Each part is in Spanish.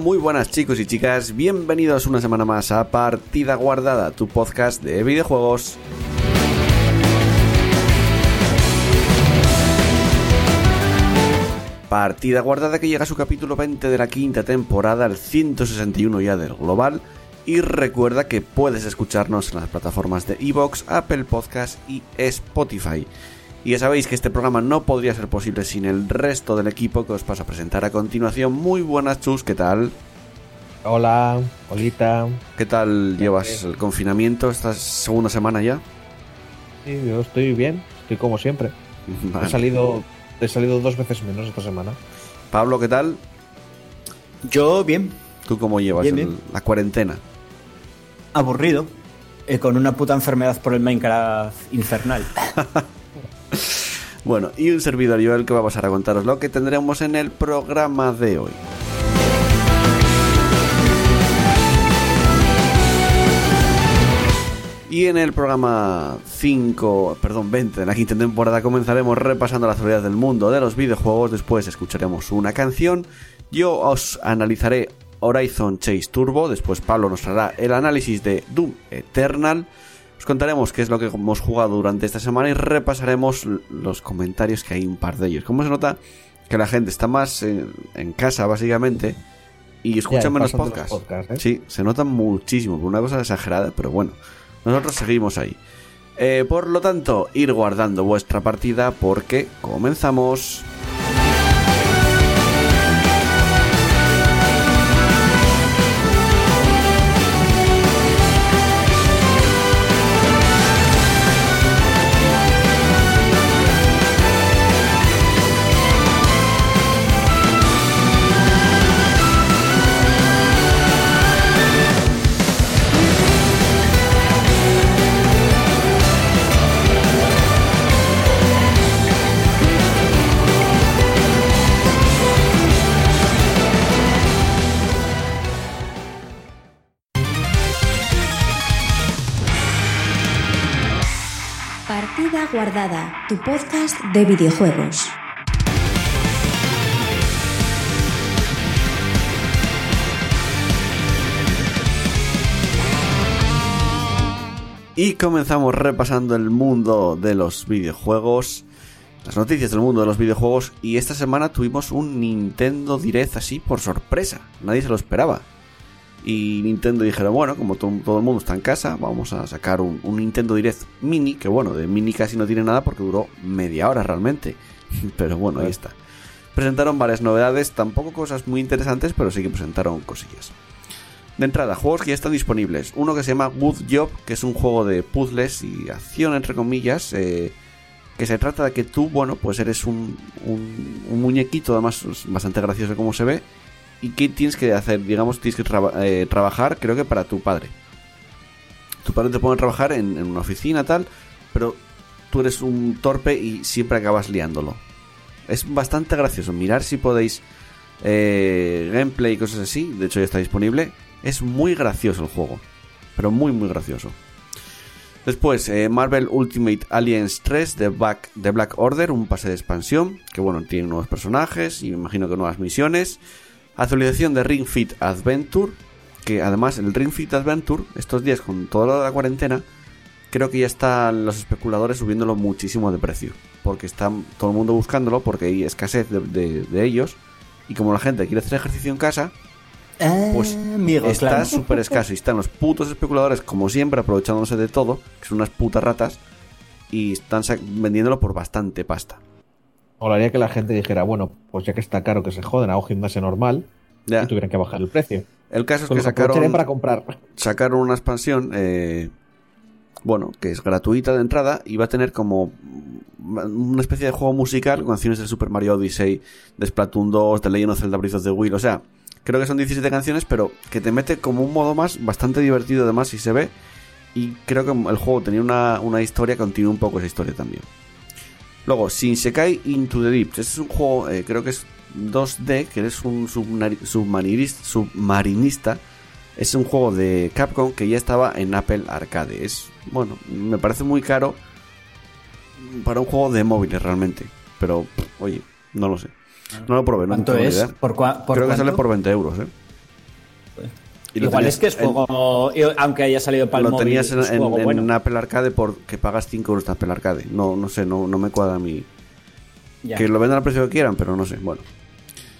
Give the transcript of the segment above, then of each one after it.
Muy buenas chicos y chicas, bienvenidos una semana más a Partida Guardada, tu podcast de videojuegos. Partida Guardada que llega a su capítulo 20 de la quinta temporada, el 161 ya del global. Y recuerda que puedes escucharnos en las plataformas de Evox, Apple Podcast y Spotify. Y ya sabéis que este programa no podría ser posible sin el resto del equipo que os paso a presentar a continuación. Muy buenas, Chus, ¿qué tal? Hola, Olita. ¿Qué tal llevas el confinamiento esta segunda semana ya? Sí, yo estoy bien, estoy como siempre. Vale. He salido, he salido dos veces menos esta semana. Pablo, ¿qué tal? Yo bien, ¿Tú cómo llevas Bien, el- bien. la cuarentena? aburrido, eh, con una puta enfermedad por el Minecraft infernal. Bueno, y un servidor Joel que va a contaros lo que tendremos en el programa de hoy. Y en el programa 5, perdón, 20 de la quinta temporada comenzaremos repasando la actualidad del mundo de los videojuegos, después escucharemos una canción, yo os analizaré Horizon Chase Turbo, después Pablo nos hará el análisis de Doom Eternal, os contaremos qué es lo que hemos jugado durante esta semana y repasaremos los comentarios que hay un par de ellos. Como se nota que la gente está más en, en casa básicamente y escucha Ya, menos podcasts. podcasts, ¿eh? Sí, se nota muchísimo, una cosa exagerada, pero bueno, nosotros seguimos ahí. Eh, por lo tanto, ir guardando vuestra partida porque comenzamos. Guardada, tu podcast de videojuegos. Y comenzamos repasando el mundo de los videojuegos, las noticias del mundo de los videojuegos. Y esta semana tuvimos un Nintendo Direct así por sorpresa, nadie se lo esperaba. Y Nintendo dijeron, bueno, como to- todo el mundo está en casa, vamos a sacar un, un Nintendo Direct mini, que bueno, de mini casi no tiene nada porque duró media hora realmente. Pero bueno, ahí está. Presentaron varias novedades, tampoco cosas muy interesantes, pero sí que presentaron cosillas. De entrada, juegos que ya están disponibles. Uno que se llama Good Job, que es un juego de puzzles y acción, entre comillas, eh, que se trata de que tú, bueno, pues eres un, un- un muñequito, además es bastante gracioso como se ve, y que tienes que hacer, digamos, tienes que eh, trabajar, creo que para tu padre. Tu padre te pone a trabajar en, una oficina, tal, pero tú eres un torpe y siempre acabas liándolo. Es bastante gracioso. Mirar si podéis eh, gameplay y cosas así. De hecho, ya está disponible. Es muy gracioso el juego. Pero muy, muy gracioso. Después, eh, Marvel Ultimate Alliance 3 de Black, de Black Order, un pase de expansión, que bueno, tiene nuevos personajes y me imagino que nuevas misiones. Actualización de Ring Fit Adventure, que además el Ring Fit Adventure, estos días con toda la cuarentena, creo que ya están los especuladores subiéndolo muchísimo de precio. Porque está todo el mundo buscándolo, porque hay escasez de, de- de ellos. Y como la gente quiere hacer ejercicio en casa, pues Eh, amigo, está claro. súper escaso. Y están los putos especuladores, como siempre, aprovechándose de todo, que son unas putas ratas, y están vendiéndolo por bastante pasta. Molaría que la gente dijera, bueno, pues ya que está caro que se joden, hago gimnasia normal Ya. y tuvieran que bajar el precio. El caso es que sacaron, para comprar. sacaron una expansión eh, bueno, que es gratuita de entrada y va a tener como una especie de juego musical con canciones del Super Mario Odyssey, de Splatoon 2, de Legend of Zelda Breath of the Wild, o sea, creo que son 17 canciones, pero que te mete como un modo más bastante divertido además si se ve y creo que el juego tenía una, una historia, continúa un poco esa historia también. Luego, Shinsekai Into the Deep, este es un juego, eh, creo que es 2D, que eres un submari- submarinista, submarinista. Es un juego de Capcom que ya estaba en Apple Arcade. Es, bueno, me parece muy caro para un juego de móviles realmente. Pero, oye, no lo sé. No lo probé, no ¿Cuánto es? ¿Por, cua- por Creo que sale por 20 euros, ¿eh? Igual es que es en- juego, aunque haya salido para el lo móvil, tenías en, es en- juego en bueno. Apple Arcade porque pagas 5 euros de Apple Arcade. No, no sé, no, no me cuadra a mí. Ya. Que lo vendan al precio que quieran, pero no sé. Bueno,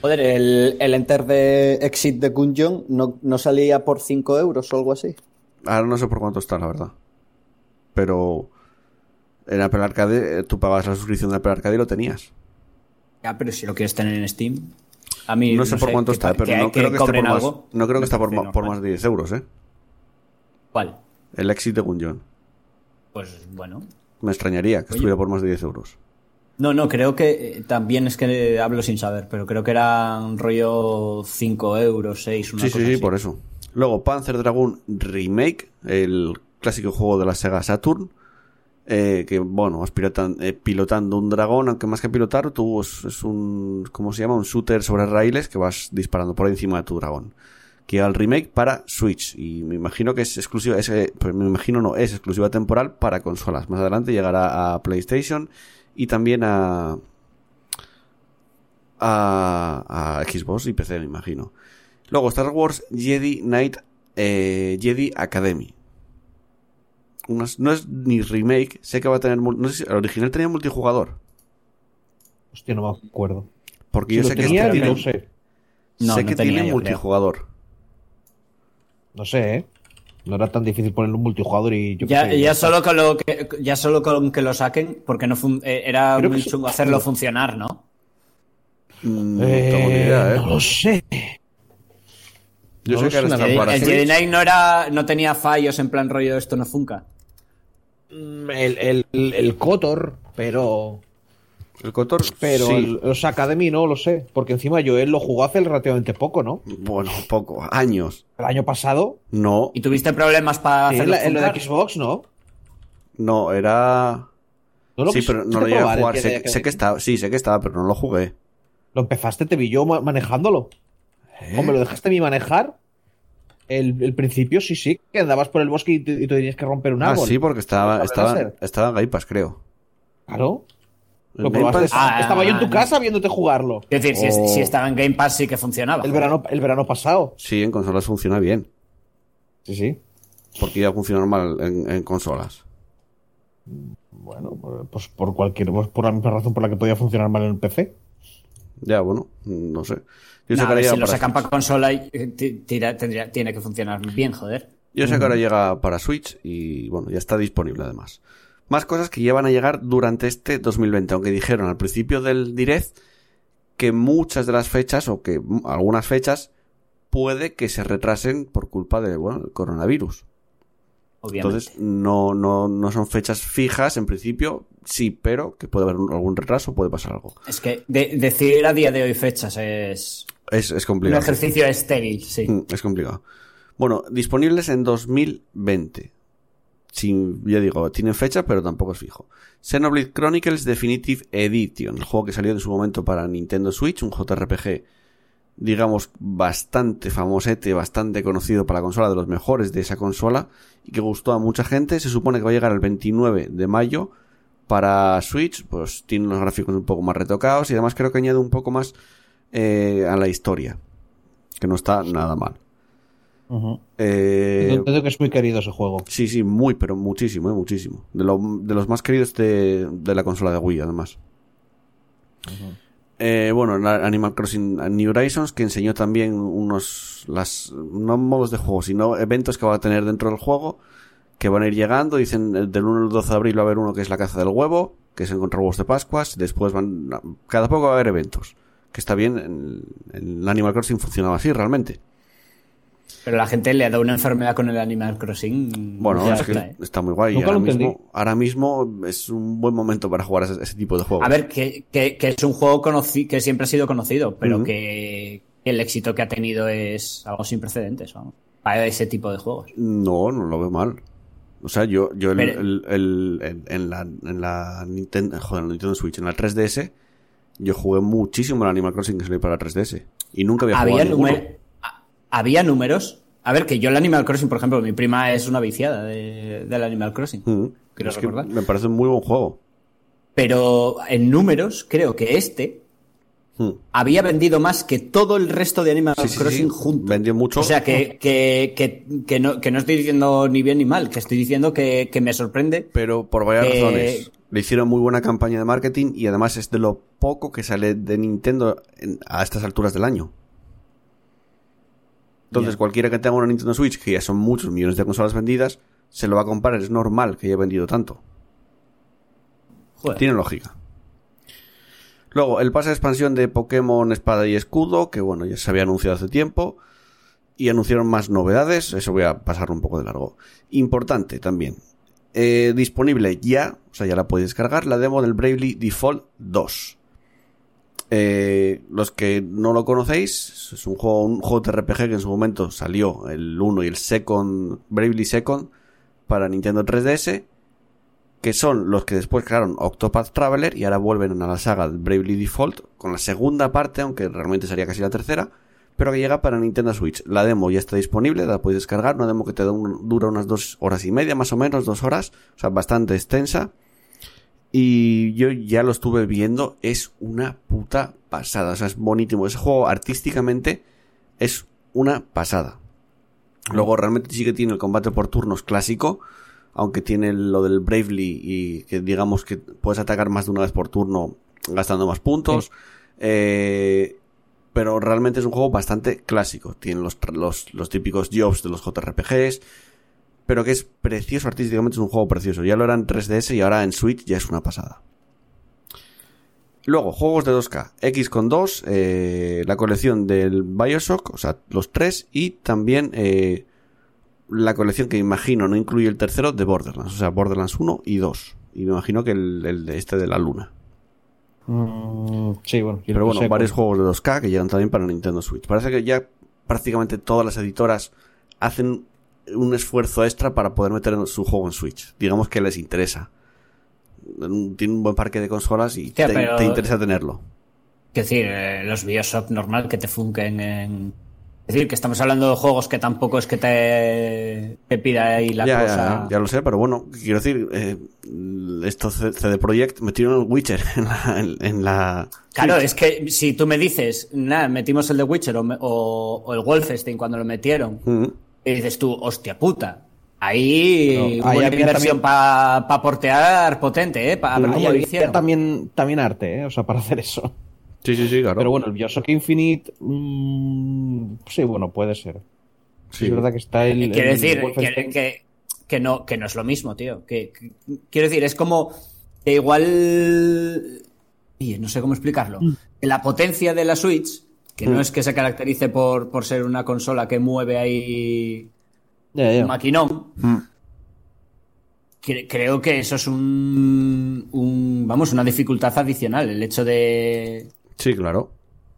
Joder, el, el Enter de Exit de Gungeon no, no salía por 5 euros o algo así. ahora no sé por cuánto está, la verdad. Pero en Apple Arcade eh, tú pagabas la suscripción de Apple Arcade y lo tenías. Ya, pero si lo quieres tener en Steam. A mí No sé por cuánto que- está, pero que- no creo que esté por más, no creo que está por, más de 10 euros, ¿eh? ¿Cuál? El Exit de Gungeon. Pues bueno. Me extrañaría que Oye. estuviera por más de 10 euros. No, no, creo que eh, también es que hablo sin saber, pero creo que eran rollo 5 euros, 6, una Sí, cosa sí, sí, así. por eso. Luego, Panzer Dragoon Remake, el clásico juego de la Sega Saturn. Eh, que, bueno, vas eh, pilotando un dragón, aunque más que pilotar, tú es, un, ¿cómo se llama? Un shooter sobre raíles que vas disparando por encima de tu dragón. Que el remake para Switch. Y me imagino que es exclusiva, es, eh, pues me imagino no, es exclusiva temporal para consolas. Más adelante llegará a PlayStation y también a, a, a Xbox y PC, me imagino. Luego Star Wars Jedi Knight Jedi Academy. Unas- no es ni remake, sé que va a tener... No sé si el original tenía multijugador. Hostia, no me acuerdo. Porque Si yo lo sé que tenía, este no tiene, sé. No, sé no que tenía, tiene multijugador. No sé, ¿eh? No era tan difícil poner un multijugador y yo qué Ya, sé. ya solo con lo que ya solo con que lo saquen, porque no fun- eh, era Creo que muy sí. chungo hacerlo funcionar, ¿no? Mm, No Eh, tengo ni idea, ¿eh? No lo sé. Yo no sé que la El, el. Jedi Knight no era no tenía fallos en plan rollo esto no funca. Mm, El, el, el, Kotor, pero. El Cotor, Pero sí. los Academy no lo sé. Porque encima yo él lo jugó hace relativamente poco, ¿no? Bueno, poco. Años. El año pasado. No, ¿Y tuviste problemas para Sí, hacerlo en, lo de? Xbox, ¿no? no, era... ¿No lo sí, pero no lo llegué a el jugar. Sé, que estaba, sí, sé que estaba, pero no lo jugué. Lo empezaste, te vi yo ma- manejándolo. ¿Eh? Hombre, lo dejaste a mí manejar. El, el principio, sí, sí, que andabas por el bosque y te, y te tenías que romper un Ah, árbol. sí, porque estaba, ¿Cable estaba, en Game Pass, creo. Claro. ¿En Lo Game probaste. Pass? Ah, Estaba yo en tu no. casa viéndote jugarlo. Es decir, si, es- Oh. si estaba en Game Pass sí que funcionaba. El verano, el verano pasado. Sí, en consolas funciona bien. Sí, sí. Porque ya funciona mal en, en consolas. Bueno, pues por cualquier, pues por la misma razón por la que podía funcionar mal en el PC. Ya, bueno, no sé. Yo sé Nah, que ahora si llega lo para sacan para consola y- eh, tira- tendría- tiene que funcionar bien, joder. Yo sé que ahora llega para Switch y bueno, ya está disponible además. Más cosas que llevan a llegar durante este 2020, aunque dijeron al principio del Direct que muchas de las fechas o que mm, algunas fechas puede que se retrasen por culpa de, bueno, el coronavirus. Obviamente. Entonces no, no, no son fechas fijas en principio, sí, pero que puede haber un- algún retraso, puede pasar algo. es que de- decir a día de hoy fechas es Es, es un complicado. ejercicio estéril, sí. Mm, Es complicado. Bueno, disponibles en 2020. Sin, ya digo, tienen fecha, pero tampoco es fijo. Xenoblade Chronicles Definitive Edition, el juego que salió en su momento para Nintendo Switch, un JRPG, digamos, bastante famosete, bastante conocido para la consola, de los mejores de esa consola, y que gustó a mucha gente. Se supone que va a llegar el 29 de mayo para Switch, pues tiene unos gráficos un poco más retocados y además creo que añade un poco más eh, a la historia, que no está nada mal. Eh, Entiendo que es muy querido ese juego. sí, sí, muy, pero muchísimo, eh, muchísimo. De, lo- de los más queridos de, de la consola de Wii, además. Eh, bueno, Animal Crossing New Horizons, que enseñó también unos, las, no modos de juego, sino eventos que va a tener dentro del juego, que van a ir llegando. Dicen, eh, del 1 al 12 de abril va a haber uno que es la caza del huevo, que es encontrar huevos de Pascuas, después van, cada poco va a haber eventos. Que está bien, en, en Animal Crossing funcionaba así realmente. Pero la gente le ha dado una enfermedad con el Animal Crossing. Bueno, Ya es que está, ¿eh? está muy guay. ahora mismo, ahora mismo es un buen momento para jugar ese, ese tipo de juegos. A ver, que, que- que es un juego que siempre ha sido conocido, pero que el éxito que ha tenido es algo sin precedentes, vamos. Para ese tipo de juegos. No, no lo veo mal. O sea, yo, yo el- Pero- el- el- en, en la, en la Nintendo, joder, en la Nintendo Switch, en la 3DS, yo jugué muchísimo el Animal Crossing que salió para la 3DS. Y nunca había jugado Había, ninguno. numer- a- había números. A ver, que yo el Animal Crossing, por ejemplo, mi prima es una viciada de- del Animal Crossing. Mm. Quiero Es que me parece un muy buen juego. Pero en números, creo que este Mm. había vendido más que todo el resto de Animal Sí, sí, Crossing sí. juntos. Vendió mucho. O sea, que, que, que, no, que no estoy diciendo ni bien ni mal, que estoy diciendo que, me sorprende. Pero por varias razones. Le hicieron muy buena campaña de marketing y además es de lo poco que sale de Nintendo en- a estas alturas del año. Entonces, Bien. cualquiera que tenga una Nintendo Switch, que ya son muchos millones de consolas vendidas, se lo va a comprar. Es normal que haya vendido tanto. Joder. Tiene lógica. Luego, el pase de expansión de Pokémon Espada y Escudo, que bueno, ya se había anunciado hace tiempo. Y anunciaron más novedades, eso voy a pasarlo un poco de largo. Importante también. eh, disponible ya, o sea, ya la podéis descargar, la demo del Bravely Default 2. Eh, los que no lo conocéis, es un juego, un juego de RPG que en su momento salió el 1 y el Second, Bravely Second, para Nintendo 3DS que son los que después crearon Octopath Traveler y ahora vuelven a la saga Bravely Default con la segunda parte, aunque realmente sería casi la tercera, pero que llega para Nintendo Switch. La demo ya está disponible, la puedes descargar, una demo que te da un- dura unas dos horas y media, más o menos, dos horas, o sea, bastante extensa. Y yo ya lo estuve viendo, es una puta pasada, o sea, es bonísimo. Ese juego artísticamente es una pasada. Luego realmente sí que tiene el combate por turnos clásico, aunque tiene lo del Bravely y que digamos que puedes atacar más de una vez por turno gastando más puntos. Eh, pero realmente es un juego bastante clásico. Tiene los, los, típicos jobs de los JRPGs, pero que es precioso artísticamente, es un juego precioso. Ya lo era en 3DS y ahora en Switch ya es una pasada. Luego, juegos de 2K. X con 2, eh, la colección del Bioshock, o sea, los tres, y también eh, la colección que imagino no incluye el tercero de Borderlands, o sea, Borderlands 1 y 2. Y me imagino que el, el de este de la luna. Mm, sí, bueno. Pero no bueno, sé, varios pues, juegos de 2K que llegan también para Nintendo Switch. Parece que ya prácticamente todas las editoras hacen un esfuerzo extra para poder meter su juego en Switch. Digamos que les interesa. Tiene un buen parque de consolas y Hostia, te, pero- te interesa tenerlo. Es decir, eh, los Bioshock normal que te funken en... Es decir, que estamos hablando de juegos que tampoco es que te, te pida ahí la ya, cosa... ya, ya lo sé, pero bueno, quiero decir, eh, esto CD Projekt metieron el Witcher en la... en- en la Claro, es que si tú me dices, nada, metimos el de Witcher o, me- o- o el Wolfenstein cuando lo metieron, Mm. y dices tú, hostia puta. Ahí No, una inversión para portear potente, ¿eh? Pa- a ver ahí cómo lo había hicieron. también, también arte, ¿eh? O sea, para hacer eso. Sí, sí, sí, claro. Pero bueno, el Bioshock Infinite. mm, sí, bueno, puede ser. Sí. Es verdad que está el. Quiero el decir que, Wolfenstein. que, que no, que no es lo mismo, tío. Que, que- quiero decir, es como que igual. y no sé cómo explicarlo. Que La potencia de la Switch, que no Mm. es que se caracterice por, por ser una consola que mueve ahí un maquinón. Mm. cre- Creo que eso es un, un. Vamos, una dificultad adicional. El hecho de. Sí, claro.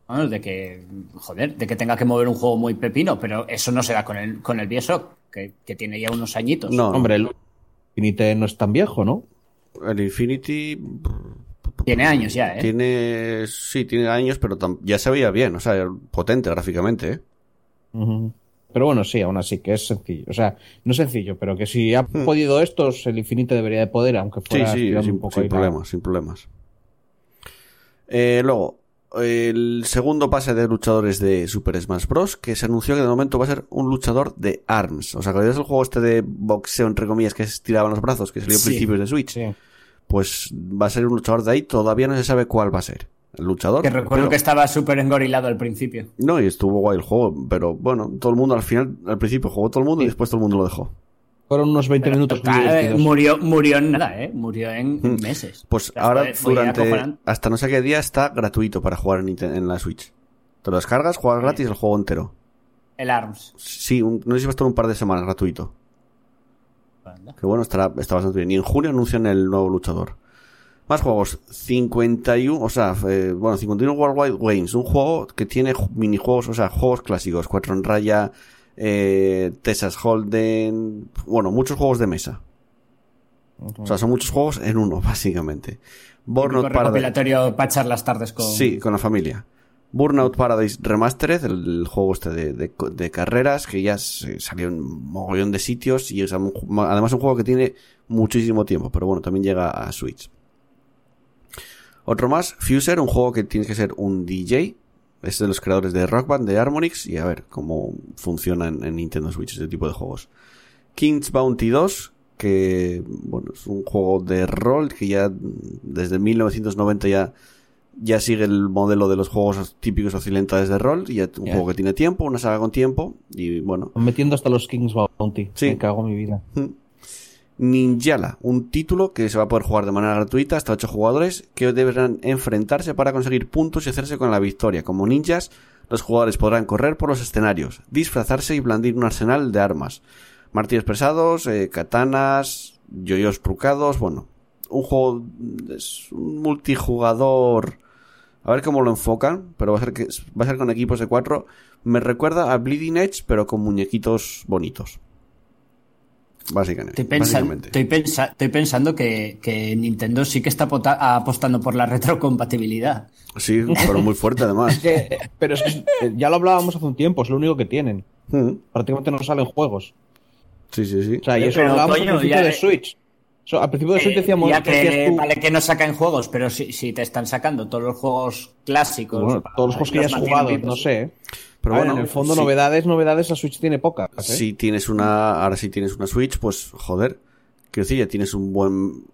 vamos, de que. Joder, de que tenga que mover un juego muy pepino, pero eso no se da con el, con el Bioshock, que, que tiene ya unos añitos. No, Hombre, el Infinite no es tan viejo, ¿no? el Infinity Tiene años ya, ¿eh? tiene... Sí, tiene años, pero tam- ya se veía bien, o sea, potente gráficamente, ¿eh? Pero bueno, sí, aún así que es sencillo. O sea, no es sencillo, pero que si ha podido estos, el Infinite debería de poder, aunque Hmm. Sí, fuera sí, tirando sin, un poco sin la- problemas, sin problemas. Eh, luego, el segundo pase de luchadores de Super Smash Bros. que se anunció que de momento va a ser un luchador de ARMS. O sea, ¿acordáis del juego este de boxeo, entre comillas, que estiraban los brazos, que salió a principios de Switch? Sí. Pues va a ser un luchador de ahí, todavía no se sabe cuál va a ser. El luchador. Que recuerdo pero- que estaba súper engorilado al principio. No, y estuvo guay el juego, pero bueno, todo el mundo al final, al principio jugó todo el mundo y después todo el mundo lo dejó. Fueron unos 20 minutos eh, murió, murió en nada, ¿eh? Murió en meses. Pues O sea, ahora durante hasta no sé qué día está gratuito para jugar en, la Switch. Te lo descargas, juegas gratis el juego entero. el ARMS. Sí, un- no sé si va a estar un par de semanas gratuito. Que bueno, estará, está bastante bien. Y en junio anuncian el nuevo luchador. Más juegos. 51, o sea, eh, bueno, 51 Worldwide Games. Un juego que tiene ju- minijuegos, o sea, juegos clásicos. Cuatro en raya, eh, Texas Holden. Bueno, muchos juegos de mesa. O sea, son muchos juegos en uno, básicamente. Burnout Paradise. para echar las tardes con. Sí, con la familia. Burnout Paradise Remastered, el juego este de, de- de carreras, que ya se- salió en un mogollón de sitios y es un además un juego que tiene muchísimo tiempo, pero bueno, también llega a Switch. Otro más, Fuser, un juego que tienes que ser un DJ, es de los creadores de Rock Band, de Harmonix, y a ver cómo funciona en, en Nintendo Switch este tipo de juegos. King's Bounty 2, que bueno, es un juego de rol que ya desde 1990 ya ya sigue el modelo de los juegos típicos occidentales de rol, y ya un juego que tiene tiempo, una saga con tiempo, y bueno, metiendo hasta los Kings Bounty. Sí. Me cago en mi vida. Ninjala, un título que se va a poder jugar de manera gratuita hasta 8 jugadores que deberán enfrentarse para conseguir puntos y hacerse con la victoria. Como ninjas, los jugadores podrán correr por los escenarios, disfrazarse y blandir un arsenal de armas. Martillos pesados, eh, katanas, yoyos trucados, bueno, un juego es un multijugador. A ver cómo lo enfocan, pero va a ser que va a ser con equipos de 4. Me recuerda a Bleeding Edge, pero con muñequitos bonitos. Básicamente. Estoy, pensa- básicamente. estoy, pensa- estoy pensando que, que Nintendo sí que está apostando por la retrocompatibilidad. Sí, pero muy fuerte además. Pero es que eh, ya lo hablábamos hace un tiempo, es lo único que tienen. Mm, Prácticamente no salen juegos. Sí, sí, sí. O sea, y Pero, eso lo hablábamos coño, al principio ya, de eh, Switch. So, al principio de Switch Eh, decíamos ya que tú, vale que no sacan juegos, pero si, si te están sacando todos los juegos clásicos. bueno, todos los juegos que ya has jugado, no sé. ¿eh? Pero ver, bueno, en el fondo, sí. novedades, novedades, la Switch tiene pocas. ¿eh? Si tienes una, ahora si tienes una Switch, pues joder, quiero decir, ya tienes un buen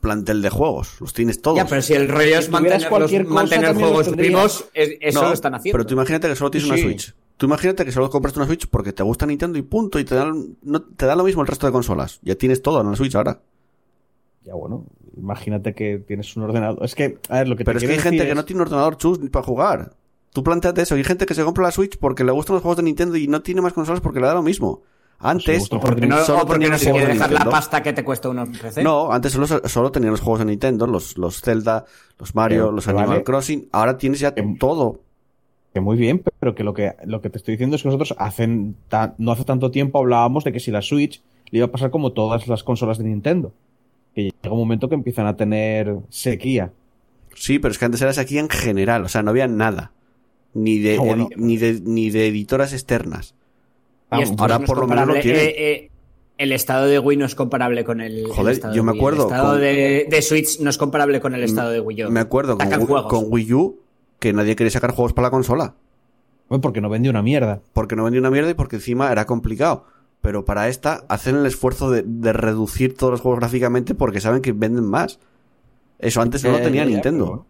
plantel de juegos, los tienes todos. Ya, pero si el rollo es Si mantener, los- cosa, mantener juegos primos, es- eso No, lo están haciendo. Pero tú imagínate que solo tienes una. Switch. Tú imagínate que solo compraste una Switch porque te gusta Nintendo y punto, y te dan, no, te da lo mismo el resto de consolas. Ya tienes todo en la Switch ahora. Ya bueno, imagínate que tienes un ordenador. Es que, a ver, lo que Pero te es que hay gente que no tiene un ordenador chus ni para jugar. Tú planteate eso. Hay gente que se compra la Switch porque le gustan los juegos de Nintendo y no tiene más consolas porque le da lo mismo. Antes, O porque no, solo o porque tenían no los se quiere juegos de dejar la Nintendo. pasta que te cuesta unos PC. No, antes solo, solo tenían los juegos de Nintendo, los, los Zelda, los Mario, los Animal vale. Crossing. Ahora tienes ya Em- todo. Que muy bien, pero que lo que lo que te estoy diciendo es que nosotros hacen no hace tanto tiempo hablábamos de que si la Switch le iba a pasar como todas las consolas de Nintendo. Que llega un momento que empiezan a tener sequía. Sí, pero es que antes eras aquí en general, o sea, no había nada. Ni de, Ah, bueno. edi- ni de, ni de editoras externas. Esto ahora no es por lo menos lo eh, eh, el estado de Wii no es comparable con el. el Joder, estado yo de me Wii. acuerdo El estado con- de, de Switch no es comparable con el estado de Wii U. Me acuerdo con, Wii- juegos. con Wii U que nadie quería sacar juegos para la consola. Bueno, porque no vendió una mierda. Porque no vendía una mierda y porque encima era complicado. Pero para esta hacen el esfuerzo de, de reducir todos los juegos gráficamente porque saben que venden más. Eso antes no lo Eh, tenía Nintendo.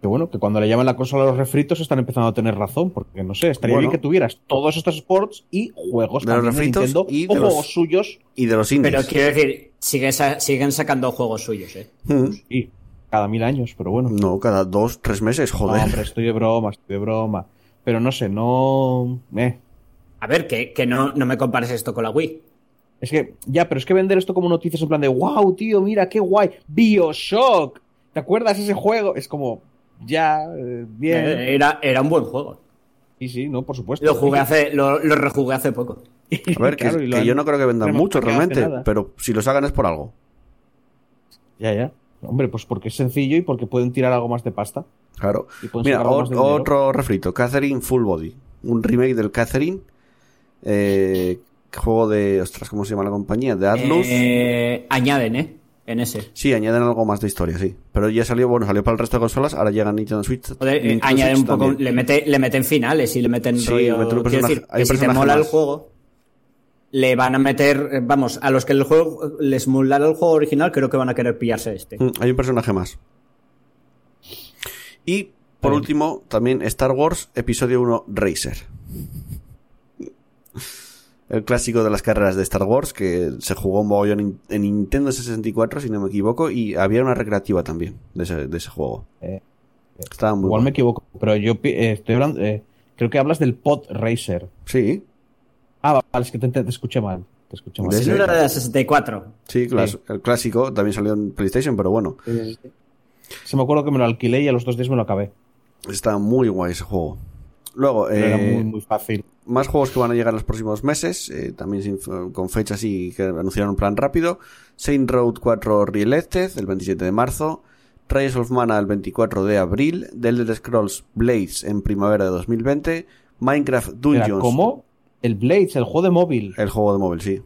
Que bueno, que cuando le llaman la consola a los refritos están empezando a tener razón, porque no sé, estaría Bueno. bien que tuvieras todos estos sports y juegos De los de refritos Nintendo y de o los- juegos suyos Y de los indies. Pero quiero decir, siguen, sa- siguen sacando juegos suyos, ¿eh? Mm. y cada mil años, pero bueno. No, cada dos, tres meses, No, joder. hombre, estoy de broma, estoy de broma. Pero no sé, no. eh. A ver, que, que no, no me compares esto con la Wii. Es que, ya, pero es que vender esto como noticias en plan de wow, tío, mira qué guay. Bioshock. ¿Te acuerdas ese juego? Es como, ya, eh, bien. Eh, Era, era un buen juego. Sí, sí, no, por supuesto. Lo jugué hace, lo, lo rejugué hace poco. A ver, que, Claro, lo yo no creo que vendan mucho realmente. Pero si los hagan es por algo. Ya, ya. Hombre, pues porque es sencillo y porque pueden tirar algo más de pasta. Claro. Mira, o- otro refrito. Catherine Full Body. Un remake del Catherine. Eh, juego de... Ostras, ¿cómo se llama la compañía? De Atlus. Eh, añaden, ¿eh? En ese. Sí, añaden algo más de historia, sí. Pero ya salió, bueno, salió para el resto de consolas, ahora llega Nintendo Switch. Joder, eh, Nintendo añaden un poco, también. le, mete, le meten finales y le meten Sí, rollo. meten quiero decir, hay que si te mola el más. juego, le van a meter, eh, vamos, a los que el juego les molara el juego original, creo que van a querer pillarse este. Mm, Hay un personaje más. Y, por Bien. último, también Star Wars Episodio 1 Racer. El clásico de las carreras de Star Wars, que se jugó un mogollón en, en Nintendo 64, si no me equivoco, y había una recreativa también de ese, de ese juego. Eh, Estaba muy Igual me equivoco, pero yo eh, estoy hablando. eh, Creo que hablas del Pod Racer. Sí, Ah, vale, es que te, te- te escuché mal. Te escuché mal. De Ese ese- no era de la 64. sí, clas- Sí. el clásico también salió en PlayStation, pero bueno, Se me acuerdo que me lo alquilé y a los dos días me lo acabé. está muy guay ese juego. Luego, Pero era eh, muy, muy fácil. Más juegos que van a llegar en los próximos meses, eh, también sin- con fechas y que anunciaron un plan rápido. Saint Road 4 Reelected, el 27 de marzo. Trials of Mana el 24 de abril. The Elder Scrolls Blades en primavera de 2020. Minecraft Dungeons. como el Blades, el juego de móvil. El juego de móvil, sí.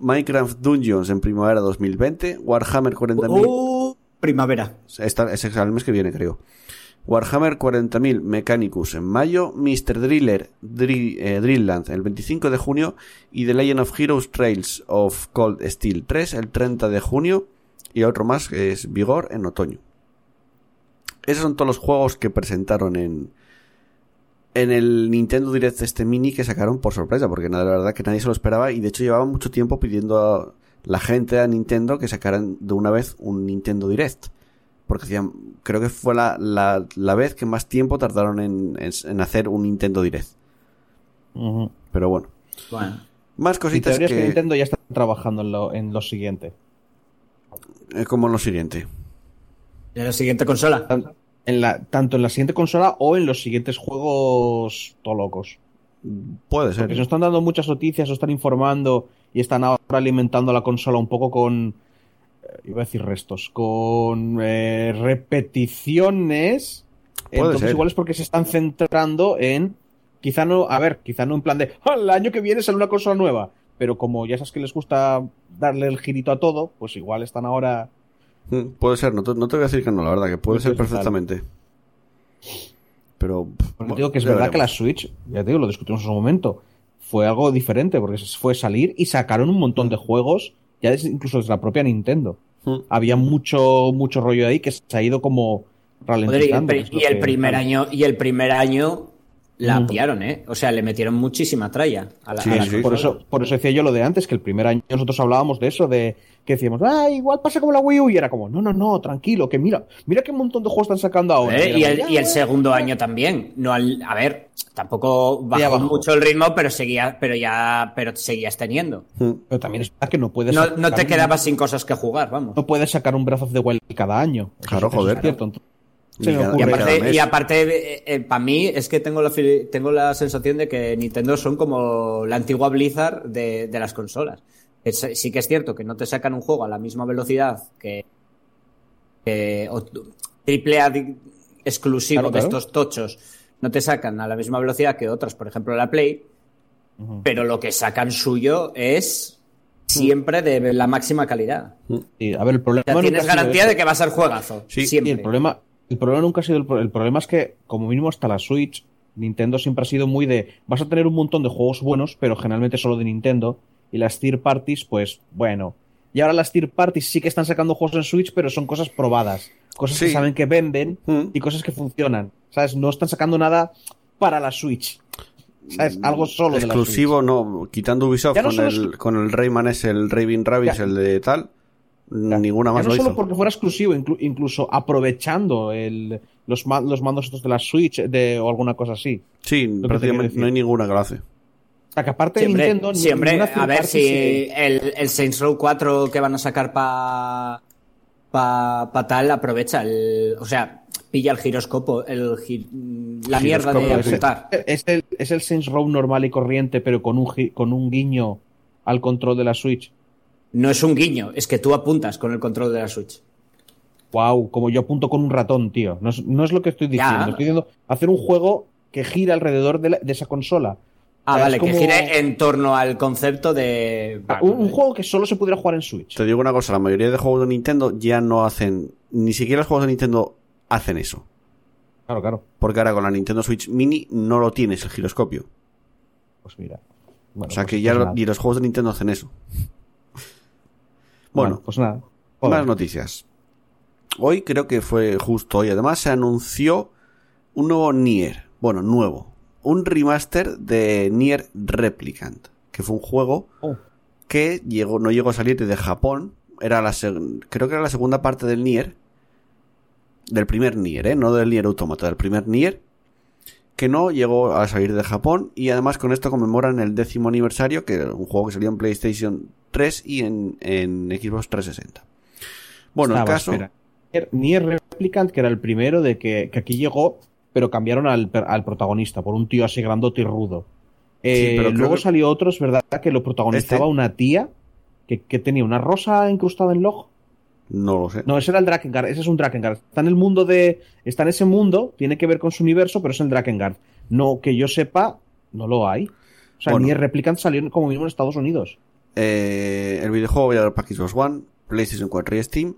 Minecraft Dungeons en primavera de 2020. Warhammer 40.000. Uh, primavera. Esta- es el mes que viene, creo. Warhammer 40.000 Mechanicus en mayo, Mr. Driller Dri- eh, el 25 de junio y The Legend of Heroes Trails of Cold Steel 3 el 30 de junio y otro más que es Vigor en otoño. Esos son todos los juegos que presentaron en en el Nintendo Direct este mini que sacaron por sorpresa porque la verdad que nadie se lo esperaba y de hecho llevaba mucho tiempo pidiendo a la gente a Nintendo que sacaran de una vez un Nintendo Direct porque hacían, creo que fue la, la, la vez que más tiempo tardaron en, en, en hacer un Nintendo Direct. Pero bueno, Bueno. más cositas teoría es que que, Nintendo ya está trabajando en lo, en lo siguiente. eh, como en lo siguiente. De la siguiente consola. En la, tanto en la siguiente consola o en los siguientes juegos todo locos. Puede ser. Porque nos están dando muchas noticias, nos están informando y están ahora alimentando la consola un poco con. Iba a decir restos, con eh, repeticiones. Entonces, ser. igual es porque se están centrando en. Quizá no, a ver, quizá no en plan de. "Ah, El año que viene sale una consola nueva. Pero como ya sabes que les gusta darle el girito a todo, pues igual están ahora. Mm, Puede ser, no te, no te voy a decir que no, la verdad, que puede ser perfectamente. Pero. Bueno, digo que es verdad que la. Switch, ya te digo, lo discutimos en su momento, fue algo diferente, porque fue salir y sacaron un montón de juegos, ya desde- incluso desde la propia Nintendo. Mm. Había mucho, mucho rollo ahí que se ha ido como Joder, y el, ralentizando. es el primer año y el primer año la Mm. pillaron, ¿eh? O sea, le metieron muchísima tralla a la, Sí, a la sí. consola. Por eso, por eso decía yo lo de antes, que el primer año nosotros hablábamos de eso, de que decíamos, ah, igual pasa como la Wii U, y era como, no, no, no, tranquilo, que mira, mira qué montón de juegos están sacando ahora. ¿Eh? Y el, segundo año también. No al- a ver, tampoco bajó mucho el ritmo, pero seguía, pero ya, pero seguías teniendo. Mm. Pero también es verdad que no puedes No, sacar no te un- quedabas sin cosas que jugar, vamos. no puedes sacar un Breath of the Wild cada año. Claro, joder. Es cierto. Entonces, Cada- Y aparte, mes. y aparte para mí es que tengo la, tengo la sensación de que Nintendo son como la antigua Blizzard de, de las consolas. Es- sí que es cierto que no te sacan un juego a la misma velocidad que, que o- triple A exclusivo Claro, de estos tochos. No te sacan a la misma velocidad que otras, por ejemplo la Play, pero lo que sacan suyo es siempre de la máxima calidad. Sí, a ver, el problema O sea, tienes garantía de que va a ser juegazo. Sí, y el Y siempre. el problema, el problema nunca ha sido el, pro- el problema es que, como mínimo hasta la Switch, Nintendo siempre ha sido muy de vas a tener un montón de juegos buenos, pero generalmente solo de Nintendo. Y las tier parties, pues, bueno. Y ahora las tier parties sí que están sacando juegos en Switch, pero son cosas probadas. Cosas Sí. que saben que venden Mm. y cosas que funcionan. ¿Sabes? No están sacando nada para la Switch. ¿Sabes? Algo solo de la Exclusivo, no. Quitando Ubisoft no con, el, con el Rayman es el Raving Rabbids, el de tal. Ninguna Ya más no lo solo hizo. porque fuera exclusivo, inclu- incluso aprovechando el, los, ma- los mandos estos de la Switch de, o alguna cosa así. Sí, prácticamente no hay ninguna que lo hace. O sea, que aparte Siempre, de Nintendo, ni- siempre a ver si el, el Saints Row 4 que van a sacar para pa, pa tal aprovecha el, o sea, pilla el giroscopo, el gi- la mierda de apuntar. es, el, es el Saints Row normal y corriente, pero con un, gi- con un guiño al control de la Switch. No es un guiño, es que tú apuntas con el control de la Switch. Wow, como yo apunto con un ratón, tío. No es, no es lo que estoy diciendo. Ya. Estoy diciendo hacer un juego que gira alrededor de, la- de esa consola. Ah, O sea, vale, como- que gire en torno al concepto de... Un, un juego que solo se pudiera jugar en Switch. Te digo una cosa, la mayoría de juegos de Nintendo ya no hacen, ni siquiera los juegos de Nintendo hacen eso. Claro, claro. Porque ahora con la Nintendo Switch Mini no lo tienes el giroscopio. Pues mira. Bueno, o sea pues- que ya lo- ni los juegos de Nintendo hacen eso. Bueno, pues nada. Joder. más noticias. Hoy creo que fue justo hoy. Además se anunció un nuevo Nier. Bueno, nuevo. Un remaster de Nier Replicant. Que fue un juego Oh. que llegó, no llegó a salir de Japón. Era la creo que era la segunda parte del Nier. Del primer Nier, ¿eh? No del Nier Automata, del primer Nier. Que no llegó a salir de Japón y además con esto conmemoran el décimo aniversario, que era un juego que salió en PlayStation 3 y en, en Xbox 360. Bueno, el caso... espera. Nier Replicant, que era el primero de que, que aquí llegó, pero cambiaron al, al protagonista por un tío así grandote y rudo. Eh, Sí, pero creo luego que- salió otro, es verdad, que lo protagonizaba Este- una tía que, que tenía una rosa incrustada en log. No lo sé. No, ese era el Drakengard, ese es un Drakengard. Está en el mundo de. Está en ese mundo, tiene que ver con su universo, pero es el Drakengard. No, que yo sepa, no lo hay. O sea, Bueno. Nier Replicant salió como mínimo en Estados Unidos. Eh, el videojuego va a llegar para Xbox One, PlayStation 4 y Steam.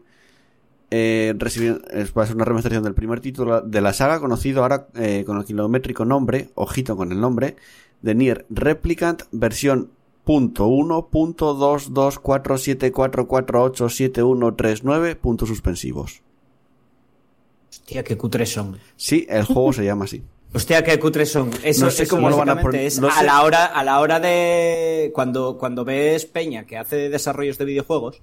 Eh, recibi- es- va a ser una remasterización del primer título de la saga, conocido ahora eh, con el kilométrico nombre, ojito con el nombre, de Nier Replicant, versión .1.22474487139, puntos suspensivos. Hostia, qué cutres son. Sí, el juego se llama así. Hostia, qué cutres son. Eso, No sé eso cómo lo van a poner- no a sé. la hora, a la hora de cuando, cuando ves Peña que hace desarrollos de videojuegos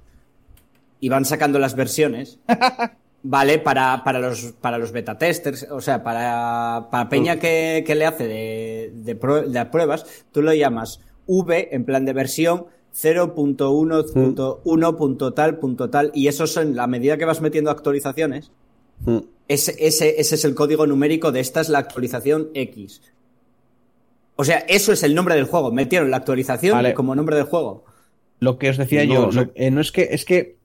y van sacando las versiones, vale, para, para los para los beta testers, o sea, para, para Peña que, que le hace de, de, de pruebas, tú lo llamas V en plan de versión 0.1.1 punto tal punto tal y eso son la medida que vas metiendo actualizaciones Mm. ese, ese, ese es el código numérico de esta es la actualización X. O sea, eso es el nombre del juego. Metieron la actualización Vale. como nombre del juego. Lo que os decía No yo, lo- eh, no es que, es que.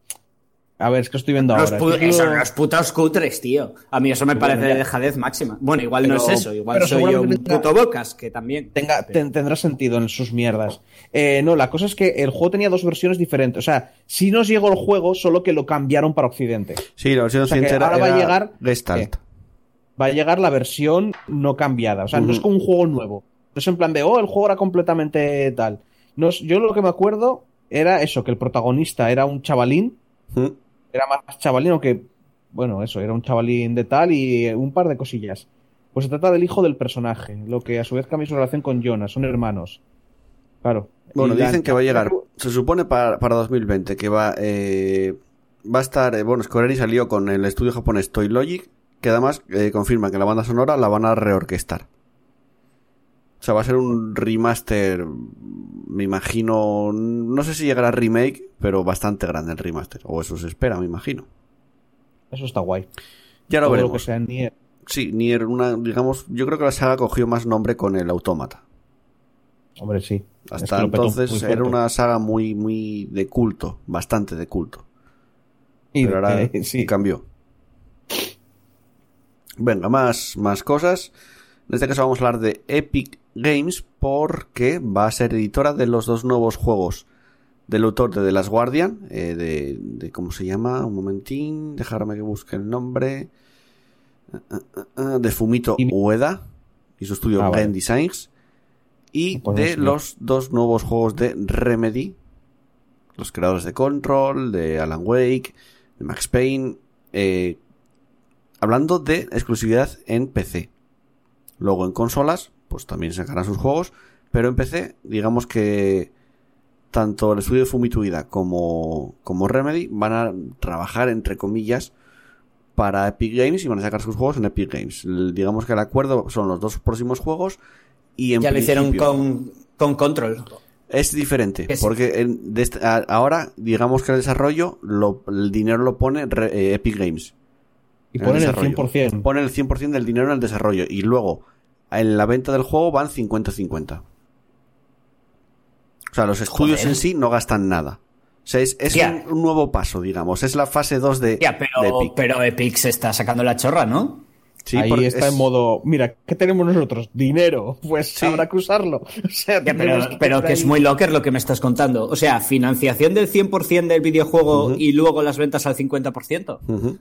A ver, es que estoy viendo Los ahora. viendo- los putos cutres, tío. A mí eso me Bueno, parece ya. de dejadez máxima. Bueno, igual no es eso. Igual soy yo un tenga- puto bocas, que también. tenga, ten- tendrá sentido en sus mierdas. Eh, no, la cosa es que el juego tenía dos versiones diferentes. O sea, sí nos llegó el juego, solo que lo cambiaron para Occidente. Sí, la versión O sea, occidental ahora va a llegar- Gestalt. Va a llegar la versión no cambiada. O sea, no es como un juego nuevo. No es en plan de, oh, el juego era completamente tal. No, es- yo lo que me acuerdo era eso, que el protagonista era un chavalín. Era más chavalín, aunque, bueno, eso, era un chavalín de tal y un par de cosillas. Pues se trata del hijo del personaje, lo que a su vez cambia su relación con Jonas, son hermanos. Claro. Bueno, Y dicen que va a llegar. Se supone para, para 2020 que va, eh, va a estar. eh, bueno, Square Enix salió con el estudio japonés Toy Logic, que además eh, confirma que la banda sonora la van a reorquestar. O sea, va a ser un remaster. Me imagino. No sé si llegará remake, pero bastante grande el remaster. O eso se espera, me imagino. Eso está guay. Ya lo Todo veremos. lo que sea Nier. Sí, Nier, una, digamos, yo creo que la saga cogió más nombre con el Autómata. Hombre, sí. Es Hasta que entonces era una saga muy, muy de culto, bastante de culto. Y pero ahora eh, sí. cambió. Venga, más, más cosas. En este caso vamos a hablar de Epic Games porque va a ser editora de los dos nuevos juegos del autor de The Last Guardian, eh, de, de- ¿cómo se llama? Un momentín, dejarme que busque el nombre. Ah, ah, de Fumito Ueda y su estudio Ah, vale. Game Designs. Y Pues no de sé. los dos nuevos juegos de Remedy, los creadores de Control, de Alan Wake, de Max Payne, eh, hablando de exclusividad en PC. Luego en consolas, pues también sacarán sus juegos, pero en PC, digamos que tanto el estudio de Fumito Ueda como, como Remedy van a trabajar, entre comillas, para Epic Games y van a sacar sus juegos en Epic Games. El- digamos que el acuerdo son los dos próximos juegos y en ya lo hicieron con, con Control. es diferente, Es- porque en- de este- ahora digamos que el desarrollo, lo- el dinero lo pone re- eh, Epic Games. Y en ponen el desarrollo. 100%. Ponen el 100% del dinero en el desarrollo y luego en la venta del juego van 50-50. O sea, los estudios Joder. en sí no gastan nada. O sea, es, es un, un nuevo paso, digamos. Es la fase 2 de, Ya, de pero, Epic. pero Epic se está sacando la chorra, ¿no? Sí, Ahí está es- en modo, mira, ¿qué tenemos nosotros? Dinero. Pues Sí. habrá que usarlo. O sea, Ya, pero, tenemos pero que es muy locker lo que me estás contando. O sea, financiación del 100% del videojuego y luego las ventas al 50%. Ujú.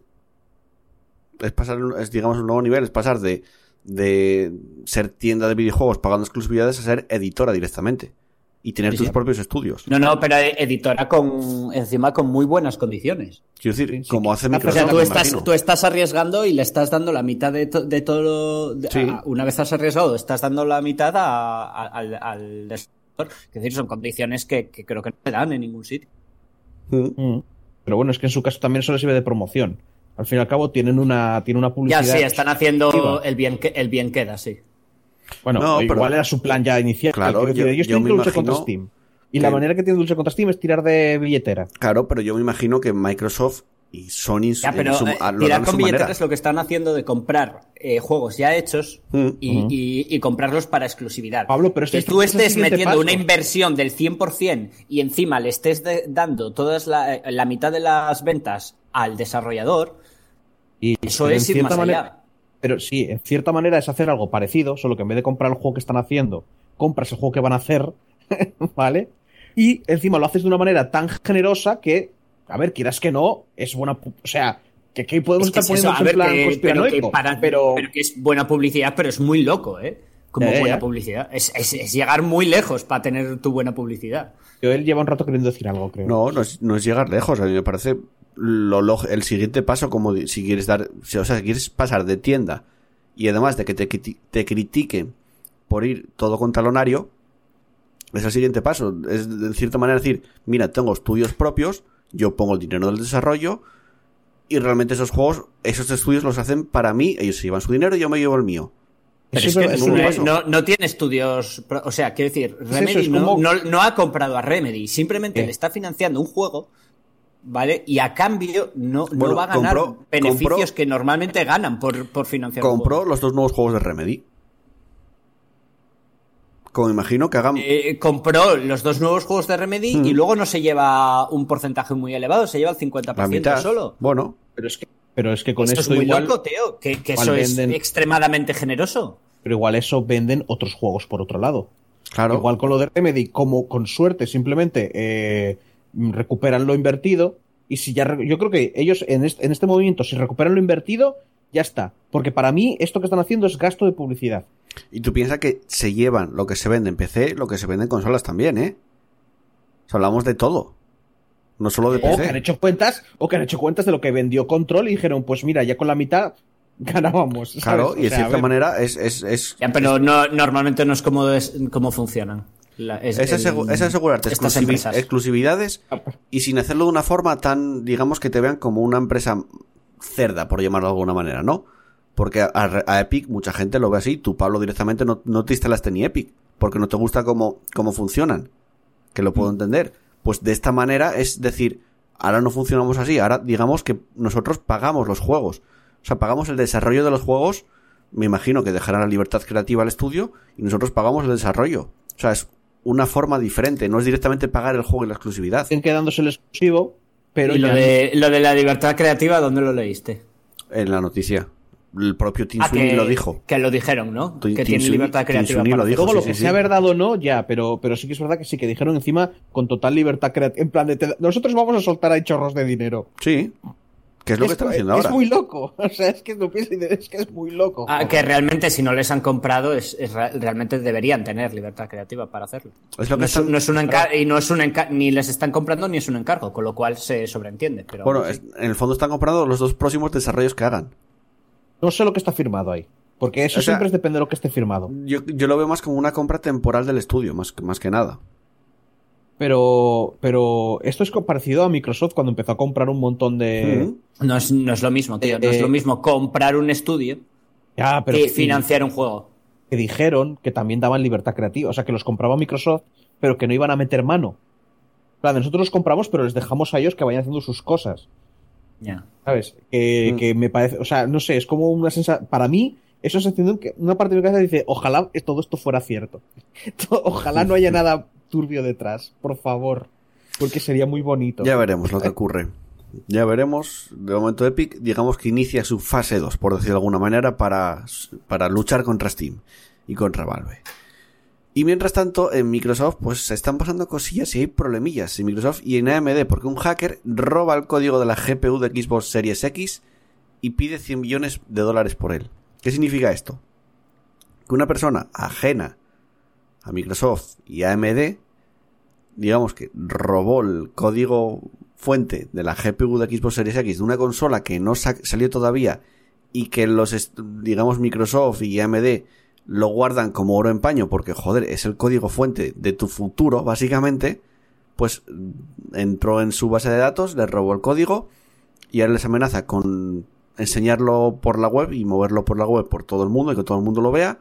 Es pasar, es digamos un nuevo nivel, es pasar de, de ser tienda de videojuegos pagando exclusividades a ser editora directamente. Y tener Sí, tus sí. propios estudios. No, no, pero editora con encima con muy buenas condiciones. Quiero decir, Sí, como hace O Microsoft. sea, tú me estás, tú estás arriesgando y le estás dando la mitad de, to- de todo lo... de- Sí. a- una vez has arriesgado, estás dando la mitad a- a- al, al desarrollador. Es decir, son condiciones que, que creo que no te dan en ningún sitio. Mm. Mm. Pero bueno, es que en su caso también solo sirve de promoción. Al fin y al cabo tienen una, tiene una Ya, publicidad. sí, están haciendo el bien, que, el bien queda, sí. Bueno, No, igual pero- era su plan ya inicial. Claro, yo- ellos yo tienen que luchar contra Steam. Y que- la manera que tienen de luchar contra Steam es tirar de billetera. Claro, pero yo me imagino que Microsoft y Sony Ya, en pero su- eh, lo tirar con su manera. billeteras es lo que están haciendo de comprar eh, juegos ya hechos Mm. y, Ujú. y- y comprarlos para exclusividad. Pablo, pero que esto- tú esto es el estés metiendo una inversión del 100% y encima le estés de- dando todas la, la mitad de las ventas al desarrollador, Y eso pero es ir más cierta allá. manera- Pero sí, en cierta manera es hacer algo parecido, solo que en vez de comprar el juego que están haciendo, compras el juego que van a hacer, ¿vale? Y encima lo haces de una manera tan generosa que, a ver, quieras que no, es buena. O sea, que, que podemos Es que estar es eso, poniendo en ver, plan que- pero, que para- pero, pero que es buena publicidad, pero es muy loco, ¿eh? Como ya, buena ya. publicidad. Es, es- es llegar muy lejos para tener tu buena publicidad. que él lleva un rato queriendo decir algo, creo. No, no es, no es llegar lejos. A mí me parece lo, log- el siguiente paso, como si quieres dar, si- o sea, si quieres pasar de tienda y además de que te, te critiquen por ir todo con talonario, es el siguiente paso. Es de cierta manera decir, mira, tengo estudios propios, yo pongo el dinero del desarrollo y realmente esos juegos, esos estudios los hacen para mí, ellos se llevan su dinero y yo me llevo el mío. Pero es que es no, no, no tiene estudios. O sea, quiero decir, Remedy es no, como- no- no ha comprado a Remedy, simplemente le está financiando un juego, ¿vale? Y a cambio no, no Bueno, va a ganar compró- beneficios compró- que normalmente ganan por, por financiar Compró los dos nuevos juegos de Remedy. Como imagino que hagan... Eh, compró los dos nuevos juegos de Remedy y luego no se lleva un porcentaje muy elevado, se lleva el 50% la mitad. solo. Bueno, Pero es que, pero es que con Esto eso es muy igual, loco, tío. Que, eso es extremadamente generoso. pero igual eso venden otros juegos por otro lado. claro. Igual con lo de Remedy, como con suerte simplemente eh, recuperan lo invertido. Y si ya. Yo creo que ellos en este, en este movimiento, si recuperan lo invertido, ya está. Porque para mí, esto que están haciendo es gasto de publicidad. Y tú piensas que se llevan lo que se vende en PC, lo que se vende en consolas también, ¿eh? O sea, hablamos de todo. No solo de O que han hecho cuentas, o que han hecho cuentas de lo que vendió Control y dijeron, pues mira, ya con la mitad ganábamos. ¿sabes? Claro, O y de sea, cierta manera es, es, es, Ya, pero no, normalmente no es como, es, como funcionan. La- es, es, el- asegu- es asegurarte estas exclusivi- empresas. exclusividades y sin hacerlo de una forma tan, digamos, que te vean como una empresa cerda, por llamarlo de alguna manera, ¿no? Porque a, a Epic mucha gente lo ve así. Tú, Pablo, directamente no, no te instalaste ni Epic, porque no te gusta cómo, cómo funcionan. Que lo Mm. puedo entender. Pues de esta manera es decir, ahora no funcionamos así, ahora digamos que nosotros pagamos los juegos. O sea, pagamos el desarrollo de los juegos, me imagino que dejarán la libertad creativa al estudio, y nosotros pagamos el desarrollo. O sea, es una forma diferente, no es directamente pagar el juego y la exclusividad. siguen quedándose el exclusivo, pero y lo de, lo de la libertad creativa, ¿dónde lo leíste? En la noticia. El propio Tim Ah, Sweeney que, lo dijo. Que lo dijeron, ¿no? Tim- que Tim tiene Sweeney- libertad Tim creativa. Para lo dijo, lo que sí, sea sí. verdad o no, ya, pero, pero sí que es verdad que sí, que dijeron encima con total libertad creativa. En plan de, te- nosotros vamos a soltar ahí chorros de dinero. Sí. Que es lo que Es- están haciendo es ahora. muy loco. O sea, es que, y dices, es que es muy loco. Ah, que realmente si no les han comprado, es, es realmente deberían tener libertad creativa para hacerlo. Es lo que no, es, están- no es un encar- y no es un ni les están comprando ni es un encargo, con lo cual se sobreentiende. Pero Bueno, es- en el fondo están comprando los dos próximos desarrollos que hagan. No sé lo que está firmado ahí. Porque eso O sea- siempre es depende de lo que esté firmado. Yo, yo lo veo más como una compra temporal del estudio, más, que- más que nada. Pero, pero esto es parecido a Microsoft cuando empezó a comprar un montón de. Mm. no es, no es lo mismo, tío. No Eh, es lo mismo comprar un estudio Ya, pero que que, financiar un juego. que dijeron que también daban libertad creativa. O sea, que los compraba Microsoft, pero que no iban a meter mano. Plan, nosotros los compramos, pero les dejamos a ellos que vayan haciendo sus cosas. Ya. ¿Sabes? Que, Mm. que me parece, o sea, no sé, es como una sensación, para mí, eso es sensación que una parte de mi cabeza dice, ojalá todo esto fuera cierto. ojalá no haya nada turbio detrás, por favor, porque sería muy bonito. Ya veremos lo que ocurre. Ya veremos. De momento Epic, digamos que inicia su fase 2, por decirlo de alguna manera, para, para luchar contra Steam y contra Valve. Y mientras tanto, en Microsoft, pues se están pasando cosillas y hay problemillas en Microsoft y en AMD, porque un hacker roba el código de la GPU de Xbox Series X y pide 100 millones de dólares por él. ¿Qué significa esto? Que una persona ajena a Microsoft y AMD, digamos que robó el código fuente de la GPU de Xbox Series X de una consola que no sa- salió todavía y que los, digamos, Microsoft y AMD lo guardan como oro en paño porque, joder, es el código fuente de tu futuro, básicamente, pues entró en su base de datos, le robó el código y ahora les amenaza con enseñarlo por la web y moverlo por la web por todo el mundo y que todo el mundo lo vea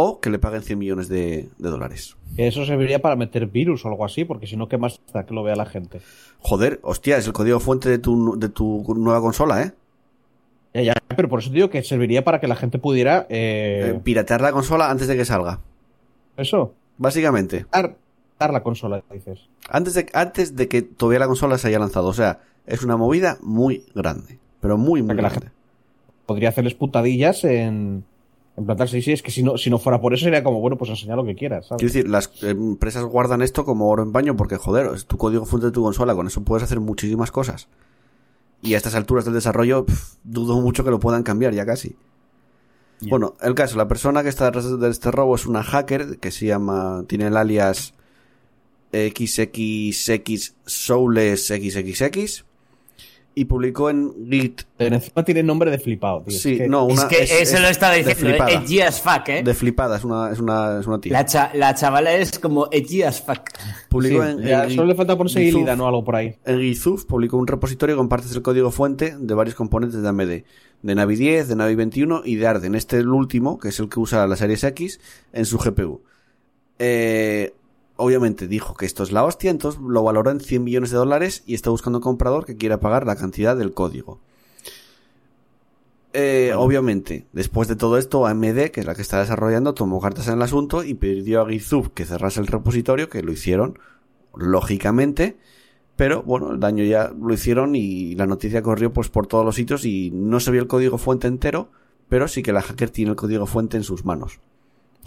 o que le paguen 100 millones de, de dólares. Eso serviría para meter virus o algo así, porque si no, ¿qué más da que lo vea la gente? Joder, hostia, es el código fuente de tu, de tu nueva consola, ¿eh? Ya, ya, pero por eso digo que serviría para que la gente pudiera. eh, Eh, Piratear la consola antes de que salga. eso. Básicamente. Dar, dar la consola, dices. Antes de, antes de que todavía la consola se haya lanzado. O sea, es una movida muy grande. Pero muy, muy que la grande. Podría hacerles putadillas en. En plantar, sí, sí, es que si no, si no fuera por eso sería como, bueno, pues enseña lo que quieras, ¿sabes? Quiero decir, las empresas guardan esto como oro en baño porque, joder, es tu código fuente de tu consola. Con eso puedes hacer muchísimas cosas. Y a estas alturas del desarrollo, dudo mucho que lo puedan cambiar ya casi. Bueno, el caso, la persona que está detrás de este robo es una hacker que se llama, tiene el alias XXX Soules XXX y publicó en Git. Pero encima tiene nombre de flipado, tío. Sí, Es que- no, es una, que eso lo estaba diciendo, flipada. edgy as fuck, ¿eh? De flipada, es una, es una, es una tía. La, cha- la chavala es como edgy as fuck. Publicó sí, en, ya, en solo le falta ponerse Ilida, ¿no? Algo por ahí. En Github publicó un repositorio con partes del código fuente de varios componentes de AMD. De Navi 10, de Navi 21 y de Arden. Este el último, que es el que usa la Series X en su GPU. Eh, obviamente dijo que esto es la hostia, entonces lo valoró en 100 millones de dólares y está buscando un comprador que quiera pagar la cantidad del código. Eh, obviamente, después de todo esto, AMD, que es la que está desarrollando, tomó cartas en el asunto y pidió a Github que cerrase el repositorio, que lo hicieron, lógicamente, pero bueno, el daño ya lo hicieron y la noticia corrió pues por todos los sitios y no se vio el código fuente entero, pero sí que la hacker tiene el código fuente en sus manos.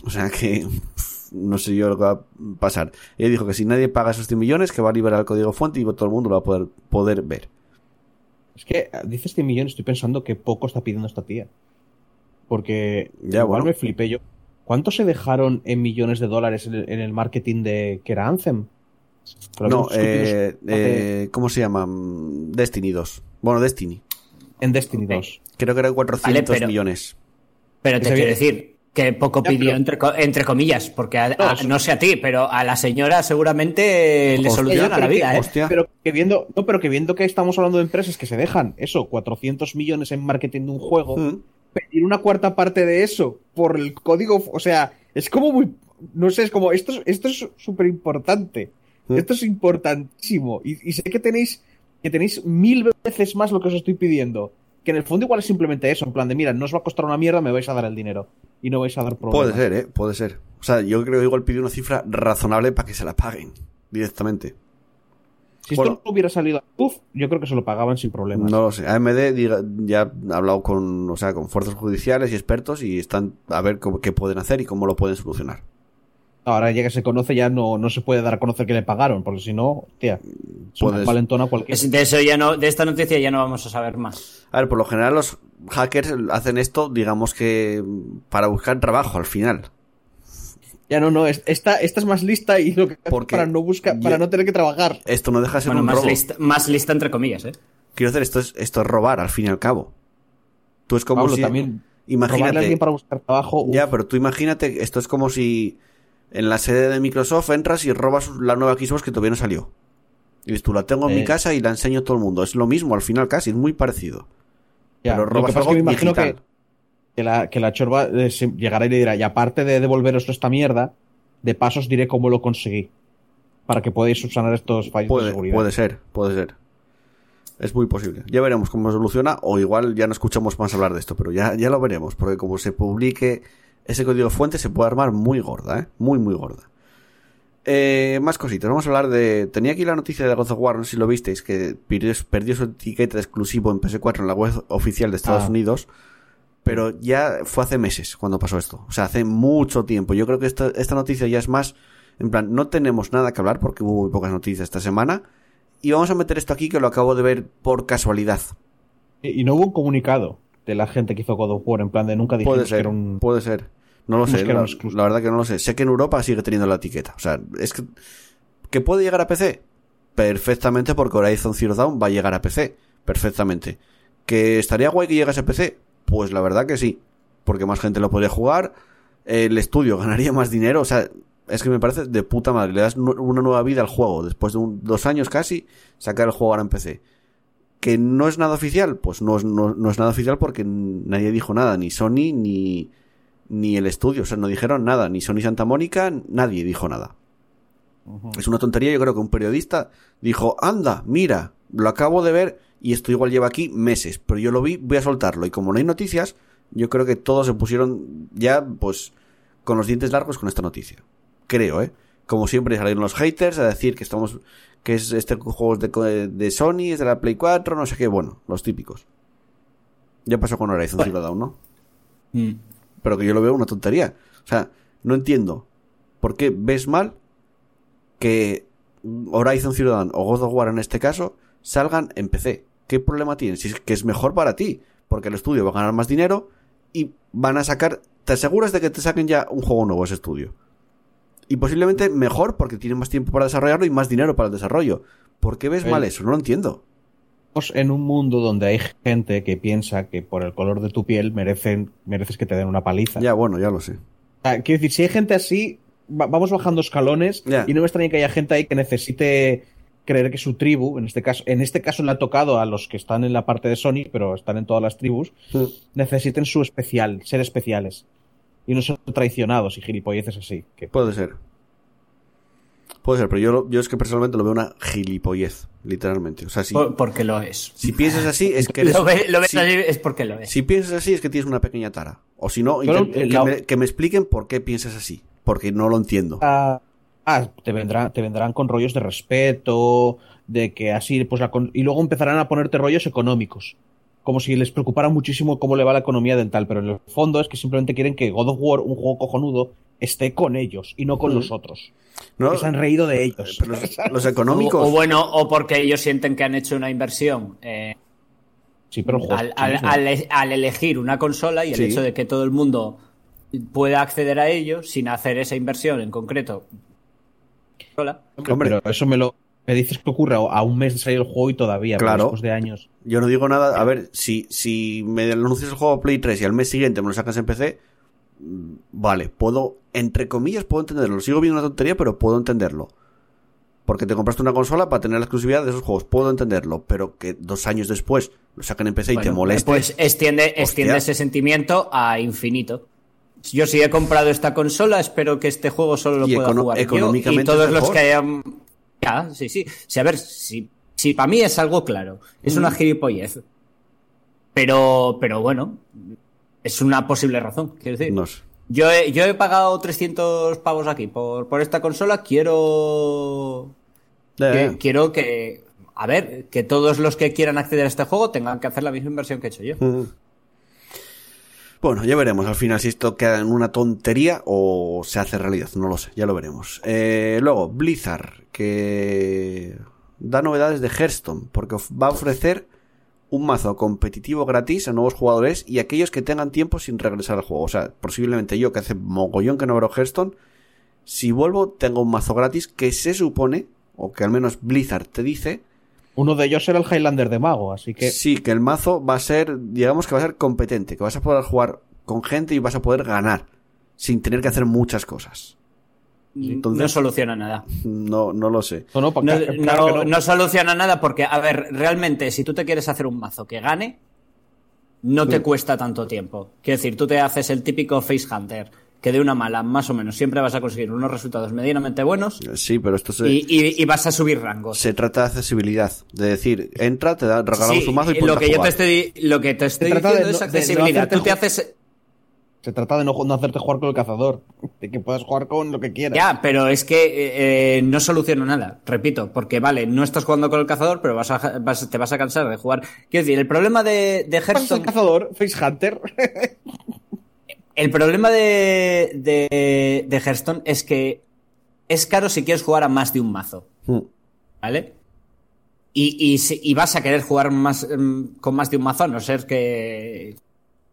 O sea que no sé yo lo que va a pasar. Ella dijo que si nadie paga esos 100 millones, que va a liberar el código fuente y todo el mundo lo va a poder, poder ver. Es que ah, dices 100 millones, estoy pensando que poco está pidiendo esta tía. Porque Ya, igual bueno. me flipé yo. ¿Cuánto se dejaron en millones de dólares en el, en el marketing de que era Anthem? Pero No, eh, eh, ¿cómo se llama? Mm, Destiny 2. Bueno, Destiny. en Destiny Ok. 2. Creo que eran 400 Vale, pero- millones. Pero te quiero decir que poco Ya, pidió pero- entre, co- entre comillas, porque a- No, a- sí. no sé a ti, pero a la señora seguramente le soluciona la que- vida, ¿eh? hostia. Pero que viendo, no, pero que viendo que estamos hablando de empresas que se dejan eso, 400 millones en marketing de un juego, Mm. pedir una cuarta parte de eso por el código, o sea, es como muy, no sé, es como, esto es, esto es súper importante, Mm. esto es importantísimo, y, y sé que tenéis, que tenéis mil veces más lo que os estoy pidiendo, que en el fondo igual es simplemente eso, en plan de, mira, no os va a costar una mierda, me vais a dar el dinero, y no vais a dar problemas. Puede ser, ¿eh? Puede ser. O sea, yo creo que igual pidió una cifra razonable para que se la paguen directamente. Si esto no hubiera salido a yo creo que se lo pagaban sin problemas. No lo sé. AMD diga- ya ha hablado con, o sea, con fuerzas judiciales y expertos y están a ver cómo- qué pueden hacer y cómo lo pueden solucionar. Ahora ya que se conoce ya no, no se puede dar a conocer que le pagaron, porque si no, tía, es una valentona cualquiera. Es- De eso ya no, de esta noticia ya no vamos a saber más. A ver, por lo general los hackers hacen esto, digamos que para buscar trabajo al final. Ya no, no, es- esta, esta es más lista y lo que Porque para no buscar, para no tener que trabajar. Esto no deja de ser Bueno, un más robo. lista, más lista entre comillas, ¿eh? Quiero decir, esto es, esto es robar al fin y al cabo. Tú es como Pablo, si... también a Imagínate... alguien para buscar trabajo. uf, Ya, pero tú imagínate, esto es como si en la sede de Microsoft entras y robas la nueva Xbox que todavía no salió. Y tú la tengo en mi Eh. casa y la enseño a todo el mundo. Es lo mismo al final casi, es muy parecido. ya. pero Lo robas que pasa es algo que me imagino que, que la, que la chorba eh, llegará y le dirá, y aparte de devolveros esta mierda, de paso os diré cómo lo conseguí. Para que podáis subsanar estos fallos de Puede, seguridad. puede ser, puede ser. Es muy posible. Ya veremos cómo se soluciona o igual ya no escuchamos más hablar de esto, pero ya, ya lo veremos, porque como se publique ese código fuente se puede armar muy gorda, ¿eh? Muy, muy gorda. Eh, más cositas. Vamos a hablar de... Tenía aquí la noticia de God of War, no sé si lo visteis, que perdió, perdió su etiqueta exclusivo en PS4 en la web oficial de Estados Ah. Unidos, pero ya fue hace meses cuando pasó esto. O sea, hace mucho tiempo. Yo creo que esta, esta noticia ya es más... En plan, no tenemos nada que hablar porque hubo muy pocas noticias esta semana. Y vamos a meter esto aquí que lo acabo de ver por casualidad. Y no hubo un comunicado de la gente que hizo God of War, en plan de nunca dijimos Puede que ser, era un... puede ser. No lo sé, que la, verdad que no lo sé. Sé que en Europa sigue teniendo la etiqueta. O sea, es que... ¿Que puede llegar a PC? Perfectamente porque Horizon Zero Dawn va a llegar a PC. Perfectamente. ¿Que estaría guay que llegase a PC? Pues la verdad que sí. Porque más gente lo podría jugar. El estudio ganaría más dinero. O sea, es que me parece de puta madre. Le das una nueva vida al juego. Después de un- dos años casi, sacar el juego ahora en PC. ¿Que no es nada oficial? Pues no no es nada oficial porque nadie dijo nada. Ni Sony, ni, ni el estudio, o sea, no dijeron nada, ni Sony Santa Mónica, nadie dijo nada. Es una tontería, yo creo que un periodista dijo, anda, mira, lo acabo de ver y esto igual lleva aquí meses, pero yo lo vi, voy a soltarlo. Y como no hay noticias, yo creo que todos se pusieron ya, pues, con los dientes largos con esta noticia. Creo, ¿eh? Como siempre salieron los haters a decir que estamos, que es este juego de, de Sony, es de la Play 4, no sé qué, bueno, los típicos. Ya pasó con Horizon Zero Dawn, ¿no? Mm. Pero que yo lo veo una tontería. O sea, no entiendo por qué ves mal que Horizon Zero Dawn o God of War en este caso salgan en PC. ¿Qué problema tienes? Si es que es mejor para ti, porque el estudio va a ganar más dinero y van a sacar, te aseguras de que te saquen ya un juego nuevo ese estudio. Y posiblemente mejor porque tienen más tiempo para desarrollarlo y más dinero para el desarrollo. ¿Por qué ves mal eso? No lo entiendo. Estamos en un mundo donde hay gente que piensa que por el color de tu piel merecen, mereces que te den una paliza. Ya, bueno, ya lo sé. O sea, quiero decir, si hay gente así, va- vamos bajando escalones Ya. y no me extraña que haya gente ahí que necesite creer que su tribu, en este caso, en este caso le ha tocado a los que están en la parte de Sony, pero están en todas las tribus, necesiten su especial, ser especiales. Y no ser traicionados y gilipolleces así. Que, Puede ser. Puede ser, pero yo, yo es que personalmente lo veo una gilipollez, literalmente. O sea, si, Por- porque lo es. si piensas así, es que eres... Lo, ve- lo ves si- así es porque lo es. Si piensas así es que tienes una pequeña tara. O si no, Pero, que, me, que me expliquen por qué piensas así. Porque no lo entiendo. Ah, ah, te, vendrá, te vendrán con rollos de respeto, de que así, pues la con- y luego empezarán a ponerte rollos económicos. Como si les preocupara muchísimo cómo le va la economía del tal, pero en el fondo es que simplemente quieren que God of War, un juego cojonudo, esté con ellos y no con Ujú. los otros. ¿No? Se han reído de ellos. Pero los, económicos. o bueno, o porque ellos sienten que han hecho una inversión eh, Sí, pero el juego al, es al- chulísimo. al- al elegir una consola y el Sí. hecho de que todo el mundo pueda acceder a ello sin hacer esa inversión en concreto. Consola. Hombre. Pero eso me lo me dices que ocurre a un mes de salir el juego y todavía, Claro. después de años. Yo no digo nada. A ver, si, si me anuncias el juego a Play 3 y al mes siguiente me lo sacas en PC, mm, vale, puedo, entre comillas, puedo entenderlo. Sigo viendo una tontería, pero puedo entenderlo. Porque te compraste una consola para tener la exclusividad de esos juegos. Puedo entenderlo, pero que dos años después lo saquen en PC y te moleste. Pues extiende, extiende ese sentimiento a infinito. Yo si he comprado esta consola, espero que este juego solo lo Y pueda jugar yo y todos los mejor. que hayan... Ya, sí, sí. Sí, a ver, si, si para mí es algo claro. Es una gilipollez. Pero, pero bueno, es una posible razón, quiero decir. No sé. Yo he, yo he pagado 300 pavos aquí por, por esta consola. Quiero. Que- quiero que. A ver, que todos los que quieran acceder a este juego tengan que hacer la misma inversión que he hecho yo. Mm. Bueno, ya veremos al final si esto queda en una tontería o se hace realidad, no lo sé, ya lo veremos. Eh, luego, Blizzard, que da novedades de Hearthstone, porque va a ofrecer un mazo competitivo gratis a nuevos jugadores y aquellos que tengan tiempo sin regresar al juego. O sea, posiblemente yo que hace mogollón que no abro Hearthstone, si vuelvo tengo un mazo gratis que se supone, o que al menos Blizzard te dice, Uno de ellos era el Highlander de Mago, así que Sí, que el mazo va a ser, digamos que va a ser competente, que vas a poder jugar con gente y vas a poder ganar, sin tener que hacer muchas cosas. Entonces- no soluciona nada. No, no lo sé. no, no, pa- No, claro no- que no. no soluciona nada porque, a ver, realmente, si tú te quieres hacer un mazo que gane, no te cuesta tanto tiempo. Quiero decir, tú te haces el típico face hunter, que de una mala, más o menos, siempre vas a conseguir unos resultados medianamente buenos Sí, pero esto se, y, y- y vas a subir rangos. se trata de accesibilidad. De decir, entra, te da, regalamos Sí, un mazo y lo ponte a que yo te estoy, lo que te estoy diciendo de es no accesibilidad. tú te haces. Se trata de no, no hacerte jugar con el cazador, de que puedas jugar con lo que quieras. Ya, pero es que eh, eh, no soluciona nada, repito, porque vale, no estás jugando con el cazador, pero vas a, vas- te vas a cansar de jugar. Quiero decir, el problema de, de Pasas el Hearthstone, cazador, Face Hunter. el problema de, de, de Hearthstone es que es caro si quieres jugar a más de un mazo, Mm. ¿vale? Y, y, vas a querer jugar más mm, con más de un mazo, a no ser que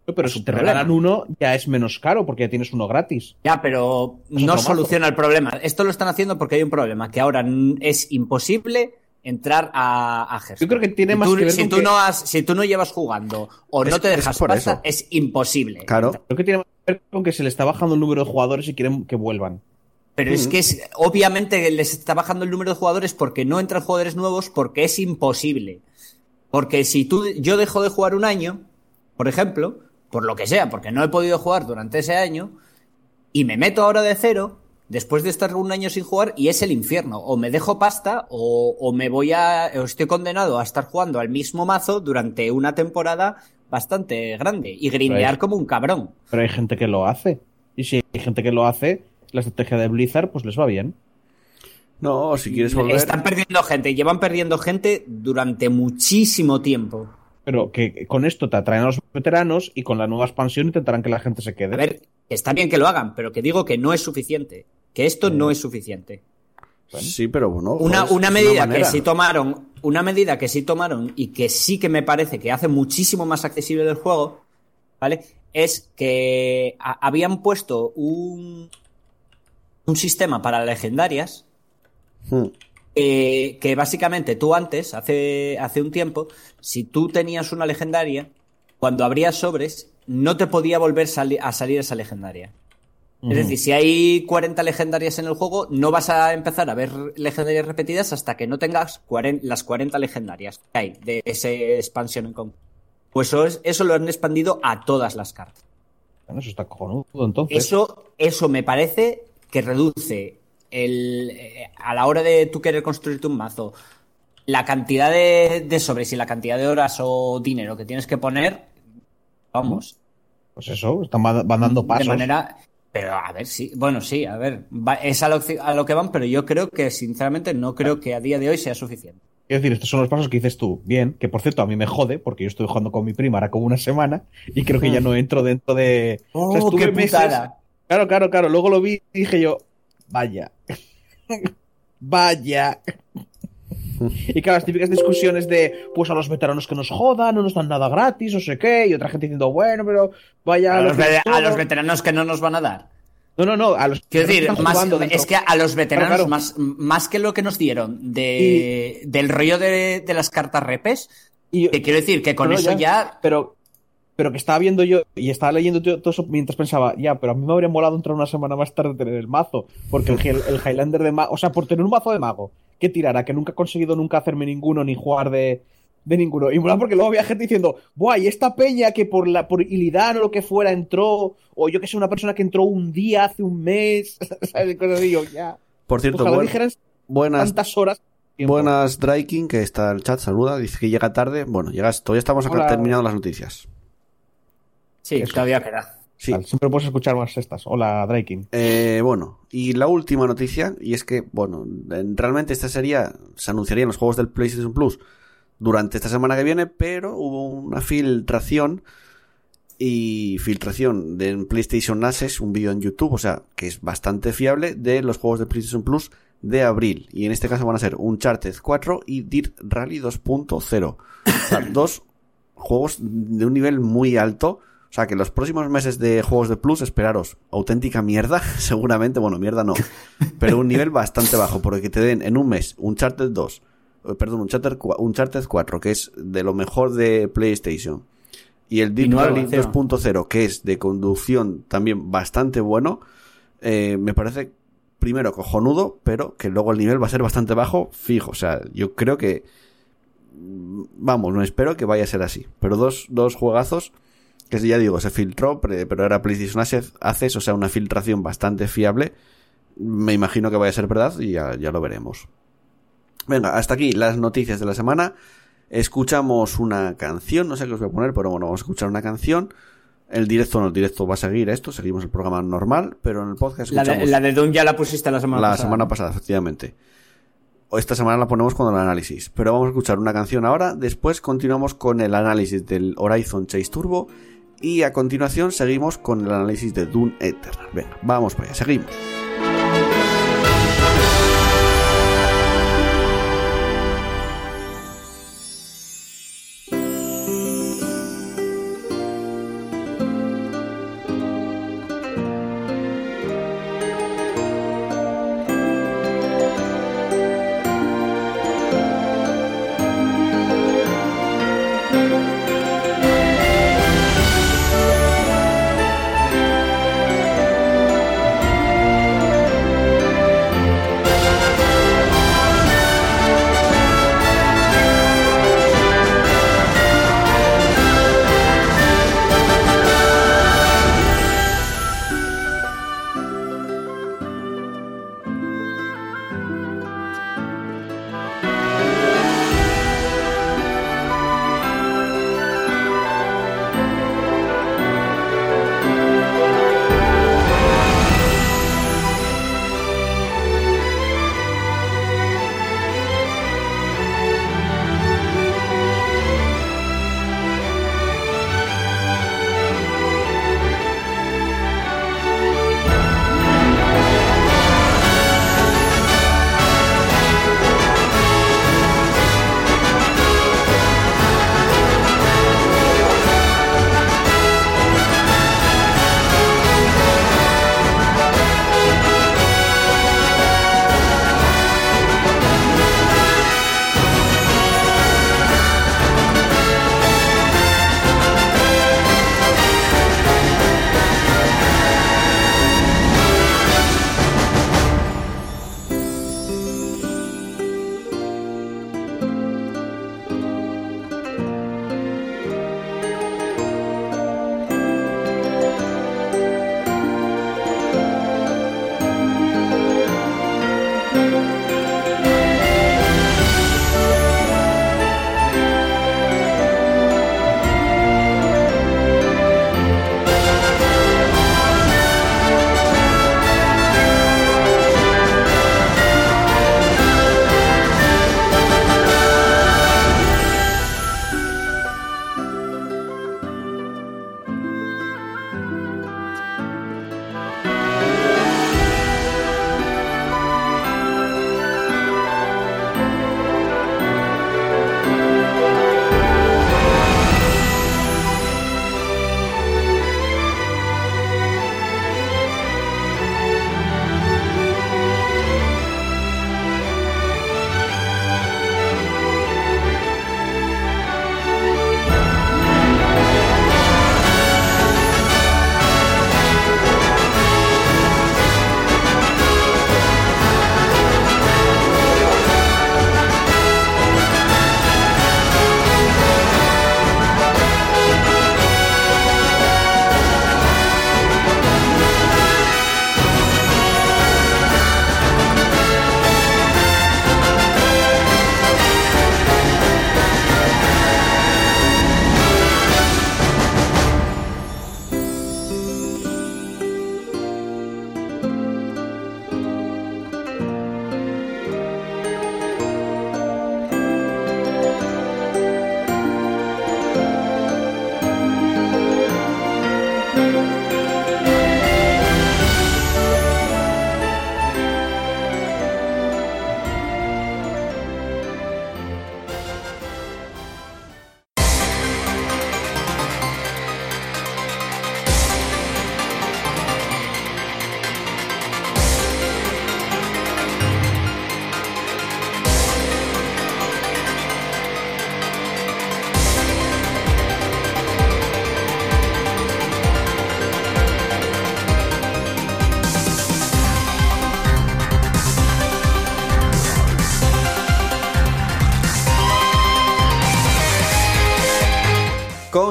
pero Es si te problema. regalan uno, ya es menos caro porque ya tienes uno gratis. Ya, pero Es no mazo. soluciona el problema. Esto lo están haciendo porque hay un problema, que ahora es imposible entrar a, a Hearthstone. Yo creo que tiene Si más tú- que ver si con tú que- no has, si tú no llevas jugando o Es- no te es dejas por pasta, eso. es imposible. Claro. Creo que tiene más que ver con que se le está bajando el número de jugadores y quieren que vuelvan. Pero es que es, obviamente les está bajando el número de jugadores porque no entran jugadores nuevos porque es imposible. Porque si tú, yo dejo de jugar un año, por ejemplo, por lo que sea, porque no he podido jugar durante ese año, y me meto ahora de cero, después de estar un año sin jugar, y es el infierno. O me dejo pasta, o, o me voy a. o estoy condenado a estar jugando al mismo mazo durante una temporada bastante grande y grindear como un cabrón. Pero hay gente que lo hace. Y si hay gente que lo hace, la estrategia de Blizzard pues les va bien. No, si quieres volver. Están perdiendo gente, llevan perdiendo gente durante muchísimo tiempo. Pero que con esto te atraen a los veteranos y con la nueva expansión intentarán que la gente se quede. A ver, que está bien que lo hagan, pero que digo que no es suficiente. Que esto no es suficiente. Sí, pero bueno. Una, una medida que sí tomaron, una medida que sí tomaron y que sí que me parece que hace muchísimo más accesible el juego, ¿vale? Es que a- habían puesto un, un sistema para legendarias Hmm. eh, que básicamente tú antes, hace, hace un tiempo, si tú tenías una legendaria, cuando abrías sobres, no te podía volver sali- a salir esa legendaria. Es decir, si hay 40 legendarias en el juego, no vas a empezar a ver legendarias repetidas hasta que no tengas 40 las 40 legendarias que hay de esa expansión en concreto. Pues eso, es- eso lo han expandido a todas las cartas. Bueno, eso está cojonudo entonces. Eso, eso me parece que reduce el, eh, a la hora de tú querer construirte un mazo, la cantidad de, de sobres y la cantidad de horas o dinero que tienes que poner, vamos, Pues eso, están va- van dando pasos. de manera... Pero a ver, sí, bueno, sí, a ver, va- es a lo, que- a lo que van, pero yo creo que, sinceramente, no creo que a día de hoy sea suficiente. Es decir, estos son los pasos que dices tú. Bien, que por cierto a mí me jode porque yo estoy jugando con mi prima ahora como una semana y creo que ya no entro dentro de... O sea, ¡Oh, estuve qué meses-! Claro, claro, claro. Luego lo vi y dije yo, vaya. vaya. y claro, las típicas discusiones de, pues a los veteranos que nos jodan, no nos dan nada gratis, o sé qué, y otra gente diciendo, bueno, pero vaya... A los, que ve- todo". a los veteranos que no nos van a dar. No, no, no, a los Quiero decir, más- es que a los veteranos, Claro, claro. Más, más que lo que nos dieron de, del rollo de, de las cartas repes, Y- te quiero decir que con No, no, eso ya... Pero, pero que estaba viendo yo y estaba leyendo todo eso mientras pensaba, ya, pero a mí me habría molado entrar una semana más tarde tener el mazo. Porque el, el Highlander de mago, o sea, por tener un mazo de mago, que tirara, que nunca he conseguido nunca hacerme ninguno ni jugar de, de ninguno. Y mola porque luego había gente diciendo, buah, y esta peña que por la por Illidan o lo que fuera entró, o yo que sé, una persona que entró un día hace un mes, ¿sabes? Cosas así, yo, ya. Por cierto, Ojalá buen- buenas, tantas horas. tiempo. buenas Dryking, que está en el chat, saluda, dice que llega tarde. Bueno, llegas, todavía estamos acá terminando las noticias. Sí, Eso. todavía queda. Sí. Siempre puedes escuchar más estas. Hola, Draking. Eh, bueno, y la última noticia, y es que, bueno, en- realmente esta sería, se anunciaría en los juegos del PlayStation Plus durante esta semana que viene, pero hubo una filtración y filtración de PlayStation Access, un vídeo en YouTube, o sea, que es bastante fiable, de los juegos de PlayStation Plus de abril. Y en este caso van a ser Uncharted 4 y Dirt Rally 2.0. O sea, dos juegos de un nivel muy alto. O sea, que los próximos meses de juegos de Plus, esperaros, auténtica mierda, seguramente, bueno, mierda no, pero un nivel bastante bajo, porque te den en un mes Uncharted 2, eh, perdón, Uncharted, cua- Uncharted 4, que es de lo mejor de PlayStation, y el Deep Rally encima. 2.0, que es de conducción también bastante bueno, eh, me parece primero cojonudo, pero que luego el nivel va a ser bastante bajo, fijo. O sea, yo creo que. mm, Vamos, no espero que vaya a ser así. Pero dos, dos juegazos que ya digo, se filtró, pero era PlayStation Access, o sea, una filtración bastante fiable. Me imagino que vaya a ser verdad y ya, ya lo veremos. Venga, hasta aquí las noticias de la semana. Escuchamos una canción, no sé qué os voy a poner, pero bueno, vamos a escuchar una canción. El directo no, el directo va a seguir esto, seguimos el programa normal, pero en el podcast La escuchamos de, la de Doom ya la pusiste la semana la pasada. semana pasada, efectivamente. O esta semana la ponemos con el análisis. Pero vamos a escuchar una canción ahora. Después continuamos con el análisis del Horizon Chase Turbo. Y a continuación seguimos con el análisis de Dune Eternal. Venga, vamos para allá, seguimos.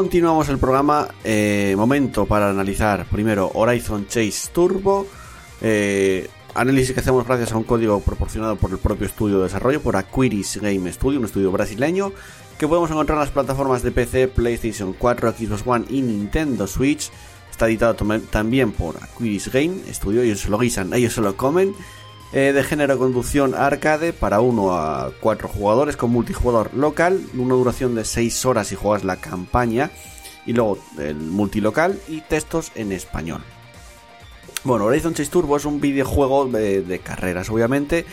Continuamos el programa. eh, momento para analizar primero Horizon Chase Turbo. eh, análisis que hacemos gracias a un código proporcionado por el propio estudio de desarrollo, por Aquiris Game Studio, un estudio brasileño, que podemos encontrar en las plataformas de PC, PlayStation 4, Xbox One y Nintendo Switch. Está editado también por Aquiris Game Studio, ellos se lo guisan, ellos se lo comen. Eh, de género conducción arcade para 1 a 4 jugadores con multijugador local, una duración de 6 horas si juegas la campaña y luego el multilocal y textos en español. Bueno, Horizon Chase Turbo es un videojuego de, de carreras, obviamente,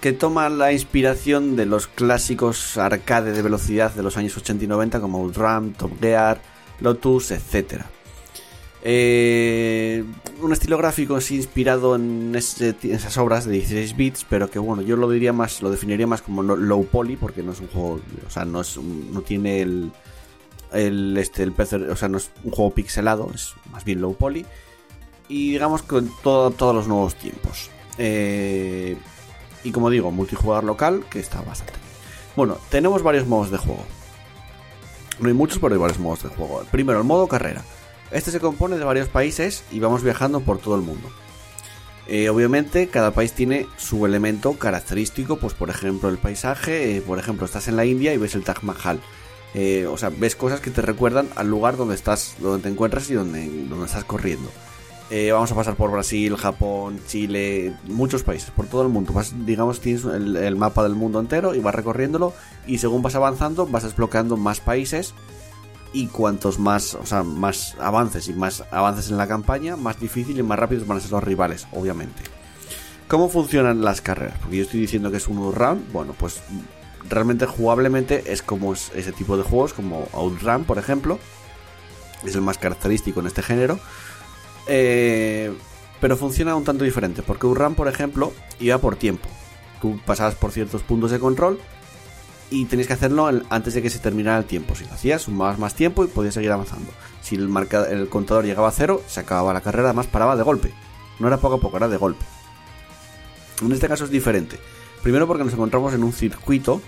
que toma la inspiración de los clásicos arcade de velocidad de los años 80 y 90 como Outrun, Top Gear, Lotus, etcétera. Eh, un estilo gráfico inspirado en, esas obras de 16 bits, pero que bueno, yo lo diría más, lo definiría más como low poly, porque no es un juego, o sea, no es no tiene el, el este el PC, o sea, no es un juego pixelado, es más bien low poly y digamos con todo, todos los nuevos tiempos. Eh, y como digo, multijugador local que está bastante bien. Bueno, tenemos varios modos de juego. No hay muchos, pero hay varios modos de juego. Primero, el modo carrera. Este se compone de varios países y vamos viajando por todo el mundo. Eh, obviamente, cada país tiene su elemento característico, pues por ejemplo el paisaje, eh, por ejemplo estás en la India y ves el Taj Mahal. Eh, o sea, ves cosas que te recuerdan al lugar donde estás, donde te encuentras y donde, donde estás corriendo. Vamos a pasar por Brasil, Japón, Chile, muchos países, por todo el mundo. Vas, digamos, tienes el, el mapa del mundo entero y vas recorriéndolo y según vas avanzando vas desbloqueando más países y cuantos más, o sea, más avances y más avances en la campaña, más difícil y más rápidos van a ser los rivales, obviamente. ¿Cómo funcionan las carreras? Porque yo estoy diciendo que es un round, bueno, pues realmente jugablemente es como es ese tipo de juegos, como Outrun, por ejemplo. Es el más característico en este género. Eh, pero funciona un tanto diferente, porque Outrun, por ejemplo, iba por tiempo. Tú pasabas por ciertos puntos de control y tenías que hacerlo antes de que se terminara el tiempo. Si lo hacías, sumabas más tiempo y podías seguir avanzando. Si el, contador llegaba a cero, se acababa la carrera, además paraba de golpe. No era poco a poco, era de golpe. En este caso es diferente. Primero porque nos encontramos en un circuito.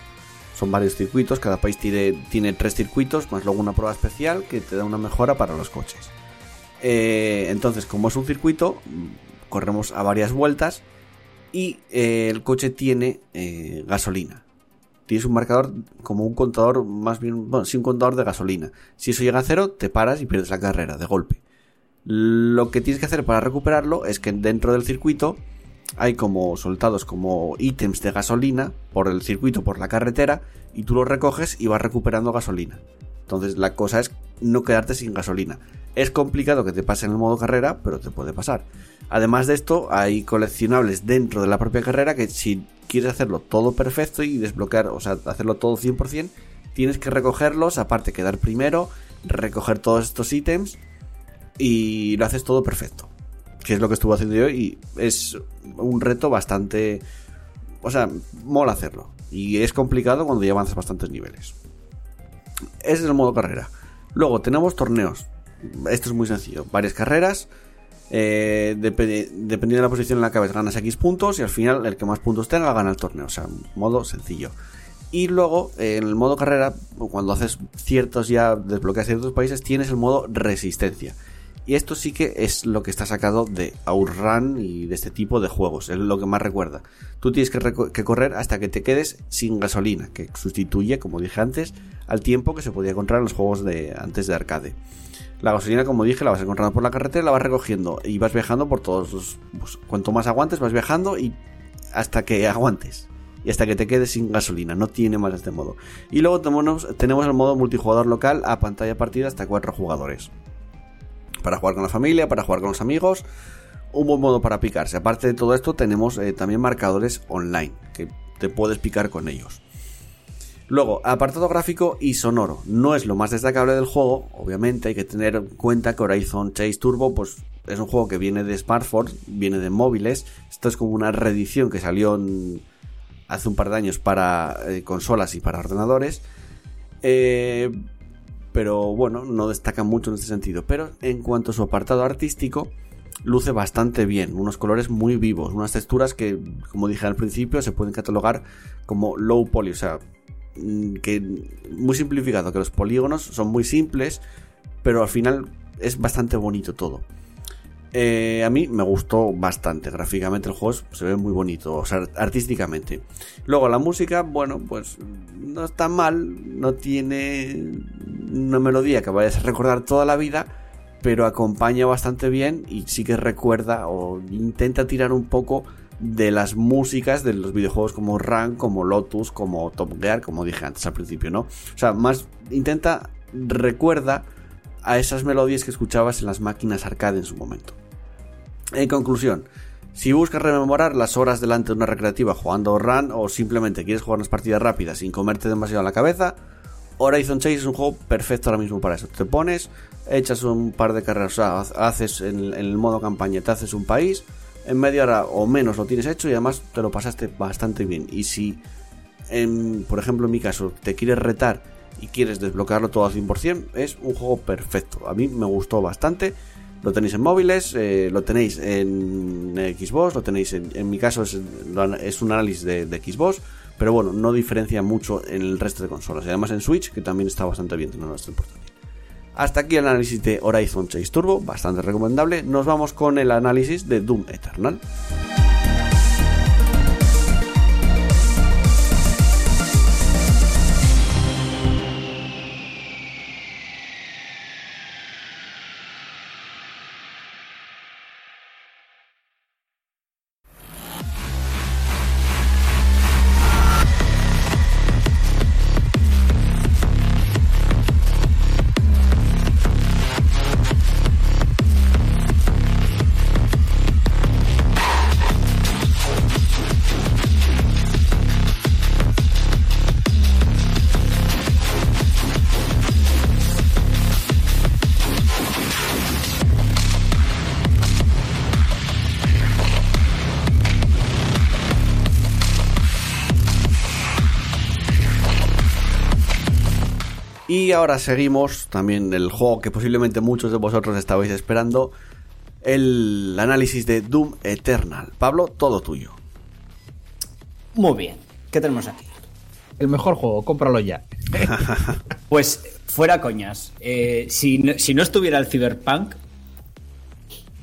Son varios circuitos, cada país tiene, tres circuitos, más luego una prueba especial que te da una mejora para los coches. Eh, entonces, como es un circuito, corremos a varias vueltas y eh, el coche tiene eh, gasolina. Tienes un marcador como un contador, más bien, bueno, sí, un contador de gasolina. Si eso llega a cero, te paras y pierdes la carrera de golpe. Lo que tienes que hacer para recuperarlo es que dentro del circuito hay como soltados como ítems de gasolina por el circuito, por la carretera, y tú los recoges y vas recuperando gasolina. Entonces la cosa es no quedarte sin gasolina. Es complicado que te pase en el modo carrera, pero te puede pasar. Además de esto, hay coleccionables dentro de la propia carrera que si quieres hacerlo todo perfecto y desbloquear, o sea, hacerlo todo 100%, tienes que recogerlos, aparte quedar primero, recoger todos estos ítems y lo haces todo perfecto. Que es lo que estuve haciendo yo y es un reto bastante... O sea, mola hacerlo. Y es complicado cuando ya avanzas bastantes niveles. Ese es el modo carrera. Luego tenemos torneos. Esto es muy sencillo. Varias carreras. eh, dep- dependiendo de la posición en la que ves, ganas X puntos y al final el que más puntos tenga gana el torneo. O sea, modo sencillo. Y luego, en el modo carrera, cuando haces ciertos ya, desbloqueas ciertos países, tienes el modo resistencia. Y esto sí que es lo que está sacado de Outrun y de este tipo de juegos. Es lo que más recuerda. Tú tienes que, correr hasta que te quedes sin gasolina, que sustituye, como dije antes, al tiempo que se podía encontrar en los juegos de antes de arcade. La gasolina, como dije, la vas encontrando por la carretera, la vas recogiendo y vas viajando por todos los. pues, cuanto más aguantes, vas viajando y hasta que aguantes. Y hasta que te quedes sin gasolina. No tiene más este modo. Y luego tenemos, tenemos el modo multijugador local a pantalla partida hasta cuatro jugadores. Para jugar con la familia, para jugar con los amigos. Un buen modo para picarse. Aparte de todo esto, tenemos eh, también marcadores online. Que te puedes picar con ellos. Luego, apartado gráfico y sonoro. No es lo más destacable del juego, obviamente hay que tener en cuenta que Horizon Chase Turbo pues, es un juego que viene de smartphones, viene de móviles. Esto es como una reedición que salió hace un par de años para eh, consolas y para ordenadores. Eh, pero bueno, no destaca mucho en este sentido. Pero en cuanto a su apartado artístico, luce bastante bien. Unos colores muy vivos, unas texturas que, como dije al principio, se pueden catalogar como low poly, o sea, mm, que muy simplificado, que los polígonos son muy simples, pero al final es bastante bonito todo. Eh, a mí me gustó bastante. Gráficamente el juego se ve muy bonito, o sea, artísticamente. Luego la música, bueno, pues no está mal, no tiene una melodía que vayas a recordar toda la vida, pero acompaña bastante bien y sí que recuerda o intenta tirar un poco de las músicas de los videojuegos como Run, como Lotus, como Top Gear, como dije antes al principio, ¿no? O sea, más intenta, recuerda a esas melodías que escuchabas en las máquinas arcade en su momento. En conclusión, si buscas rememorar las horas delante de una recreativa jugando Run o simplemente quieres jugar unas partidas rápidas sin comerte demasiado la cabeza, Horizon Chase es un juego perfecto ahora mismo para eso. Te pones, echas un par de carreras, o sea, haces en, el modo campaña, te haces un país, en media hora o menos lo tienes hecho y además te lo pasaste bastante bien. Y si, por ejemplo, en mi caso, te quieres retar y quieres desbloquearlo todo al 100%, es un juego perfecto. A mí me gustó bastante. Lo tenéis en móviles, eh, lo tenéis en Xbox, lo tenéis en, mi caso es, un análisis de, Xbox, pero bueno, no diferencia mucho en el resto de consolas. Y además en Switch, que también está bastante bien tener nuestro portátil. Hasta aquí el análisis de Horizon Chase Turbo, bastante recomendable. Nos vamos con el análisis de Doom Eternal. Y ahora seguimos también el juego que posiblemente muchos de vosotros estabais esperando, el análisis de Doom Eternal. Pablo, todo tuyo. Muy bien, ¿qué tenemos aquí? El mejor juego, cómpralo ya. pues fuera coñas, eh, si, no, estuviera el Cyberpunk,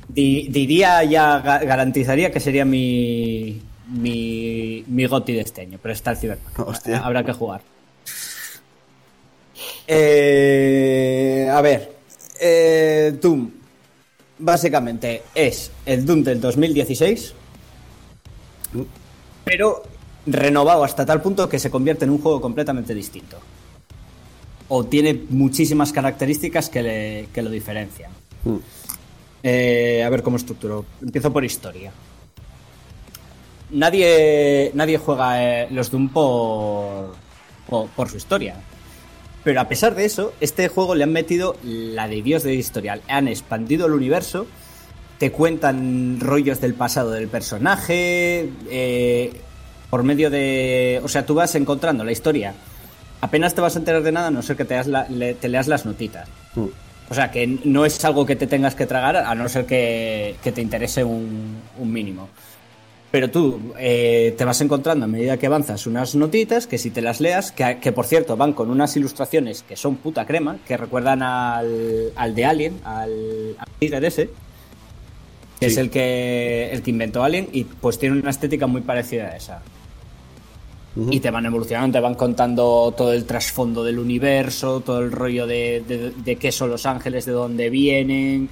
diría ya, garantizaría que sería mi, mi, mi goti de este año, pero está el Cyberpunk. Habrá que jugar. Eh, a ver, eh, Doom básicamente es el Doom del 2016, pero renovado hasta tal punto que se convierte en un juego completamente distinto. O tiene muchísimas características que, lo diferencian. Mm. Eh, a ver cómo estructuro. Empiezo por historia. Nadie, nadie juega eh, los Doom por, por su historia. Pero a pesar de eso, este juego le han metido la de Dios de historial. Han expandido el universo, te cuentan rollos del pasado del personaje, eh, por medio de... O sea, tú vas encontrando la historia. Apenas te vas a enterar de nada, a no ser que te, leas las notitas. Mm. O sea, que no es algo que te tengas que tragar, a no ser que, te interese un mínimo. Pero tú eh, te vas encontrando a medida que avanzas unas notitas que si te las leas, que, por cierto van con unas ilustraciones que son puta crema, que recuerdan al, al de Alien, al, al ese, que es el que, el que inventó Alien y pues tiene una estética muy parecida a esa. Y te van evolucionando, te van contando todo el trasfondo del universo, todo el rollo de, de, de qué son los ángeles, de dónde vienen,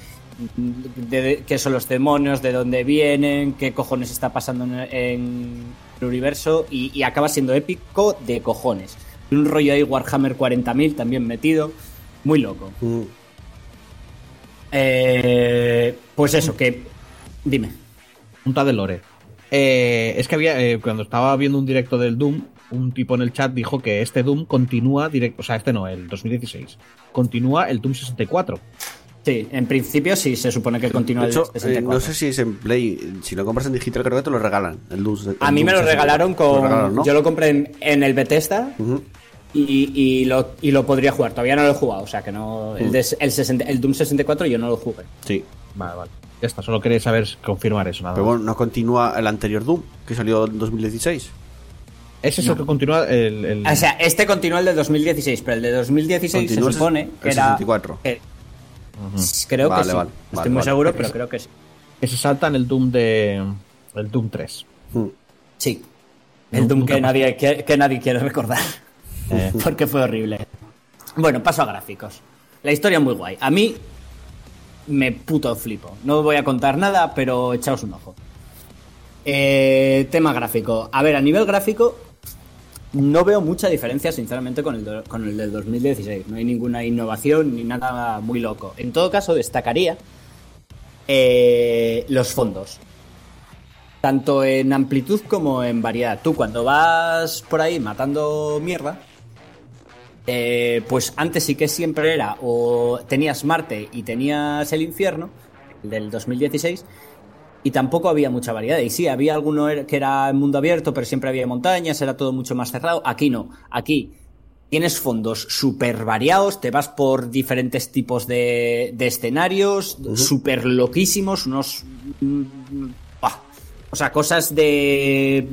de qué son los demonios, de dónde vienen, qué cojones está pasando en, el universo y, acaba siendo épico de cojones. Un rollo ahí Warhammer 40.000 también metido, muy loco. Mm. Eh, pues eso, que... Dime. Punta de Lore. Eh, es que había, eh, cuando estaba viendo un directo del Doom, un tipo en el chat dijo que este Doom continúa directo, o sea, este no, el 2016, continúa el Doom 64. Sí, en principio sí se supone que continúa el eh, no sé si es en Play, si lo compras en digital creo que te lo regalan. El a mí me lo regalaron con... Yo lo compré en, el Bethesda y, lo, y lo podría jugar. Todavía no lo he jugado, o sea que no... El, el, Doom 64 yo no lo jugué. Sí. Vale, vale. Ya está, solo quería saber confirmar eso. Nada Pero bueno, ¿no continúa el anterior Doom que salió en 2016? Es eso que continúa el, O sea, este continúa el de 2016, pero el de 2016 se supone que era... Creo Vale, que sí. vale, Estoy vale, muy vale. seguro, pero creo que sí. Que se saltan el Doom de. El Doom 3. Mm. Sí. El Doom que nadie, que, que nadie quiere recordar. Eh. Porque fue horrible. Bueno, paso a gráficos. La historia es muy guay. A mí me puto flipo. No voy a contar nada, pero echaos un ojo. Eh, tema gráfico. A ver, a nivel gráfico, no veo mucha diferencia, sinceramente, con el, con el del 2016. No hay ninguna innovación ni nada muy loco. En todo caso, destacaría eh, los fondos. Tanto en amplitud como en variedad. Tú cuando vas por ahí matando mierda, eh, pues antes sí que siempre era o tenías Marte y tenías el infierno, el del 2016, y tampoco había mucha variedad. Y sí, había alguno que era en mundo abierto, pero siempre había montañas, era todo mucho más cerrado. Aquí no, aquí tienes fondos súper variados, te vas por diferentes tipos de, de escenarios, súper loquísimos, unos... mm, o sea, cosas de...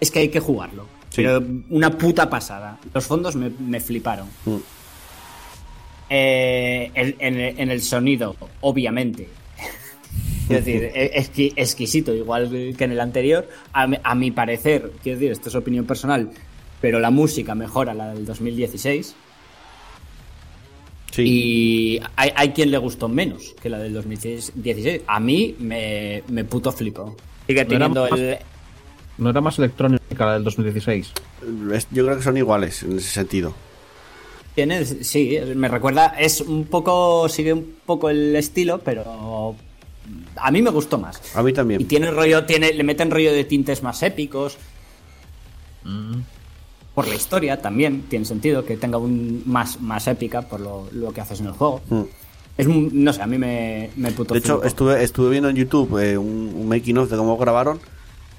Es que hay que jugarlo. Sí. Pero una puta pasada. Los fondos me, me fliparon. Mm. Eh, en, en- en el sonido, obviamente. Quiero decir, es exqui- exquisito, igual que en el anterior. A, mi- a mi parecer, quiero decir, esto es opinión personal, pero la música mejora la del 2016. Sí. Y hay, hay quien le gustó menos que la del 2016. A mí me, me puto flipo. Sigue ¿No era teniendo más- el. ¿No era más electrónica la del 2016? Es- yo creo que son iguales en ese sentido. Tiene, sí, me recuerda, es un poco, sigue un poco el estilo, pero a mí me gustó más. A mí también. Y tiene rollo, tiene, le meten rollo de tintes más épicos. Por la historia también tiene sentido que tenga un más, más épica por lo, lo que haces en el juego. Mm. Es un- no sé, a mí me, me puto De hecho, estuve, estuve viendo en YouTube eh, un, un making of de cómo grabaron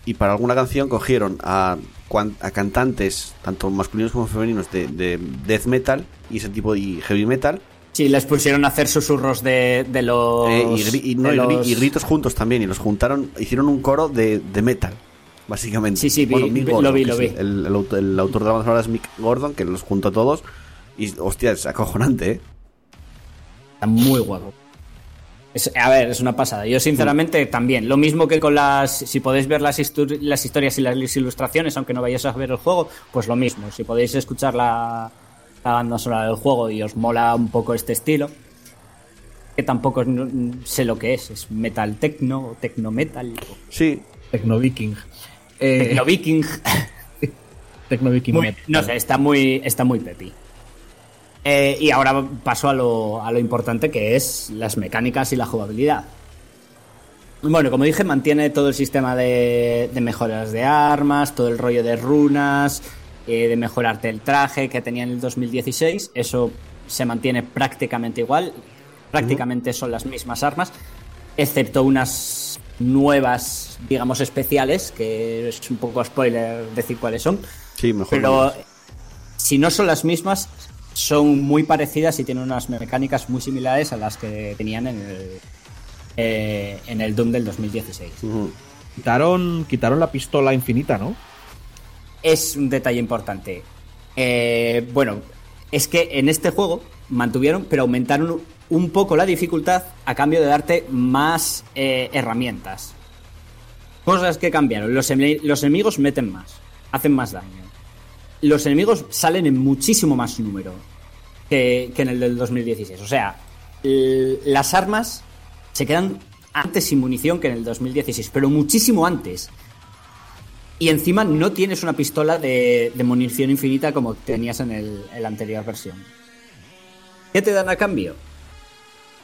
y para alguna canción cogieron a, cuan- a cantantes, tanto masculinos como femeninos, de, de death metal y ese tipo de heavy metal Sí, les pusieron a hacer susurros de, de los. eh, y, y no, de y gri- los- y gritos juntos también y los juntaron, hicieron un coro de, de metal, básicamente. Sí, sí, Mick vi- Gordon, lo vi, lo vi. El, el autor, el autor de la banda sonora es Mick Gordon, que los junta a todos y hostia, es acojonante, ¿eh? Está muy guapo. Es- a ver, es una pasada. Yo, sinceramente, también. Lo mismo que con las. Si podéis ver las historias y las ilustraciones, aunque no vayáis a ver el juego, pues lo mismo. Si podéis escuchar la, la banda sonora del juego y os mola un poco este estilo, que tampoco sé lo que es. Es metal techno o techno metal. o Sí, Tecno Viking. Eh, Techno viking. Tecno Viking Muy- Metal. no sé, está muy, está muy pepi. Eh, y ahora paso a lo, a lo importante que es las mecánicas y la jugabilidad. Bueno, como dije, mantiene todo el sistema de, de mejoras de armas, todo el rollo de runas, eh, de mejorarte el traje que tenía en el 2016. Eso se mantiene prácticamente igual. Prácticamente son las mismas armas, excepto unas nuevas, digamos, especiales, que es un poco spoiler decir cuáles son. sí, mejor. Pero si no son las mismas, son muy parecidas y tienen unas mecánicas muy similares a las que tenían en el, eh, en el Doom del 2016. Ujú. Quitaron, quitaron la pistola infinita, ¿no? Es un detalle importante. Eh, bueno, es que en este juego mantuvieron, pero aumentaron un poco la dificultad a cambio de darte más eh, herramientas. Cosas que cambiaron. Los, los enemigos meten más, hacen más daño. Los enemigos salen en muchísimo más número que, que en el del 2016. O sea, las armas se quedan antes sin munición que en el 2016, pero muchísimo antes. Y encima no tienes una pistola de, de munición infinita como tenías en, el, en la anterior versión. ¿Qué te dan a cambio?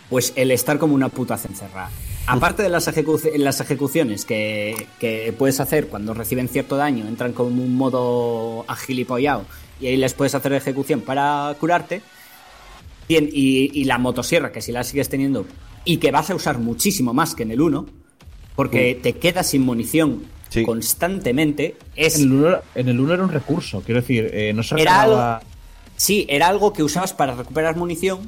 Pues el estar como una puta cencerra. Aparte de las, ejecu- las ejecuciones que, que puedes hacer cuando reciben cierto daño, entran como un modo agilipollado y ahí les puedes hacer ejecución para curarte. Bien, y, y la motosierra, que si la sigues teniendo y que vas a usar muchísimo más que en el 1, porque te quedas sin munición Sí. constantemente, es En el, uno, en el uno era un recurso, quiero decir, eh, no se Era ganaba- Sí, era algo que usabas para recuperar munición,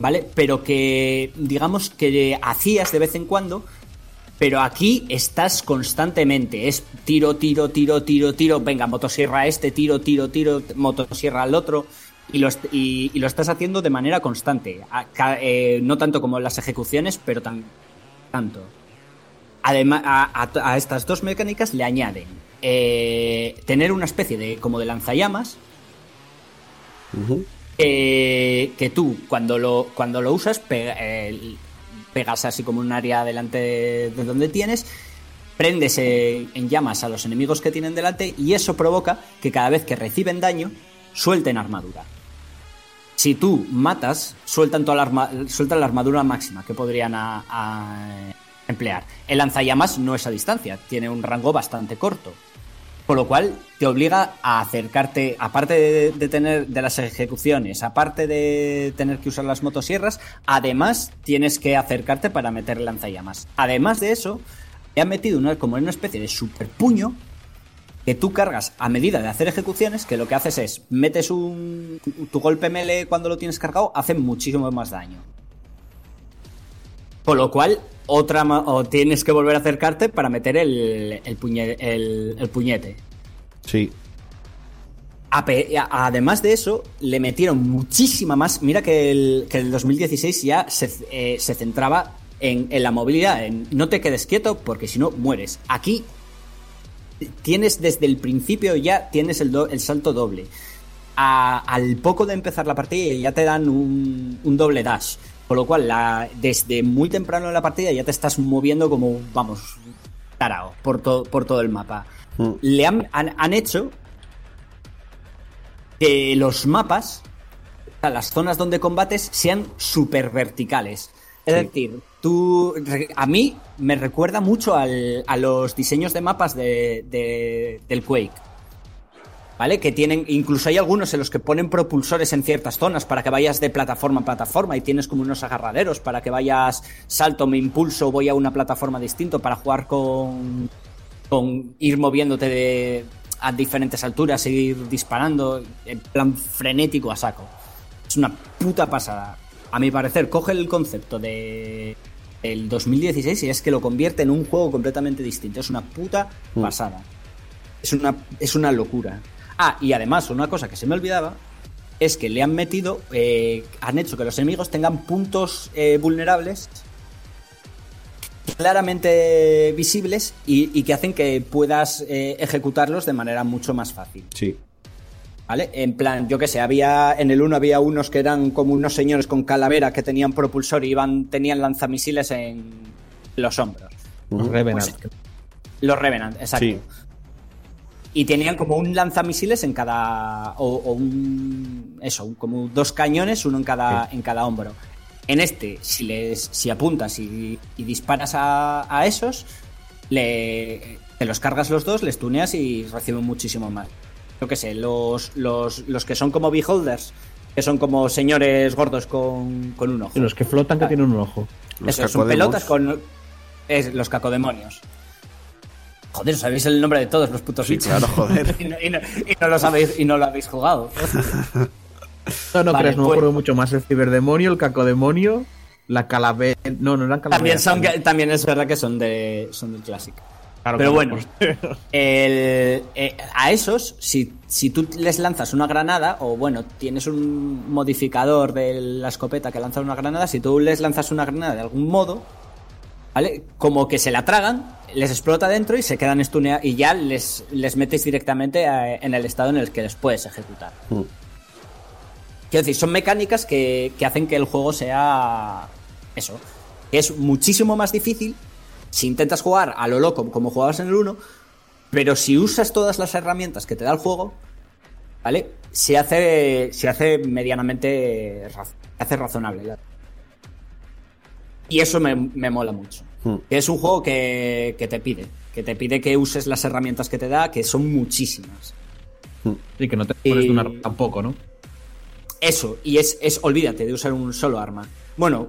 ¿vale? Pero que, digamos, que hacías de vez en cuando. Pero aquí estás constantemente. Es tiro, tiro, tiro, tiro, tiro. Venga, motosierra a este, tiro, tiro, tiro, motosierra al otro. y lo, y- y lo estás haciendo de manera constante. A- eh, no tanto como las ejecuciones, pero tan, tanto. Además, a, a- a estas dos mecánicas le añaden eh, tener una especie de como de lanzallamas eh, que tú cuando lo, cuando lo usas pe- eh, pegas así como un área delante de, de donde tienes, prendes eh, en llamas a los enemigos que tienen delante y eso provoca que cada vez que reciben daño suelten armadura. Si tú matas, sueltan, toda la, arma- sueltan la armadura máxima que podrían a emplear. El lanzallamas no es a distancia, tiene un rango bastante corto. Con lo cual te obliga a acercarte, aparte de, tener de las ejecuciones, aparte de tener que usar las motosierras, además tienes que acercarte para meter lanzallamas. Además de eso, te metido una, como en una especie de super puño que tú cargas a medida de hacer ejecuciones, que lo que haces es metes un tu golpe melee cuando lo tienes cargado, hace muchísimo más daño. Con lo cual, otra o tienes que volver a acercarte para meter el, el, puñe- el- el puñete. Sí. A- Además de eso, le metieron muchísima más. Mira que el, que el 2016 ya se, eh, se centraba en, en la movilidad, en no te quedes quieto porque si no mueres. Aquí tienes desde el principio ya tienes el, do- el salto doble. A- al poco de empezar la partida ya te dan un, un doble dash. Con lo cual, la- desde muy temprano en la partida ya te estás moviendo como, vamos, tarao por, to- por todo el mapa. Mm. Le han, han- han hecho que los mapas, o sea, las zonas donde combates, sean súper verticales. Es decir, tú. A mí me recuerda mucho al- a los diseños de mapas de, de- del Quake. ¿Vale? Que tienen. Incluso hay algunos en los que ponen propulsores en ciertas zonas para que vayas de plataforma a plataforma y tienes como unos agarraderos para que vayas. Salto, me impulso, voy a una plataforma distinto para jugar con. con ir moviéndote de, a diferentes alturas ir disparando en plan frenético a saco. Es una puta pasada. A mi parecer, coge el concepto de el 2016 y es que lo convierte en un juego completamente distinto. Es una puta pasada. Es una, es una locura. Ah, y además, una cosa que se me olvidaba es que le han metido, eh, han hecho que los enemigos tengan puntos eh, vulnerables claramente visibles y, y que hacen que puedas eh, ejecutarlos de manera mucho más fácil. Sí. ¿Vale? En plan, yo que sé, había en el 1 había unos que eran como unos señores con calavera que tenían propulsor y iban, tenían lanzamisiles en los hombros. Los Revenant. Los Revenant, exacto. Sí. Y tenían como un lanzamisiles en cada. O, o un. Eso, como dos cañones, uno en cada, en cada hombro. En este, si les. si apuntas y, y disparas a, a esos, le, te los cargas los dos, les tuneas y reciben muchísimo más. Yo qué sé, los, los, los que son como beholders, que son como señores gordos con, con un ojo. Y los que flotan que tienen un ojo. Los Eso, son pelotas con. Es, los cacodemonios. Joder, sabéis el nombre de todos los putos Sí, bichos. claro, joder. y, no, y no- y no lo sabéis, y no lo habéis jugado. No, no Vale, creas, no me pues- acuerdo mucho más. El ciberdemonio, el cacodemonio, la calavera. No, no eran también, calaveras. son, también es verdad que son, de, son del clásico. Claro, Pero bueno, pues- el- eh, a esos, si, si tú les lanzas una granada, o bueno, tienes un modificador de la escopeta que lanza una granada, si tú les lanzas una granada de algún modo, ¿vale? Como que se la tragan, les explota dentro y se quedan stuneados y ya les, les metes directamente eh, en el estado en el que les puedes ejecutar. Mm. Quiero decir, son mecánicas que, que hacen que el juego sea eso. Que es muchísimo más difícil si intentas jugar a lo loco como jugabas en el 1, pero si usas todas las herramientas que te da el juego, ¿vale? Se hace, se hace medianamente se hace razonable. Y eso me, me mola mucho. Hmm. Que es un juego que, que te pide, que te pide que uses las herramientas que te da, que son muchísimas. Sí, que no te pones Y- de una tampoco, ¿no? Eso, y es, es olvídate de usar un solo arma. Bueno,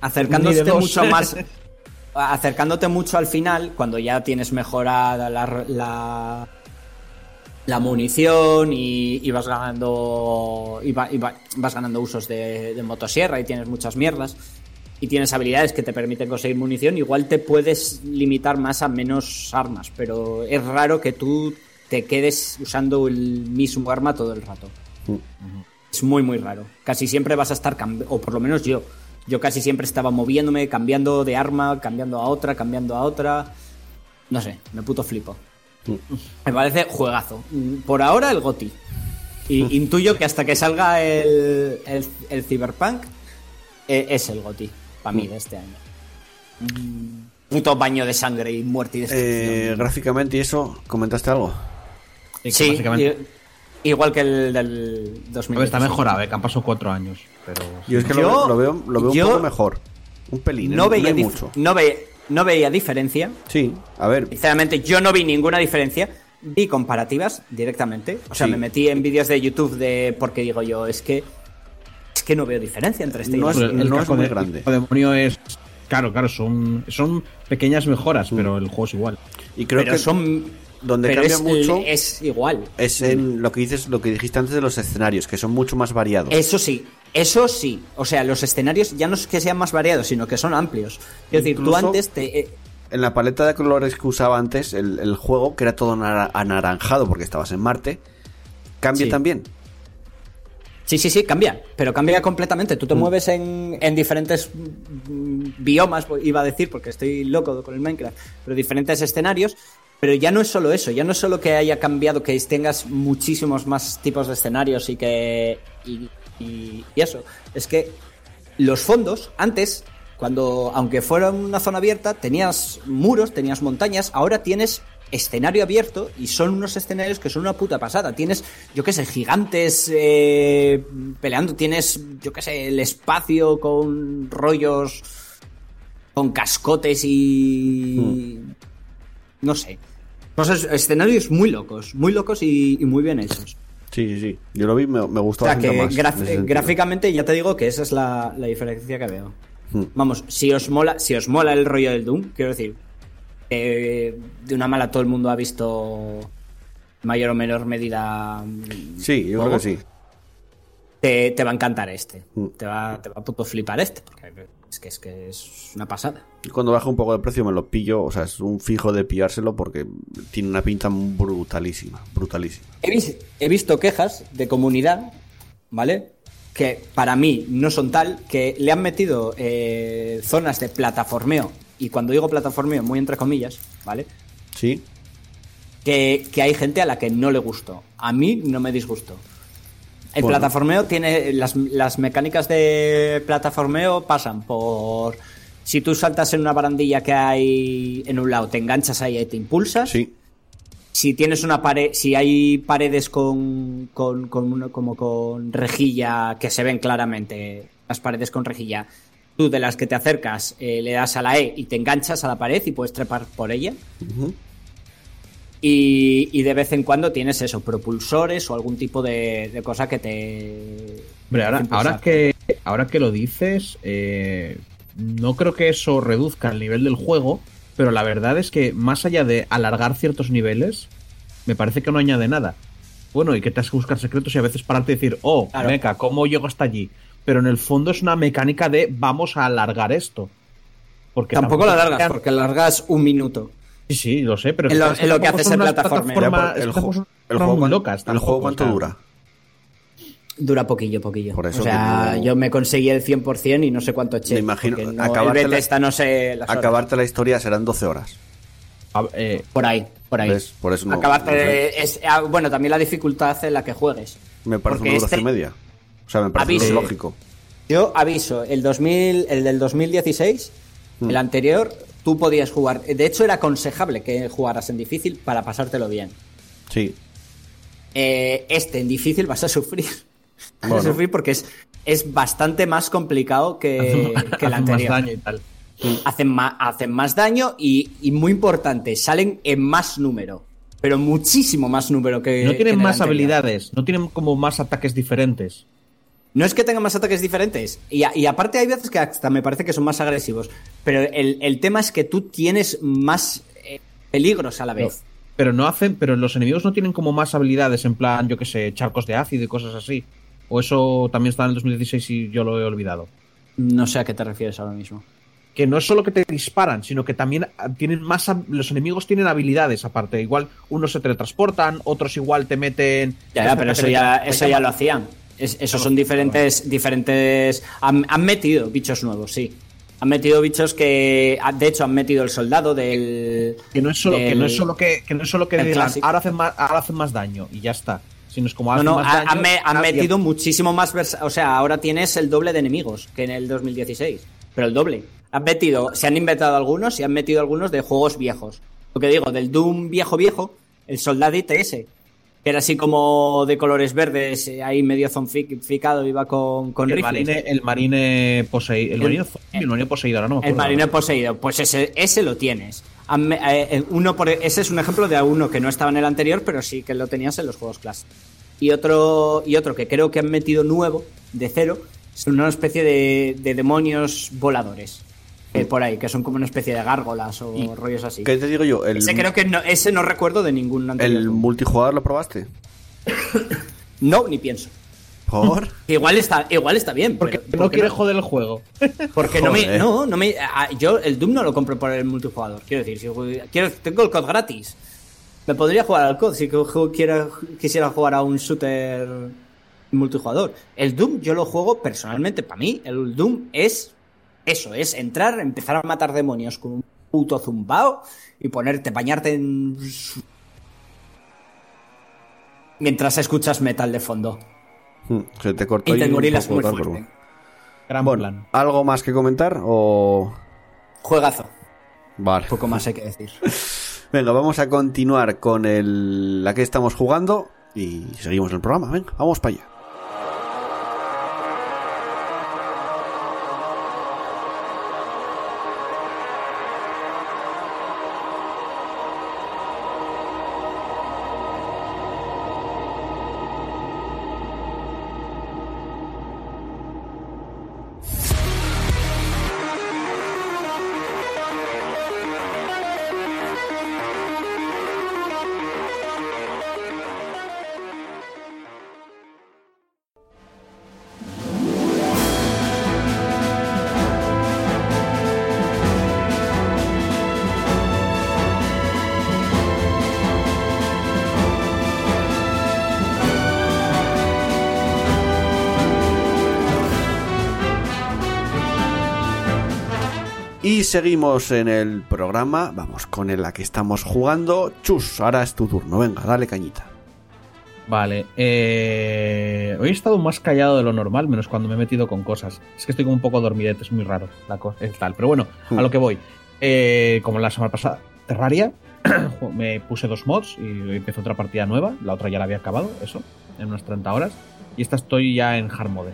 acercándote mucho más. acercándote mucho al final, cuando ya tienes mejorada la, la, la munición y, y vas ganando. Y, va- y va- vas ganando usos de, de motosierra y tienes muchas mierdas. Y tienes habilidades que te permiten conseguir munición, igual te puedes limitar más a menos armas, pero es raro que tú te quedes usando el mismo arma todo el rato. es muy, muy raro. Casi siempre vas a estar, o por lo menos yo. Yo casi siempre estaba moviéndome, cambiando de arma, cambiando a otra, cambiando a otra. No sé, me puto flipo. Me parece juegazo. Mm, Por ahora el GOTI. Y intuyo que hasta que salga el, el, el Cyberpunk eh, es el GOTI para mí de este año. Un puto baño de sangre y muerte y destrucción. Eh, gráficamente y eso, ¿comentaste algo? Sí, igual que el del A ver, 2000. está mejorado, eh, que han pasado cuatro años. Pero Yo es que lo, Yo- veo- lo veo, lo veo yo- un poco mejor. Un pelín, No ¿eh? veía, mucho. no, ve- no veía diferencia. Sí, a ver, Sinceramente, yo no vi ninguna diferencia. Vi comparativas directamente. O sea, Sí. me metí en vídeos de YouTube de. Porque digo yo, es que. Es que no veo diferencia entre este y No el es- otro. no casco muy de- grande. el demonio es. Claro, claro, son, son pequeñas mejoras, pero el juego es igual. y creo pero que son. donde pero cambia es, mucho es igual. es en lo que dices, lo que dijiste antes de los escenarios, que son mucho más variados. Eso sí, eso sí. O sea, los escenarios ya no es que sean más variados, sino que son amplios. Es decir, tú antes te. eh, En la paleta de colores que usaba antes el, el juego, que era todo nara- anaranjado porque estabas en Marte, cambia Sí. también. Sí, sí, sí, cambia, pero cambia completamente. Tú te mueves en, en diferentes mm, biomas, iba a decir, porque estoy loco con el Minecraft, pero diferentes escenarios. Pero ya no es solo eso, ya no es solo que haya cambiado, que tengas muchísimos más tipos de escenarios y que. y, y- y eso. Es que los fondos, antes, cuando, aunque fuera una zona abierta, tenías muros, tenías montañas, ahora tienes escenario abierto y son unos escenarios que son una puta pasada. Tienes, yo qué sé, gigantes eh, peleando, tienes, yo qué sé, el espacio con rollos, con cascotes y... No sé. Escenarios muy locos, muy locos y, y muy bien hechos. Sí, sí, sí. Yo lo vi, me, me gustó O sea que más. gráficamente ya te digo que esa es la, la diferencia que veo. Hmm. Vamos, si os mola, si os mola el rollo del Doom, quiero decir, eh, de una mala todo el mundo ha visto mayor o menor medida. mm, Sí, yo creo que sí. Te, te va a encantar este. Mm. Te va, te va a puto flipar este, porque es que es que es una pasada. Y cuando baja un poco de precio me lo pillo, o sea, es un fijo de pillárselo porque tiene una pinta brutalísima, brutalísima. He, vis- he visto quejas de comunidad, ¿vale? Que para mí no son tal, que le han metido eh, zonas de plataformeo, y cuando digo plataformeo, muy entre comillas, ¿vale? Sí, Que, que hay gente a la que no le gustó. A mí no me disgustó. El Bueno. plataformeo tiene. Las, las mecánicas de plataformeo pasan por. Si tú saltas en una barandilla que hay en un lado, te enganchas ahí y te impulsas. sí. Si tienes una pared, si hay paredes con, con, con una- como con rejilla que se ven claramente, las paredes con rejilla, tú de las que te acercas eh, le das a la E y te enganchas a la pared y puedes trepar por ella. Y, y de vez en cuando tienes eso, propulsores o algún tipo de, de cosa que te. Hombre, ahora, te ahora, que, ahora que lo dices, eh, no creo que eso reduzca el nivel del juego, pero la verdad es que más allá de alargar ciertos niveles, me parece que no añade nada. Bueno, y que te has que buscar secretos y a veces pararte y decir, oh, Claro. meca, ¿cómo llego hasta allí? Pero en el fondo es una mecánica de vamos a alargar esto. Porque Tampoco lo alargas, porque largas un minuto. Sí, sí, lo sé, pero En lo- es que en lo que tampoco haces son en plataforma. el, estas ju- son el juego, locas. ¿El tampoco, juego cuánto o sea, dura? Dura poquillo, poquillo. Por eso o sea, no- yo me conseguí el 100% y no sé cuánto eché. Me imagino, no- acabarte el la- no sé las horas. Acabarte la historia serán 12 horas. a- eh, Por ahí, por ahí. ¿Ves? Por eso no- Acabarte no sé. de- es- ah, bueno, también la dificultad en la que juegues. Me parece una duración este- media. O sea, me parece Aviso. lógico. Yo aviso, el 2000, el del 2016, Hmm. el anterior, tú podías jugar. De hecho, era aconsejable que jugaras en difícil para pasártelo bien. Sí. Eh, este en difícil vas a sufrir. Vas Bueno. a sufrir porque es, es bastante más complicado que, que el hacen más anterior. daño y tal. Hacen, ma- hacen más daño y, y muy importante, salen en más número. Pero muchísimo más número que. No tienen más anterior. habilidades, no tienen como más ataques diferentes. No es que tengan más ataques diferentes. Y, a- y aparte hay veces que hasta me parece que son más agresivos. Pero el, el tema es que tú tienes más eh, peligros a la vez. Pero no hacen, pero los enemigos no tienen como más habilidades en plan, yo que sé, charcos de ácido y cosas así. O eso también está en el 2016 y yo lo he olvidado. No sé a qué te refieres ahora mismo. Que no es solo que te disparan, sino que también ah, tienen más los enemigos tienen habilidades aparte. Igual unos se teletransportan, otros igual te meten. Ya, ya, pero eso ya, eso ya lo hacían. Es- esos son diferentes, diferentes. Han, han metido bichos nuevos, sí. Han metido bichos que, ah, de hecho, han metido el soldado del. Que no es solo, que, no es solo que, que no es solo que digan, ahora hacen, más, ahora hacen más daño y ya está. Sino es como No, hacen no, más ha- daño. han, me- han metido muchísimo más. versa- O sea, ahora tienes el doble de enemigos que en el 2016. Pero el doble. Han metido, se han inventado algunos y han metido algunos de juegos viejos. Lo que digo, del Doom viejo viejo, el soldadite ese. Que era así como de colores verdes, eh, ahí medio zombificado, iba con, con el rifles. marine, el marine poseído. El, El- marine, el marine poseído, ahora no me El marino poseído, pues ese, ese lo tienes. Me- eh, uno por, ese es un ejemplo de uno que no estaba en el anterior, pero sí que lo tenías en los juegos clásicos. Y otro, y otro que creo que han metido nuevo, de cero, es una especie de, de demonios voladores. Eh, por ahí, que son como una especie de gárgolas o rollos así. ¿Qué te digo yo? El, Ese creo que no, ese no recuerdo de ningún anterior. el multijugador lo probaste. No, ni pienso. ¿Por? Igual está, igual está bien. Porque pero- no quiere joder el juego. Porque no me, no, no me, a- yo el Doom no lo compro por el multijugador. Quiero decir, si juego- quiero, tengo el COD gratis. Me podría jugar al COD si quiera- quisiera jugar a un shooter multijugador. El Doom yo lo juego personalmente. Para mí, el Doom es eso, es entrar, empezar a matar demonios con un puto zumbao y ponerte, bañarte en... Mientras escuchas metal de fondo. Hmm, Se te cortó Y te gorilas muy fuerte. Gran Bueno, plan. ¿algo más que comentar o...? Juegazo. Vale. Poco más hay que decir. Venga, vamos a continuar con el... la que estamos jugando y seguimos el programa. Venga, vamos para allá. Seguimos en el programa. Vamos con la que estamos jugando. Chus, ahora es tu turno. Venga, dale cañita. Vale. eh, Hoy he estado más callado de lo normal, menos cuando me he metido con cosas. Es que estoy como un poco dormidete, es muy raro la cosa, es tal. Pero bueno, Hmm. a lo que voy. Eh, como la semana pasada, Terraria, me puse dos mods y empecé otra partida nueva. La otra ya la había acabado, eso, en unas 30 horas. Y esta estoy ya en hard mode.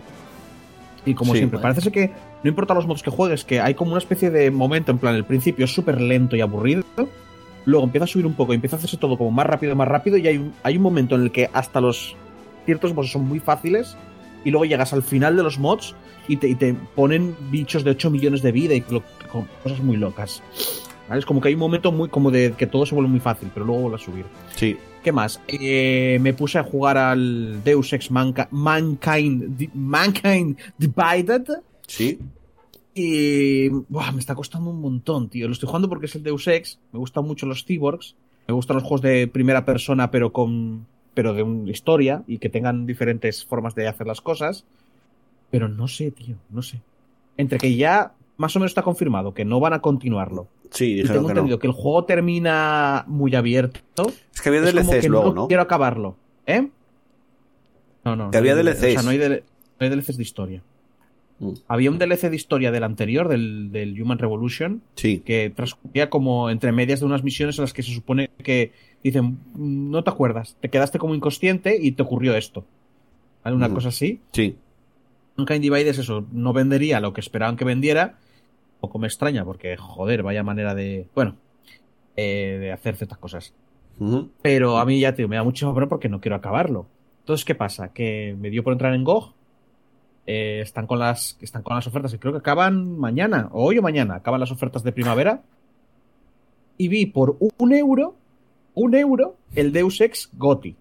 Y como Sí, siempre, vale. parece ser que no importa los mods que juegues, que hay como una especie de momento, en plan, el principio es súper lento y aburrido. Luego empieza a subir un poco y empieza a hacerse todo como más rápido, más rápido. Y hay un, hay un momento en el que hasta los ciertos mods son muy fáciles. Y luego llegas al final de los mods y te, y te ponen bichos de 8 millones de vida y cosas muy locas. ¿Vale? Es como que hay un momento muy como de que todo se vuelve muy fácil, pero luego vuelve a subir. Sí. ¿Qué más? Eh, me puse a jugar al Deus Ex Mankind Divided. Sí. Y buah, me está costando un montón, tío. Lo estoy jugando porque es el Deus Ex. Me gustan mucho los cyborgs. Me gustan los juegos de primera persona, pero con. pero de una historia y que tengan diferentes formas de hacer las cosas. Pero no sé, tío, no sé. Entre que ya más o menos está confirmado que no van a continuarlo. Sí, Y dijeron tengo que no. entendido que el juego termina muy abierto. Es que había es como DLCs que luego, no, ¿no? quiero acabarlo. ¿Eh? No, no. Que no había DLCs. O sea, no hay, no hay DLCs de historia. Mm. Había un DLC de historia del anterior, del, del Human Revolution, Sí. que transcurría como entre medias de unas misiones en las que se supone que dicen, "Mm, no te acuerdas, te quedaste como inconsciente y te ocurrió esto. ¿Vale? Una Ujú. cosa así. Sí. Nunca Divide es eso, no vendería lo que esperaban que vendiera. Un poco me extraña porque, joder, vaya manera de, bueno, eh, de hacer ciertas cosas. Pero a mí ya te me da mucho pena porque no quiero acabarlo. Entonces, ¿qué pasa? Que me dio por entrar en GOG. Eh, están con las están con las ofertas que creo que acaban mañana, o hoy o mañana, acaban las ofertas de primavera. Y vi por un euro, un euro, el Deus Ex GOTI.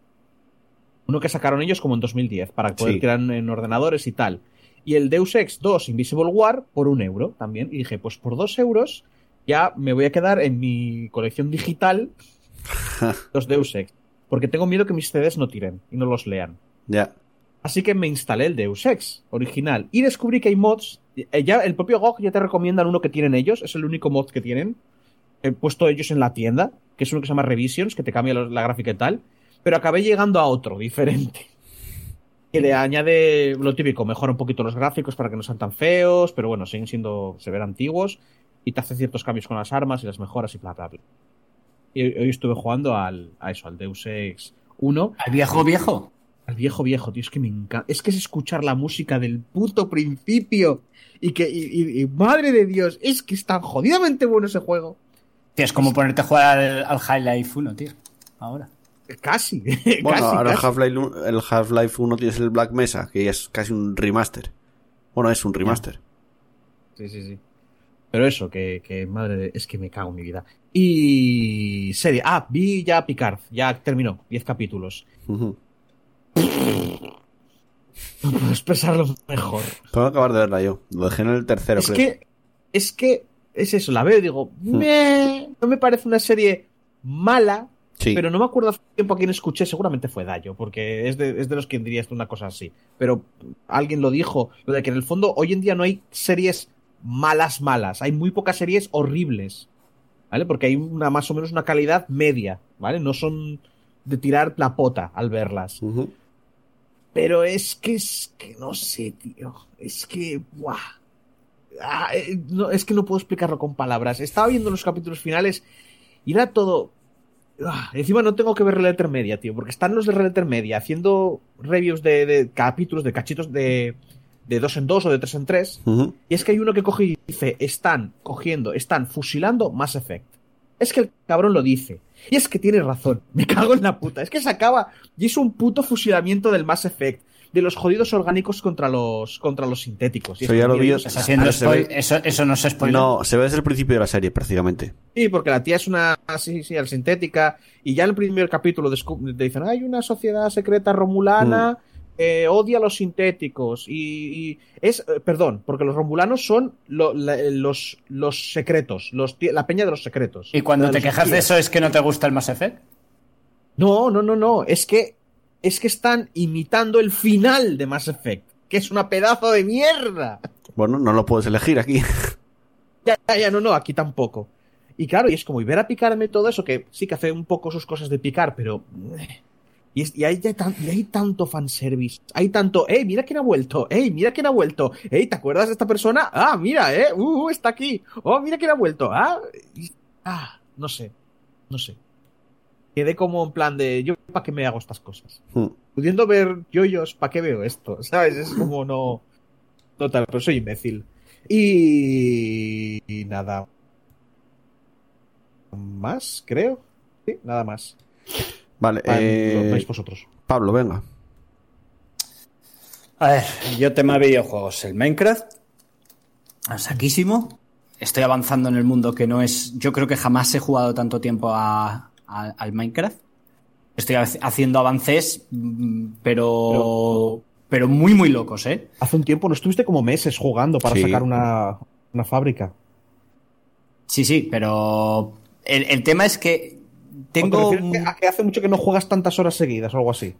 Uno que sacaron ellos como en 2010, para poder Sí. tirar en, en ordenadores y tal. Y el Deus Ex 2 Invisible War por un euro también. Y dije, pues por dos euros ya me voy a quedar en mi colección digital los Deus Ex. Porque tengo miedo que mis CDs no tiren y no los lean. Ya. Así que me instalé el Deus Ex original y descubrí que hay mods. eh, Ya, el propio GOG ya te recomiendan uno que tienen ellos, es el único mod que tienen. He puesto ellos en la tienda, que es uno que se llama Revisions, que te cambia la gráfica y tal. Pero acabé llegando a otro, diferente. Que le añade lo típico, mejora un poquito los gráficos para que no sean tan feos, pero bueno, siguen siendo, se ven antiguos. Y te hace ciertos cambios con las armas y las mejoras y bla, bla, bla. Y hoy estuve jugando al, a eso, al Deus Ex 1. ¿Al viejo viejo? Al viejo viejo, tío, es que me encanta. Es que es escuchar la música del puto principio. Y que, y, y- y madre de Dios, es que es tan jodidamente bueno ese juego. Tío, es como ponerte a jugar al, al High Life 1, tío. Ahora. Casi. Bueno, casi, ahora el casi. Half-Life el Half-Life 1 tienes el Black Mesa, que es casi un remaster. Bueno, es un remaster. Sí, sí, sí. Pero eso, que, que madre de... Es que me cago en mi vida. Y... Serie. Ah, vi ya Picard. Ya terminó. 10 capítulos. Ujú. No puedo expresarlo mejor. Tengo que acabar de verla yo. Lo dejé en el tercero, Es creo. que... Es que... Es eso, la veo y digo... "Meh". no me parece una serie mala, Sí. Pero no me acuerdo hace tiempo a quién escuché, seguramente fue Dayo, porque es de, es de los que dirías una cosa así. Pero alguien lo dijo, lo de que en el fondo hoy en día no hay series malas, malas, hay muy pocas series horribles, ¿vale? Porque hay una más o menos una calidad media, ¿vale? No son de tirar la pota al verlas. Pero es que es que no sé, tío. Es que. ¡Buah! Ah, eh, no, es que no puedo explicarlo con palabras. Estaba viendo los capítulos finales y era todo. Ah, encima no tengo que ver Letter Media, tío, porque están los de Letter Media haciendo reviews de, de capítulos, de cachitos de, de dos en dos o de tres en tres. Y es que hay uno que coge y dice: Están cogiendo, están fusilando Mass Effect. Es que el cabrón lo dice. Y es que tiene razón. Me cago en la puta. Es que se acaba. Y es un puto fusilamiento del Mass Effect. De los jodidos orgánicos contra los, contra los sintéticos. Y Eso es ya que, lo vi- Dios, ¿Estás haciendo Ahora se ve- Eso, eso no es spoiler. No, se ve desde el principio de la serie, prácticamente. Sí, porque la tía es una sí, sí, al sintética. Y ya en el primer capítulo te dicen, hay una sociedad secreta romulana, eh, odia a los sintéticos. Y, y es, eh, perdón, porque los romulanos son lo- la- eh, los, los secretos, los, la peña de los secretos. Y cuando te quejas de eso es que no te gusta el Mass Effect. No, no, no, no. Es que, es que están imitando el final de Mass Effect, que es una pedazo de mierda. Bueno, no lo puedes elegir aquí. Ya, ya, ya, no, no, aquí tampoco. Y claro, y es como, y ver a picarme todo eso, que sí que hace un poco sus cosas de picar, pero. eh, Y, es- y hay, tan- y hay tanto fanservice. Hay tanto, ¡Ey, mira quién ha vuelto! ¡Ey, mira quién ha vuelto! ¡Ey, ¿te acuerdas de esta persona? ¡Ah, mira, eh! ¡Uh, uh, está aquí! ¡Oh, mira quién ha vuelto! ¡Ah! y- ah, no sé. No sé. Quedé como en plan de, ¿yo para qué me hago estas cosas? Mm. Pudiendo ver yoyos, ¿para qué veo esto? ¿Sabes? Es como no. No tal, pero soy imbécil. Y, y nada más, creo. Sí, nada más. Vale, Ah, eh, Lo veis vosotros. Pablo, venga. A ver, yo tema videojuegos, el Minecraft. Saquísimo. Estoy avanzando en el mundo que no es. Yo creo que jamás he jugado tanto tiempo a- a- al Minecraft. Estoy ha- haciendo avances, mm, pero, pero. muy, muy locos, ¿eh? Hace un tiempo no estuviste como meses jugando para Sí. sacar una, una fábrica. Sí, sí, pero. El, el tema es que. ¿O te Tengo. que- a que hace mucho que no juegas tantas horas seguidas o algo así?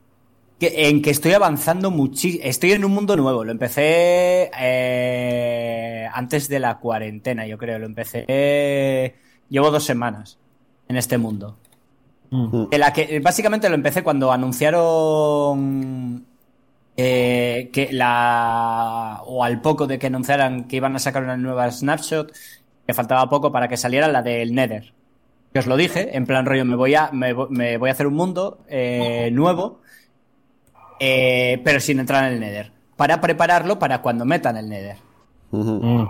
que- en que estoy avanzando muchísimo. Estoy en un mundo nuevo. Lo empecé eh, antes de la cuarentena, yo creo. Lo empecé. eh, llevo dos semanas en este mundo. De la que básicamente lo empecé cuando anunciaron eh, que la o al poco de que anunciaran que iban a sacar una nueva snapshot, que faltaba poco para que saliera la del Nether. Que os lo dije, en plan rollo, me voy a, me, vo- me voy a hacer un mundo eh, nuevo, eh, pero sin entrar en el Nether. Para prepararlo para cuando metan el Nether. Ujú.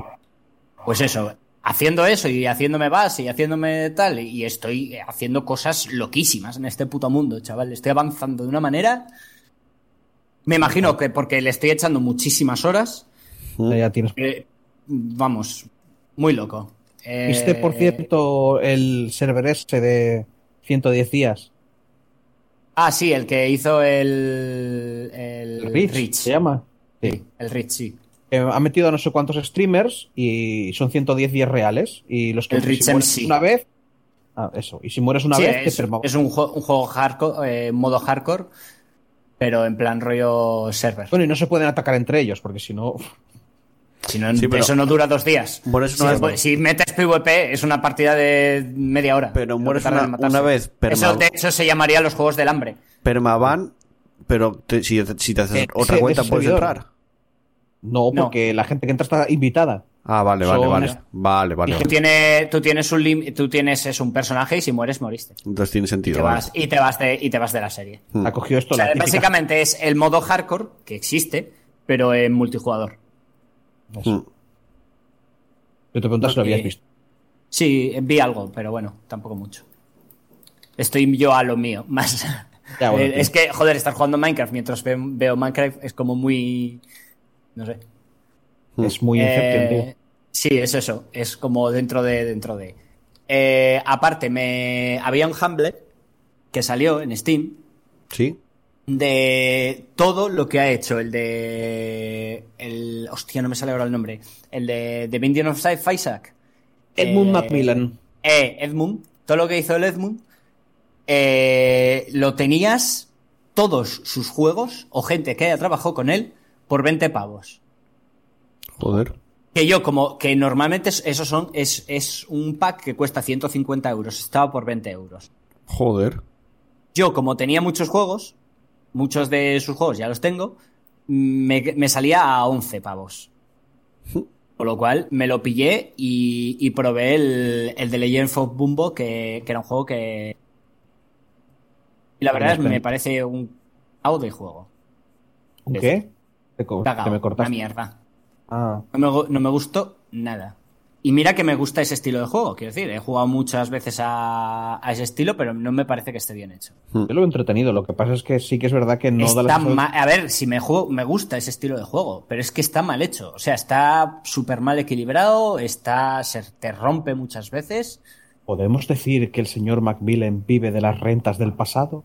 Pues eso, haciendo eso y haciéndome base y haciéndome tal, y estoy haciendo cosas loquísimas en este puto mundo, chaval. Estoy avanzando de una manera. Me imagino que porque le estoy echando muchísimas horas. Ya, ya tienes. eh, vamos, muy loco. Eh, ¿Viste, por cierto, el server ese de 110 días? Ah, sí, el que hizo el. El Rich, Rich. se llama. Sí, el Rich, sí. Eh, ha metido a no sé cuántos streamers y son 110 días reales. Y los que El Rich si mueres MC. una vez. Ah, eso. Y si mueres una Sí, vez, es, te es un, juego, un juego hardcore, eh, modo hardcore. pero en plan rollo server. Bueno, y no se pueden atacar entre ellos, porque si no. Si no, Sí, pero- eso no dura dos días. Si, metes PvP, es una partida de media hora. Pero mueres una- vez, Eso, mal- de hecho, se llamaría los juegos del hambre. Permaban, pero te- si, si te haces Eh, otra cuenta ese puedes servidor. entrar. No, No. porque la gente que entra está invitada. Ah, vale, vale, Son- vale. Vale, vale. y tú, vale. tienes, tú tienes un lim- tú tienes es un personaje y si mueres, moriste. Entonces tiene Y sentido. te vale. vas, y te vas, de, y te vas de la serie. Hmm. Ha cogido esto O sea, la típica- básicamente es el modo hardcore que existe, pero en multijugador. Yo te preguntas si lo habías visto. Sí, vi algo, pero bueno, tampoco mucho. Estoy yo a lo mío, más. Ya, bueno, Eh, es que, joder, estar jugando Minecraft mientras ve- veo Minecraft es como muy. No sé. Es muy. Eh, sí, es eso. Es como dentro de. dentro de. Eh, aparte, me había un Humble que salió en Steam ¿Sí? De todo lo que ha hecho el de. El, hostia, no me sale ahora el nombre. El de The Binding of Isaac. Edmund Eh, Macmillan. Eh, Edmund. Todo lo que hizo el Edmund. eh, lo tenías todos sus juegos o gente que haya trabajado con él por 20 pavos. Joder. Que yo, como que normalmente es- esos son, es, es un pack que cuesta 150 euros, estaba por 20 euros. Joder. Yo, como tenía muchos juegos, muchos de sus juegos ya los tengo, me, me salía a 11 pavos. Con lo cual me lo pillé y, y probé el, el de Legend of Bumbo, que, que era un juego que. Y la verdad es que me parece un de juego. ¿Un qué? Te me una cortaste. mierda. Ah, No me, no me gustó nada. Y mira que me gusta ese estilo de juego, quiero decir, he jugado muchas veces a, a ese estilo, pero no me parece que esté bien hecho. yo lo he entretenido. Lo que pasa es que sí que es verdad que no da la ma- a ver, si me juego, me gusta ese estilo de juego, pero es que está mal hecho. O sea, está súper mal equilibrado, está, se te rompe muchas veces. ¿Podemos decir que el señor Macmillan vive de las rentas del pasado?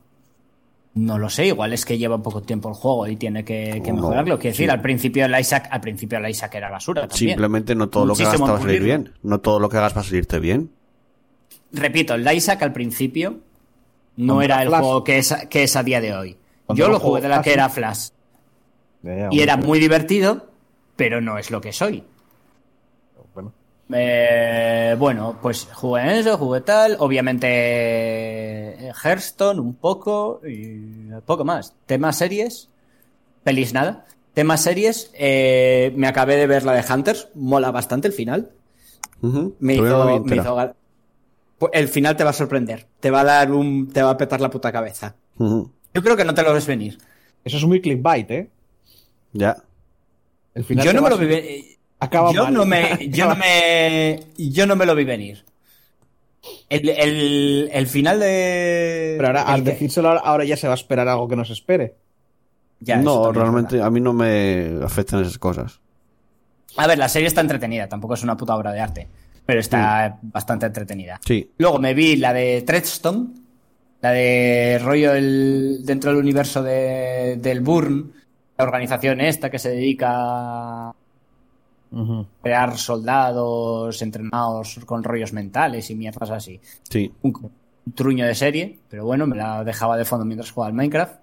No lo sé, igual es que lleva poco tiempo el juego y tiene que, que No, mejorarlo. Quiero sí. decir, al principio el Isaac, al principio el Isaac era basura también. Simplemente no todo lo que hagas te va a salir bien. No todo lo que hagas va a salirte bien. Repito, el Isaac al principio no Cuando era el Flash. juego que es, que es a día de hoy. Cuando Yo lo jugué de la que era Flash. Y era muy divertido, pero no es lo que soy. Bueno. Eh, bueno, pues jugué en eso, jugué tal. Obviamente eh, Hearthstone un poco y poco más. Temas series, pelis nada. Temas series, eh, me acabé de ver la de Hunters, mola bastante el final. Me no hizo, me Pues el final te va a sorprender, te va a dar un, te va a petar la puta cabeza. Yo creo que no te lo ves venir. Eso es muy clickbait, ¿eh? Ya. El final Yo no me lo vi Acaba yo mal. no me, yo no me, yo no me lo vi venir. El, el, el final de. Pero ahora, al que- decírselo ahora- ahora ya se va a esperar algo que nos espere. Ya, no, realmente a mí no me afectan esas cosas. A ver, la serie está entretenida, tampoco es una puta obra de arte, pero está bastante entretenida. Sí. Luego me vi la de Treadstone, la de rollo el, dentro del universo de, del Burn, la organización esta que se dedica crear soldados entrenados con rollos mentales y mierdas así. Sí. un, un truño de serie, pero bueno, me la dejaba de fondo mientras jugaba al Minecraft.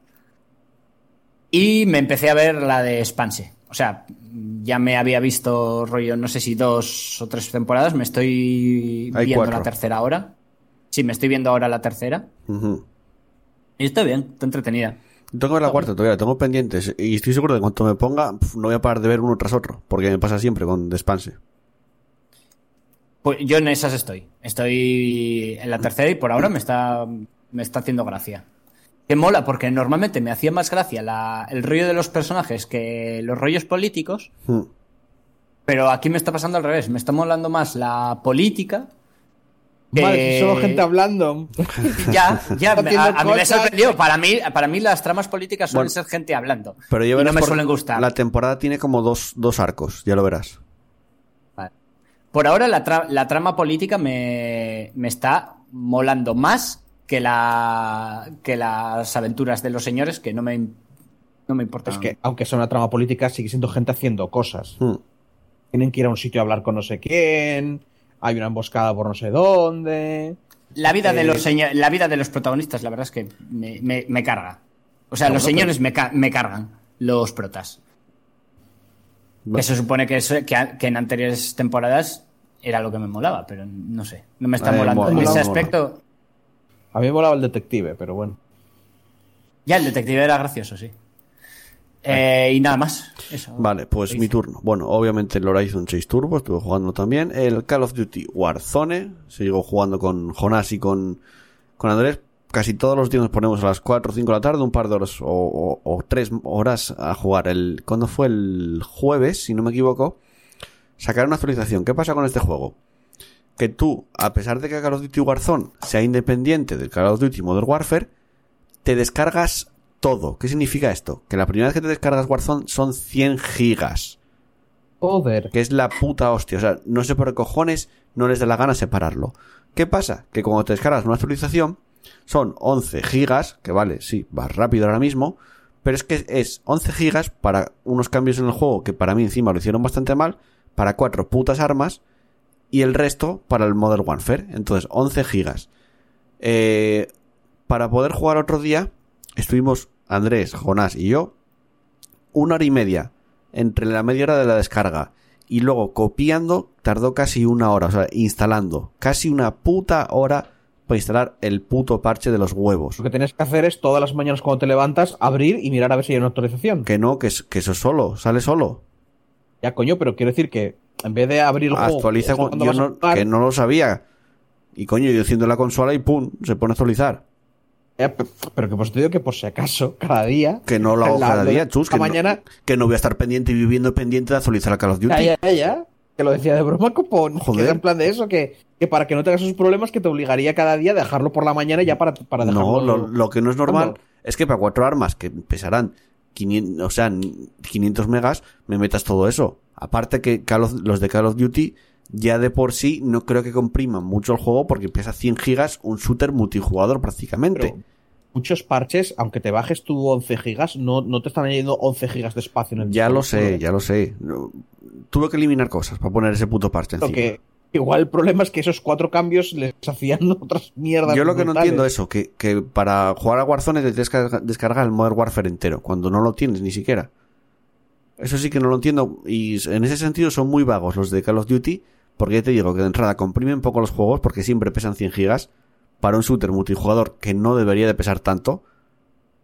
Y me empecé a ver la de Spanse. O sea, ya me había visto rollo, no sé si dos o tres temporadas, me estoy Hay viendo cuatro. la tercera ahora. Sí, me estoy viendo ahora la tercera. Y está bien, está entretenida. Tengo que ver la cuarta todavía, la tengo pendientes. Y estoy seguro de que cuanto me ponga, no voy a parar de ver uno tras otro. Porque me pasa siempre con Despanse. Pues yo en esas estoy. Estoy en la tercera y por ahora me está, me está haciendo gracia. Que mola, porque normalmente me hacía más gracia la- el rollo de los personajes que los rollos políticos. Mm. Pero aquí me está pasando al revés. Me está molando más la política. Que- Vale, solo gente hablando. Ya, ya. a, mí me sorprendió. Para mí, para mí las tramas políticas suelen Bueno, ser gente hablando. Pero ya y no me suelen gustar. La temporada tiene como dos, dos arcos, ya lo verás. Vale. Por ahora la, tra- la trama política me, me está molando más que, la, que las aventuras de los señores, que no me, no me importa. Es que, aunque sea una trama política, sigue siendo gente haciendo cosas. Mm. Tienen que ir a un sitio a hablar con no sé quién. Hay una emboscada por no sé dónde. La vida, de Eh, los la vida de los protagonistas, la verdad es que me, me- me carga. O sea, No, los bueno, señores me, ca- me cargan, los protas. Va- Que se supone que, eso- que, a- que en anteriores temporadas era lo que me molaba, pero no sé. No me está Eh, molando. en ese mola, aspecto. A mí me molaba el detective, pero bueno. Ya, el detective era gracioso, sí. Eh, y nada más. Eso. Vale, pues mi turno. Bueno, obviamente el Horizon 6 Turbo, estuve jugando también. El Call of Duty Warzone, sigo jugando con Jonas y con, con Andrés. Casi todos los días nos ponemos a las 4 o 5 de la tarde, un par de horas o, o, o 3 horas a jugar. El, cuando fue el jueves, si no me equivoco, sacaron una actualización. ¿Qué pasa con este juego? Que tú, a pesar de que Call of Duty Warzone sea independiente del Call of Duty Modern Warfare, te descargas todo. ¿Qué significa esto? Que la primera vez que te descargas Warzone son 100 gigas. Joder. Que es la puta hostia. O sea, no sé por qué cojones no les da la gana separarlo. ¿Qué pasa? Que cuando te descargas una actualización, son 11 gigas, que vale, sí, va rápido ahora mismo, pero es que es 11 gigas para unos cambios en el juego que para mí encima lo hicieron bastante mal, para cuatro putas armas, y el resto para el Modern Warfare. Entonces, 11 gigas. Eh, para poder jugar otro día, estuvimos Andrés, Jonás y yo, una hora y media entre la media hora de la descarga y luego copiando tardó casi una hora, o sea, instalando casi una puta hora para instalar el puto parche de los huevos. Lo que tienes que hacer es todas las mañanas cuando te levantas, abrir y mirar a ver si hay una actualización. Que no, que, que eso es solo, sale solo. Ya, coño, pero quiero decir que en vez de abrir el juego. Actualiza, cuando yo no, jugar, que no lo sabía. Y coño, yo enciendo la consola y pum, se pone a actualizar. Pe- pero que pues te digo que por si acaso, cada día. Que no lo hago la- cada día, chus. Que, mañana. no, que no voy a estar pendiente y viviendo pendiente de actualizar a Call of Duty. Ya, ya, ya. Que lo decía de broma, copón. Joder. Que en plan de eso, que, que para que no tengas esos problemas, que te obligaría cada día a dejarlo por la mañana ya para, para dejarlo. No, lo, lo que no es normal ¿Cuándo? es que para cuatro armas que pesarán 500, o sea, 500 megas, me metas todo eso. Aparte que Call of- los de Call of Duty ya de por sí no creo que compriman mucho el juego porque pesa 100 gigas un shooter multijugador prácticamente. Pero muchos parches, aunque te bajes tu 11 gigas, no, no te están añadiendo 11 gigas de espacio en el ya lo sé, ya lo sé. No, tuve que eliminar cosas para poner ese puto parche encima. que igual el problema es que esos cuatro cambios les hacían otras mierdas. Yo lo que no entiendo es eso, que, que para jugar a Warzone te tienes que descargar el Modern Warfare entero, cuando no lo tienes ni siquiera. Eso sí que no lo entiendo. Y en ese sentido son muy vagos los de Call of Duty, porque ya te digo que de entrada comprimen poco los juegos, porque siempre pesan 100 gigas, para un shooter multijugador que no debería de pesar tanto.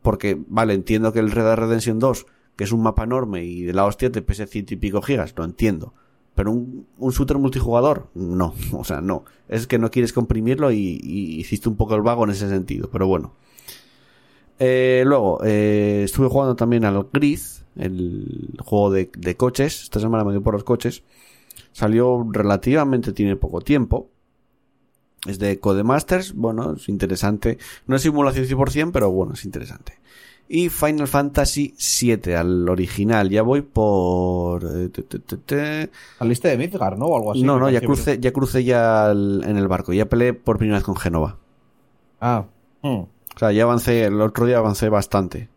Porque, vale, entiendo que el Red Dead Redemption 2, que es un mapa enorme y de la hostia te pese ciento y pico gigas, lo entiendo. Pero un, un shooter multijugador, no, o sea, no. Es que no quieres comprimirlo y, y hiciste un poco el vago en ese sentido, pero bueno. Eh, luego, eh, estuve jugando también al Gris, el juego de, de coches. Esta semana me dio por los coches. Salió relativamente, tiene poco tiempo. Es de Codemasters, bueno, es interesante. No es simulación 100%, pero bueno, es interesante. Y Final Fantasy VII, al original. Ya voy por... eh, te, te, te, te. Saliste de Midgar, ¿no? O algo así. no, no, ya crucé, ya crucé ya al- en el barco. Ya peleé por primera vez con Genova. Ah. hmm. O sea, ya avancé, el otro día avancé bastante.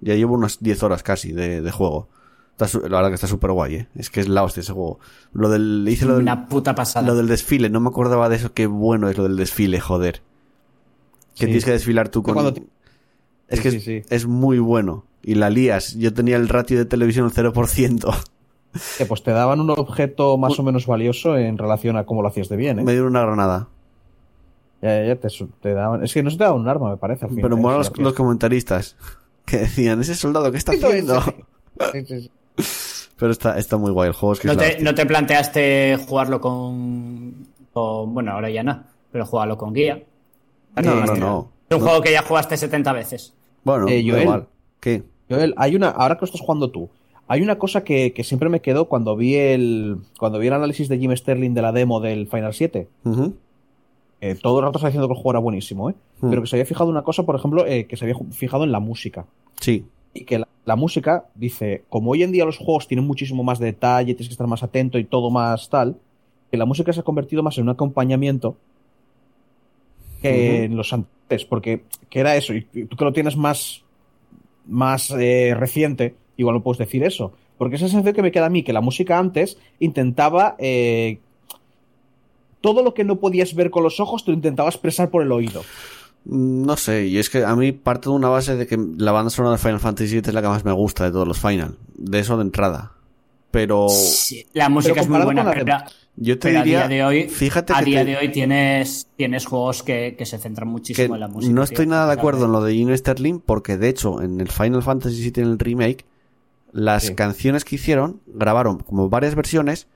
Ya llevo unas 10 horas casi de, de juego. Está su- la verdad que está súper guay, ¿eh? Es que es la hostia ese juego. Lo del, hice lo del, Una puta pasada. lo del desfile, no me acordaba de eso, qué bueno es lo del desfile, joder. Que Sí. tienes que desfilar tú con... Es Sí, que sí, es, sí. es muy bueno. Y la lías. Yo tenía el ratio de televisión al 0%. Que pues te daban un objeto más o menos valioso en relación a cómo lo hacías de bien, ¿eh? Me dieron una granada. Ya, ya, ya, te, daban... Es que no se te daban un arma, me parece. Al fin, Pero ¿eh? mola los, los comentaristas. Que decían, ese soldado, ¿qué está haciendo? Sí, sí, sí. Pero está, está muy guay el juego. Es que ¿No te, no te planteaste jugarlo con, con- Bueno, ahora ya no, pero jugarlo con guía. No, no, no. Es un juego que ya jugaste 70 veces. Bueno, Eh, Joel. igual. ¿Qué? Joel, hay una, ahora que lo estás jugando tú, hay una cosa que, que siempre me quedó cuando vi el cuando vi el análisis de Jim Sterling de la demo del Final 7. Ujú. Eh, todo el rato está diciendo que el juego era buenísimo, ¿eh? Hmm. Pero que se había fijado una cosa, por ejemplo, eh, que se había fijado en la música. Sí. Y que la, la música, dice, como hoy en día los juegos tienen muchísimo más detalle, tienes que estar más atento y todo más tal, que la música se ha convertido más en un acompañamiento que en los antes, porque que era eso, y y tú que lo tienes más, más eh, reciente, igual no puedes decir eso, porque esa sensación que me queda a mí, que la música antes intentaba... eh, todo lo que no podías ver con los ojos te lo intentaba expresar por el oído. Mm, No sé, y es que a mí parte de una base de que la banda sonora de Final Fantasy VII es la que más me gusta de todos los Final. De eso de entrada. Pero Sí, la música Pero es muy buena, la pero, yo te pero diría, a día de hoy, fíjate a que día te- de hoy tienes, tienes juegos que, que se centran que muchísimo en la música. no tío. estoy nada de acuerdo en lo de Gene Sterling porque de hecho en el Final Fantasy VII en el remake las Sí. canciones que hicieron grabaron como varias versiones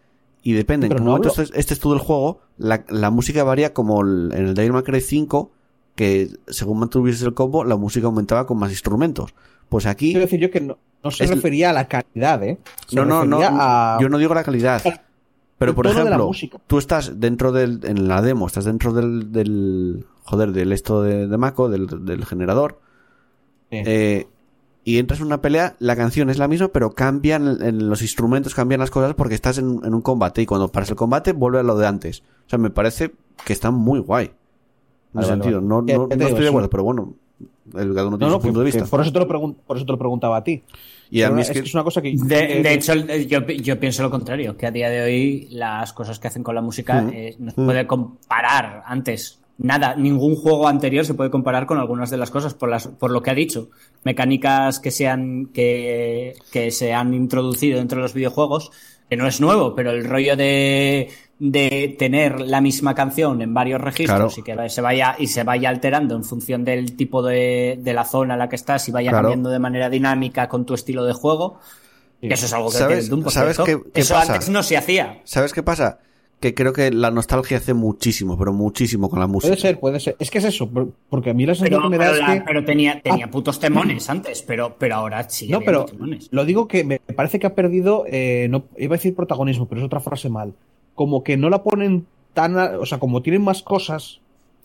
y depende en qué no momento estés, estés tú del juego la, la música varía como el- en el Devil May Cry 5 que según mantuvieses el combo la música aumentaba con más instrumentos pues aquí Quiero decir yo que no, no se Es- refería a la calidad, ¿eh? Se no no no a- yo no digo la calidad pero por ejemplo tú estás dentro del en la demo estás dentro del, del joder del esto de, de Mako del, del generador Sí. eh, y entras en una pelea, la canción es la misma, pero cambian en los instrumentos, cambian las cosas porque estás en, en un combate y cuando paras el combate vuelve a lo de antes. O sea, me parece que está muy guay. En Vale, ese vale, sentido, vale. no, estoy de acuerdo, pero bueno, el cada uno No, tiene no, su que- punto de vista. por, eso te lo por eso te lo preguntaba a ti. Y a Pero mí es, es que, que es una cosa que... De, de hecho, el- yo, yo pienso lo contrario, que a día de hoy las cosas que hacen con la música Mm. eh, no se Mm. puede comparar antes. Nada, ningún juego anterior se puede comparar con algunas de las cosas por, las, por lo que ha dicho. Mecánicas que se, han, que, que se han introducido dentro de los videojuegos, que no es nuevo, pero el rollo de, de tener la misma canción en varios registros Claro. y que se vaya y se vaya alterando en función del tipo de, de la zona en la que estás y vaya Claro. cambiando de manera dinámica con tu estilo de juego. Eso es algo que ¿Sabes- tiene el Doom, por sabes cierto. qué- qué Eso pasa? antes no se hacía. ¿sabes qué pasa? Que creo que la nostalgia hace muchísimo, pero muchísimo con la música. Puede ser, puede ser. Es que es eso, por- porque a mí la sensación Pero, que me da pero es que... pero tenía, tenía Ah. putos temones antes, pero, pero ahora sí. No, pero lo digo que me parece que ha perdido, eh, no iba a decir protagonismo, pero es otra frase mal. Como que no la ponen tan, o sea, como tienen más cosas.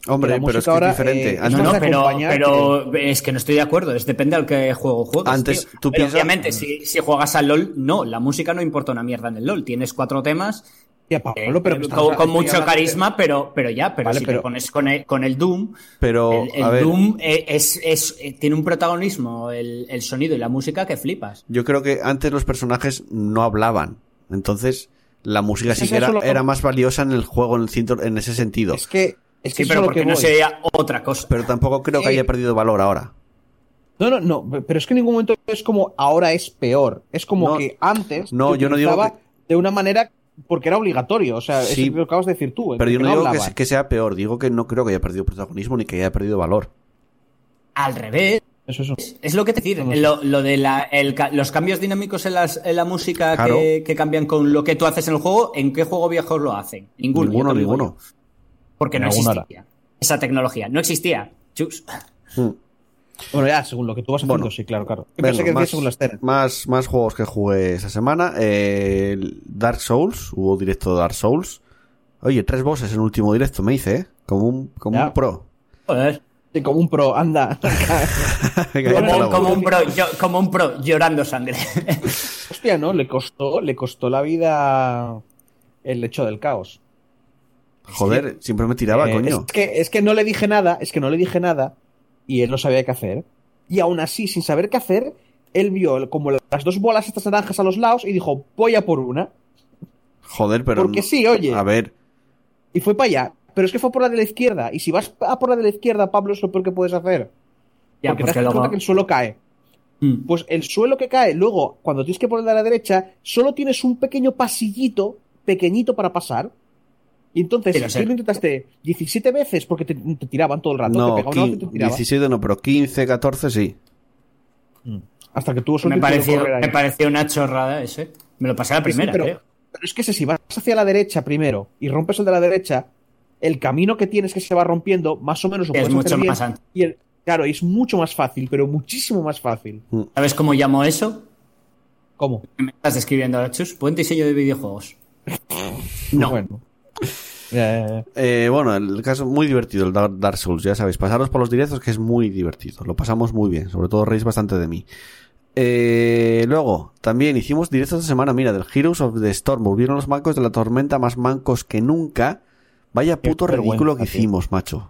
Hombre, pero es que ahora, es diferente. eh, Antes- No, no, pero, pero es que no estoy de acuerdo. Es depende al que juego juegues. Antes, tío. tú Pero piensas- Obviamente, si, si juegas al LOL, no, la música no importa una mierda en el LOL. Tienes cuatro temas Ya, eh, Pablo, pero con, estás- con mucho carisma, pero, pero ya, pero Vale, si pero- te pones con el, con el Doom, Pero, el, el a ver, Doom eh, es, es- eh, tiene un protagonismo, el, el sonido y la música que flipas. yo creo que antes los personajes no hablaban. Entonces, la música Es sí que era, lo- era más valiosa en el juego, en, el cinto- en ese sentido. Es que, es que Sí, pero porque que no sería otra cosa. Pero tampoco creo que Eh, haya perdido valor ahora. No, no, no, pero es que en ningún momento es como ahora es peor. Es como No, que antes no, yo no digo que- de una manera porque era obligatorio. O sea, Sí, es lo que acabas de decir tú. Pero yo no digo que, sea peor, digo que no creo que haya perdido protagonismo ni que haya perdido valor. Al revés. Eso, eso. Es lo que te decir, lo, lo de la, el los cambios dinámicos en, las, en la música Claro. que, que cambian con lo que tú haces en el juego, ¿en qué juego viejo lo hacen? Ninguno. ninguno, ninguno. yo. Porque no existía. Esa tecnología. No existía. Chus. Hmm. Bueno, ya, según lo que tú vas haciendo, Bueno. sí, claro, claro. Yo pensé que más, según la escena. más, más juegos que jugué esa semana. Eh, Dark Souls, hubo directo de Dark Souls. Oye, tres bosses en el último directo, me hice, ¿eh? Como un, como Ya. un pro. Joder. Sí, como un pro, anda. Como, un pro, yo- como un pro llorando sangre. Hostia, ¿no? Le costó, le costó la vida el hecho del caos. Joder, siempre me tiraba, Eh, coño. Es que, es que no le dije nada, es que no le dije nada y él no sabía qué hacer. Y aún así, sin saber qué hacer, él vio como las dos bolas estas naranjas a los lados y dijo, voy a por una. Joder, pero. porque no- sí, oye. A ver, Y fue para allá. Pero es que fue por la de la izquierda. Y si vas a por la de la izquierda, Pablo, es lo peor que puedes hacer. Ya, porque te porque das luego- cuenta que el suelo cae. Mm. Pues el suelo que cae, luego, cuando tienes que poner a la derecha, solo tienes un pequeño pasillito pequeñito para pasar. Y entonces, si lo intentaste 17 veces porque te, te tiraban todo el rato, no, te pegaban una quin- vez y te tiraban. 17 no, pero 15, 14 sí. Hasta que tuvo suerte Me y pareció, me pareció una chorrada ese. Me lo pasé a la Sí, primera, pero, creo. pero es que ese, si vas hacia la derecha primero y rompes el de la derecha, el camino que tienes que se va rompiendo, más o menos lo Es puedes mucho hacer bien. más ancho. Y el- claro, es mucho más fácil, pero muchísimo más fácil. ¿Sabes cómo llamo eso? ¿Cómo? Me estás describiendo ahora, Chus. Buen diseño de videojuegos. No. Bueno. Eh, bueno, el caso muy divertido, el Dark Souls, ya sabéis. Pasaros por los directos que es muy divertido. Lo pasamos muy bien, sobre todo reís bastante de mí. Eh, luego, también hicimos directos esta semana, mira, del Heroes of the Storm. Volvieron los mancos de la tormenta más mancos que nunca. Vaya puto ridículo que hicimos, macho.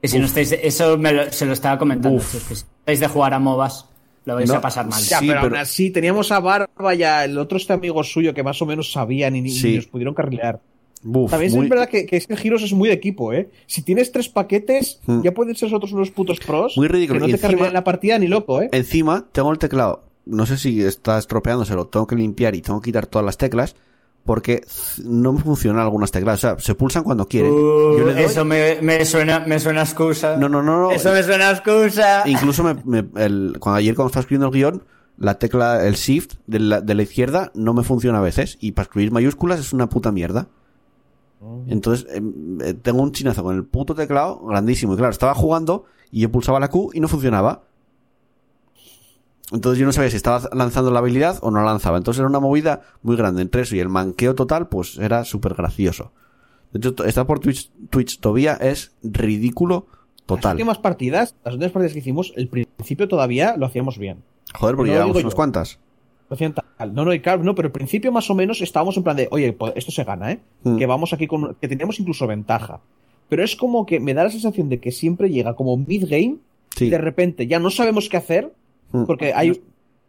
Que si no estáis, eso me lo- se lo estaba comentando. Si estáis de jugar a MOBAs, lo vais No, a pasar mal. Ya, Sí, pero, pero- aún así teníamos a Barba y a el otro este amigo suyo que más o menos sabían y ni, Sí. ni nos pudieron carrilear. Buf, También muy- es verdad que, que es que Giros es muy de equipo, ¿eh? Si tienes tres paquetes, Hmm. ya pueden ser otros unos putos pros. Muy ridículo. Que no Y te encima- la partida ni loco, ¿eh? Encima tengo el teclado. No sé si está estropeándose, lo tengo que limpiar y tengo que quitar todas las teclas porque no me funcionan algunas teclas. O sea, se pulsan cuando quieren. Uh, Yo le doy- eso me, me suena, me suena excusa. No, no, no, no. Eso me suena a excusa. Incluso me, me- el- cuando ayer cuando estaba escribiendo el guion, la tecla, el shift de la, de la izquierda no me funciona a veces. Y para escribir mayúsculas es una puta mierda. Entonces, em, eh, tengo un chinazo con el puto teclado grandísimo. Y claro, estaba jugando y yo pulsaba la Q y no funcionaba. Entonces yo no sabía si estaba lanzando la habilidad o no la lanzaba. Entonces era una movida muy grande. Entre eso y el manqueo total, pues era súper gracioso. De hecho, está por Twitch, Twitch todavía es ridículo Las total. últimas partidas, las últimas partidas que hicimos, el principio todavía lo hacíamos bien. Joder, porque No llevamos unas yo. cuantas. Lo hacían tal. No, no, y claro, no, pero al principio más o menos estábamos en plan de, oye, pues esto se gana, ¿eh? Mm. Que vamos aquí con. que tenemos incluso ventaja. Pero es como que me da la sensación de que siempre llega como mid-game Sí. y de repente ya no sabemos qué hacer Mm. porque hay.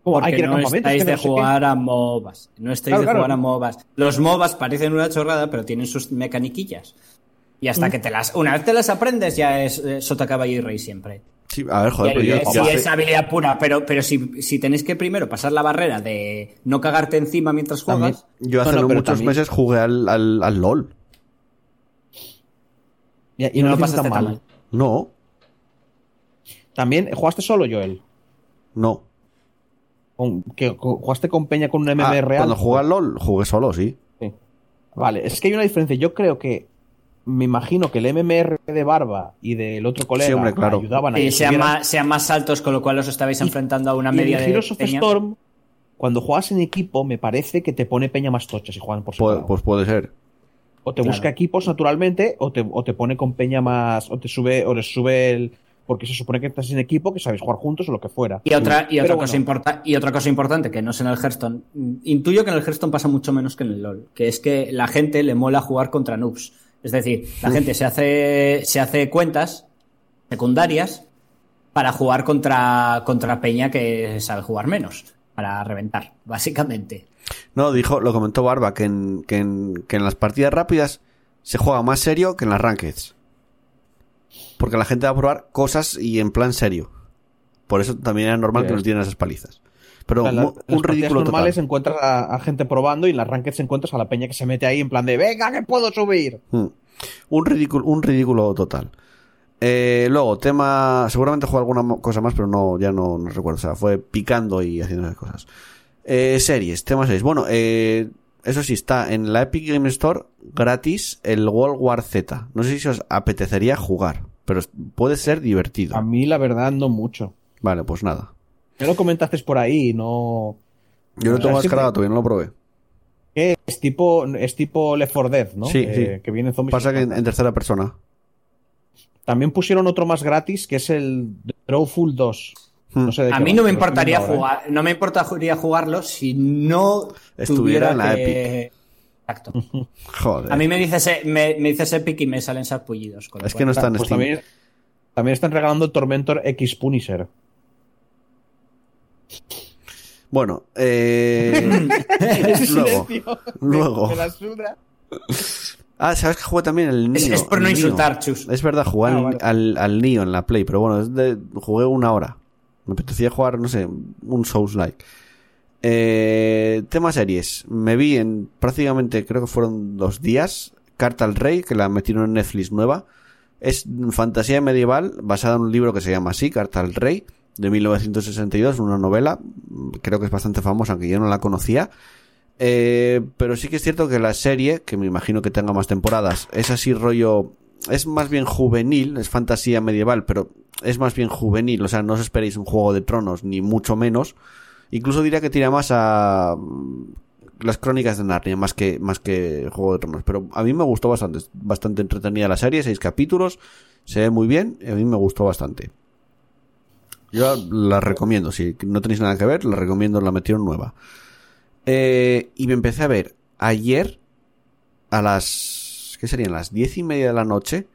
Como hay Porque que ir a no estáis que de qué. jugar a MOBAs. No estáis Claro, de claro. jugar a MOBAs. Los MOBAs parecen una chorrada, pero tienen sus mecaniquillas. Y Mm. hasta que te las. Una vez te las aprendes, ya es eh, sota, caballo y rey siempre. Sí, a ver, joder, pero ahí yo, hace- es habilidad pura, pero, pero si, si tenéis que primero pasar la barrera de no cagarte encima mientras También. juegas, yo hace No, no, muchos también- meses jugué al, al, al LOL. Y, no lo pasaste tan mal. No, También jugaste solo, Joel. no. Con- que, con- jugaste con Peña con un Ah, MM real. cuando jugué al LOL, jugué solo, sí. Sí. Vale, es que hay una diferencia. Yo creo que. Me imagino que el MMR de Barba y del otro colega Sí, hombre, claro. ayudaban a Y que sean subieran. más, sean más altos, con lo cual os estabais enfrentando a una Y media en de. Heroes of peña. Storm, cuando juegas en equipo, me parece que te pone peña más tocha si juegan por separado. pues puede ser. o te claro. busca equipos naturalmente, o te, o te pone con peña más. O te sube, o les sube el. Porque se supone que estás en equipo, que sabéis jugar juntos o lo que fuera. Y otra, y, otra bueno. cosa importa- y otra cosa importante que no es en el Hearthstone. mm, Intuyo que en el Hearthstone pasa mucho menos que en el LoL. Que es que la gente le mola jugar contra noobs. Es decir, la gente se hace, se hace cuentas secundarias para jugar contra, contra Peña que sabe jugar menos. Para reventar, básicamente. No, dijo, lo comentó Barba, que en, que en, que en las partidas rápidas se juega más serio que en las rankeds. Porque la gente va a probar cosas y en plan serio. Por eso también era normal Sí, que no es. tienen esas palizas. Pero O sea, la- las un partidas ridículo normales total. encuentras a, a gente probando y en las rankeds encuentras a la peña que se mete ahí en plan de venga que puedo subir. Mm. Un ridículo, un ridículo total. Eh, luego, tema. Seguramente jugué alguna cosa más, pero no, ya no, no recuerdo. O sea, fue picando y haciendo esas cosas. Eh, series, tema 6. Bueno, eh, eso sí, está en la Epic Game Store gratis el World War Z. No sé si os apetecería jugar, pero puede ser divertido. A mí la verdad no mucho. Vale, pues nada. Ya lo comentaste por ahí, no. Yo lo O sea, tengo descargado, todavía no lo probé. que Es tipo, es tipo Left 4 Dead, ¿no? Sí, que, sí. que vienen zombies. Pasa que en, en tercera persona. También pusieron otro más gratis que es el Drawful 2. Hmm. No sé de A mí no me importaría ¿eh? jugar, no me importaría jugarlo si no Estuviera tuviera en la que... Exacto. Joder. A mí me dices, eh, me, me dices Epic y me salen sarpullidos. Es que no está en Pues Steam. también, también están regalando Tormentor X Punisher. Bueno, eh, luego, luego. me la suda. Ah, ¿sabes que jugué también el Nio? Es, es por no insultar, Chus. Es verdad, jugué Ah, al, vale. al, al Nio en la Play, pero bueno, es de, jugué una hora. Me apetecía jugar, no sé, un Souls-like. Eh, tema series. Me vi en prácticamente, creo que fueron dos días, Carta al Rey, que la metieron en Netflix nueva. Es fantasía medieval basada en un libro que se llama así, Carta al Rey, de 1962, una novela. Creo que es bastante famosa, aunque yo no la conocía. Eh, pero sí que es cierto que la serie, que me imagino que tenga más temporadas, es así rollo. Es más bien juvenil, es fantasía medieval, pero es más bien juvenil. O sea, no os esperéis un juego de tronos, ni mucho menos. Incluso diría que tira más a mm, las crónicas de Narnia, más que, más que Juego de Tronos. Pero a mí me gustó bastante, bastante entretenida la serie, seis capítulos, se ve muy bien, a mí me gustó bastante. Yo la recomiendo, si no tenéis nada que ver, la recomiendo, la metieron nueva. Eh, y me empecé a ver ayer a las. ¿Qué serían? Las diez y media de la noche.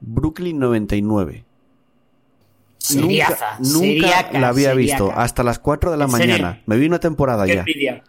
Brooklyn 99. Seriaza, nunca nunca seriaca, la había seriaca. visto. Hasta las 4 de la mañana. Me vi una temporada Qué ya. envidia.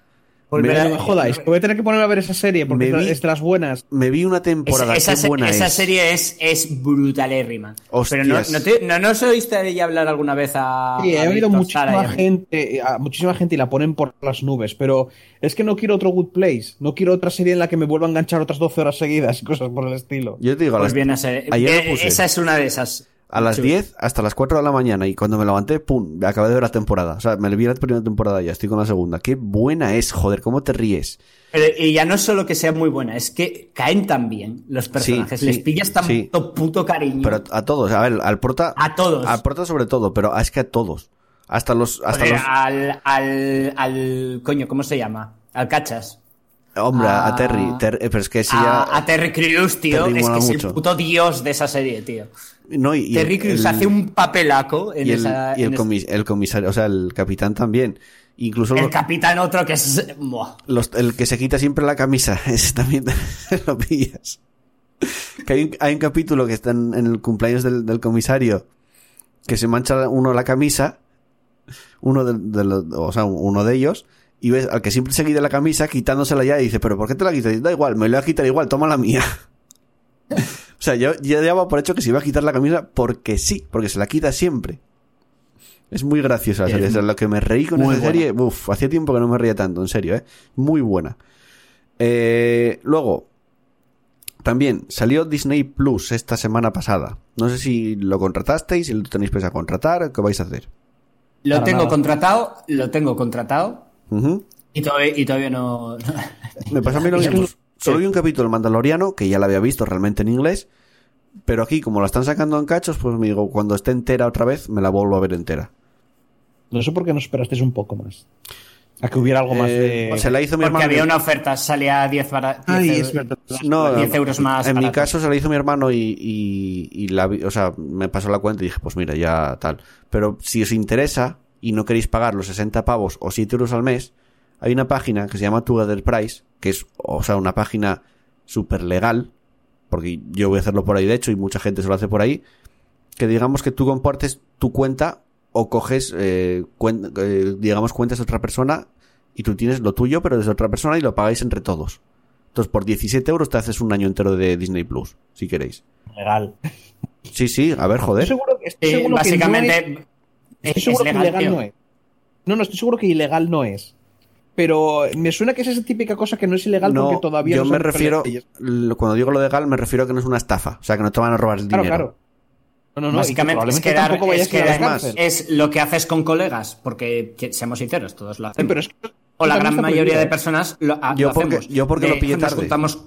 Volver Me- a- No me jodáis, voy a tener que ponerme a ver esa serie porque es, vi- es de las buenas. Me vi una temporada, esa, qué esa- buena esa es. serie es, es brutalérrima. Hostias. Pero no, no, te- no, no os oíste ya hablar alguna vez a. Sí, a he oído muchísima gente, a muchísima gente y la ponen por las nubes, pero es que no quiero otro Good Place, no quiero otra serie en la que me vuelva a enganchar otras 12 horas seguidas y cosas por el estilo. Yo te digo, Pues las, viene a ser. ayer eh. Esa es una de esas. A las Chus. 10 hasta las 4 de la mañana y cuando me levanté, pum, acabé de ver la temporada. O sea, me vi la primera temporada ya, estoy con la segunda. Qué buena es, joder, cómo te ríes. Pero, y ya no es solo que sea muy buena, es que caen tan bien los personajes. sí, Les pillas tanto sí. puto cariño. Pero a todos, a ver, al prota. A todos. Al prota sobre todo, pero es que a todos. Hasta los. Hasta los al, al, al. Coño, ¿cómo se llama? Al Cachas. hombre, a, a- Terry. Ter- eh, pero es que ese ya. A, a Terry Crews, tío. Terry es que es el puto dios de esa serie, tío. No, y, Terry el- Crews el- hace un papelaco en Y el, esa. y el en comisario, o sea, el capitán también. Incluso el los- capitán otro que es. Los- el que se quita siempre la camisa, ese también lo pillas. Que hay, un, hay un capítulo que está en, en el cumpleaños del, del comisario que se mancha uno la camisa, uno de, de los- o sea, uno de ellos, y ves al que siempre se quita la camisa quitándosela ya y dice, pero ¿por qué te la quitas? Da igual, me lo voy a quitar igual, toma la mía. o sea, yo, yo daba por hecho que se iba a quitar la camisa porque sí, porque se la quita siempre. Es muy graciosa la serie. O sea, lo que me reí con esa serie, uff, hacía tiempo que no me reía tanto, en serio, ¿eh? Muy buena. Eh, luego, también salió Disney Plus esta semana pasada. No sé si lo contratasteis, si lo tenéis pensado contratar, ¿qué vais a hacer? Lo Para tengo nada. contratado, lo tengo contratado. Y todavía, y todavía no. Me pasó a mí lo mismo. Solo vi un capítulo del Mandaloriano, que ya la había visto realmente en inglés, pero aquí, como la están sacando en cachos, pues me digo, cuando esté entera otra vez, me la vuelvo a ver entera. No sé por qué no esperasteis un poco más. A que hubiera algo más Eh, de... se la hizo mi Porque hermano. había una oferta, salía 10, bara- 10 Ay, euros, es verdad. No, 10 euros más. En mi caso se la hizo mi hermano y, y, y la vi- o sea, me pasó la cuenta y dije, pues mira, ya tal. Pero si os interesa y no queréis pagar los 60 pavos o 7 euros al mes, hay una página que se llama Together Price, que es, o sea, una página súper legal, porque yo voy a hacerlo por ahí de hecho y mucha gente se lo hace por ahí, que digamos que tú compartes tu cuenta o coges, eh, cuen- eh, digamos, cuentas de otra persona y tú tienes lo tuyo, pero desde otra persona y lo pagáis entre todos. Entonces, por 17 euros te haces un año entero de Disney Plus, si queréis. Legal. Sí, sí, a ver, Estoy joder. seguro, estoy Eh, seguro que no básicamente. es- es, estoy es seguro legal, que ilegal tío. no es. No, no, estoy seguro que ilegal no es. Pero me suena que es esa típica cosa que no es ilegal No, porque todavía yo no me refiero, cuando digo lo legal, me refiero a que no es una estafa. O sea, que no te van a robar el Claro, dinero. claro. No, no, no. Básicamente es que quedar, es, a a quedar- es lo que haces con colegas, porque que- seamos sinceros, todos lo Sí, hacemos. pero es que o la gran mayoría de personas lo, ha- Yo lo porque- hacemos. yo porque lo pillé nos tarde. juntamos,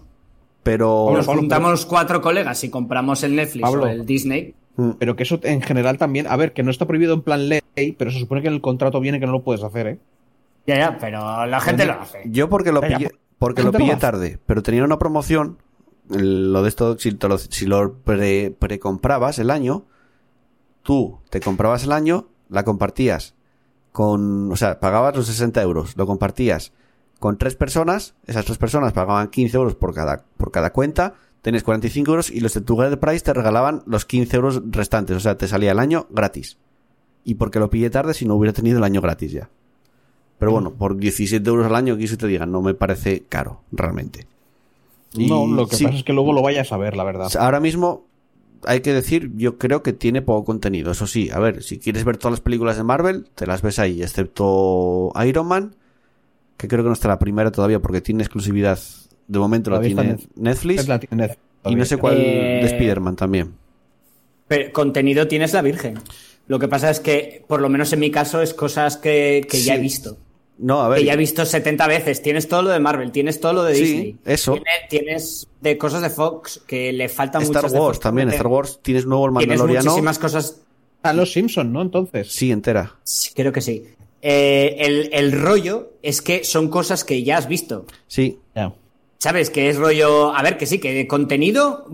Pero. Nos Pablo, juntamos cuatro colegas y compramos el Netflix Pablo. o el Disney. Mm, Pero que eso en general también, a ver, que no está prohibido en plan ley, pero se supone que en el contrato viene que no lo puedes hacer, ¿eh? Ya, ya, pero la gente lo hace. Yo porque lo ya, pillé, por- porque lo pillé tarde, pero tenía una promoción. Lo de esto, si, lo, si lo pre, precomprabas el año, tú te comprabas el año, la compartías con, o sea, pagabas los 60 euros, lo compartías con tres personas, esas tres personas pagaban 15 euros por cada, por cada cuenta, tenés 45 euros y los de Together Price te regalaban los 15 euros restantes, o sea, te salía el año gratis. Y porque lo pillé tarde si no hubiera tenido el año gratis ya. Pero bueno, por 17 euros al año, que se te diga, no me parece caro, realmente. Y no, lo que sí, pasa es que luego lo vayas a ver, la verdad. Ahora mismo, hay que decir, yo creo que tiene poco contenido. Eso sí, a ver, si quieres ver todas las películas de Marvel, te las ves ahí, excepto Iron Man, que creo que no está la primera todavía porque tiene exclusividad. De momento la tiene Netflix. Es la tiene Netflix Y no sé cuál Eh, de Spider-Man también. Pero contenido tienes la Virgen. Lo que pasa es que, por lo menos en mi caso, es cosas que, que ya he visto. No, a ver. Que ya he visto 70 veces. Tienes todo lo de Marvel, tienes todo lo de Sí, Disney. eso. Tiene- Tienes de cosas de Fox que le faltan Star muchas de Wars Fox también. Star. Wars tienes nuevo el Tienes Mandaloriano. muchísimas cosas. Ah, los Simpson, ¿no? Entonces. Sí, entera. Sí, creo que sí. Eh, el, el rollo es que son cosas que ya has visto. Sí. Ya. ¿Sabes? Que es rollo. A ver, que sí, que de contenido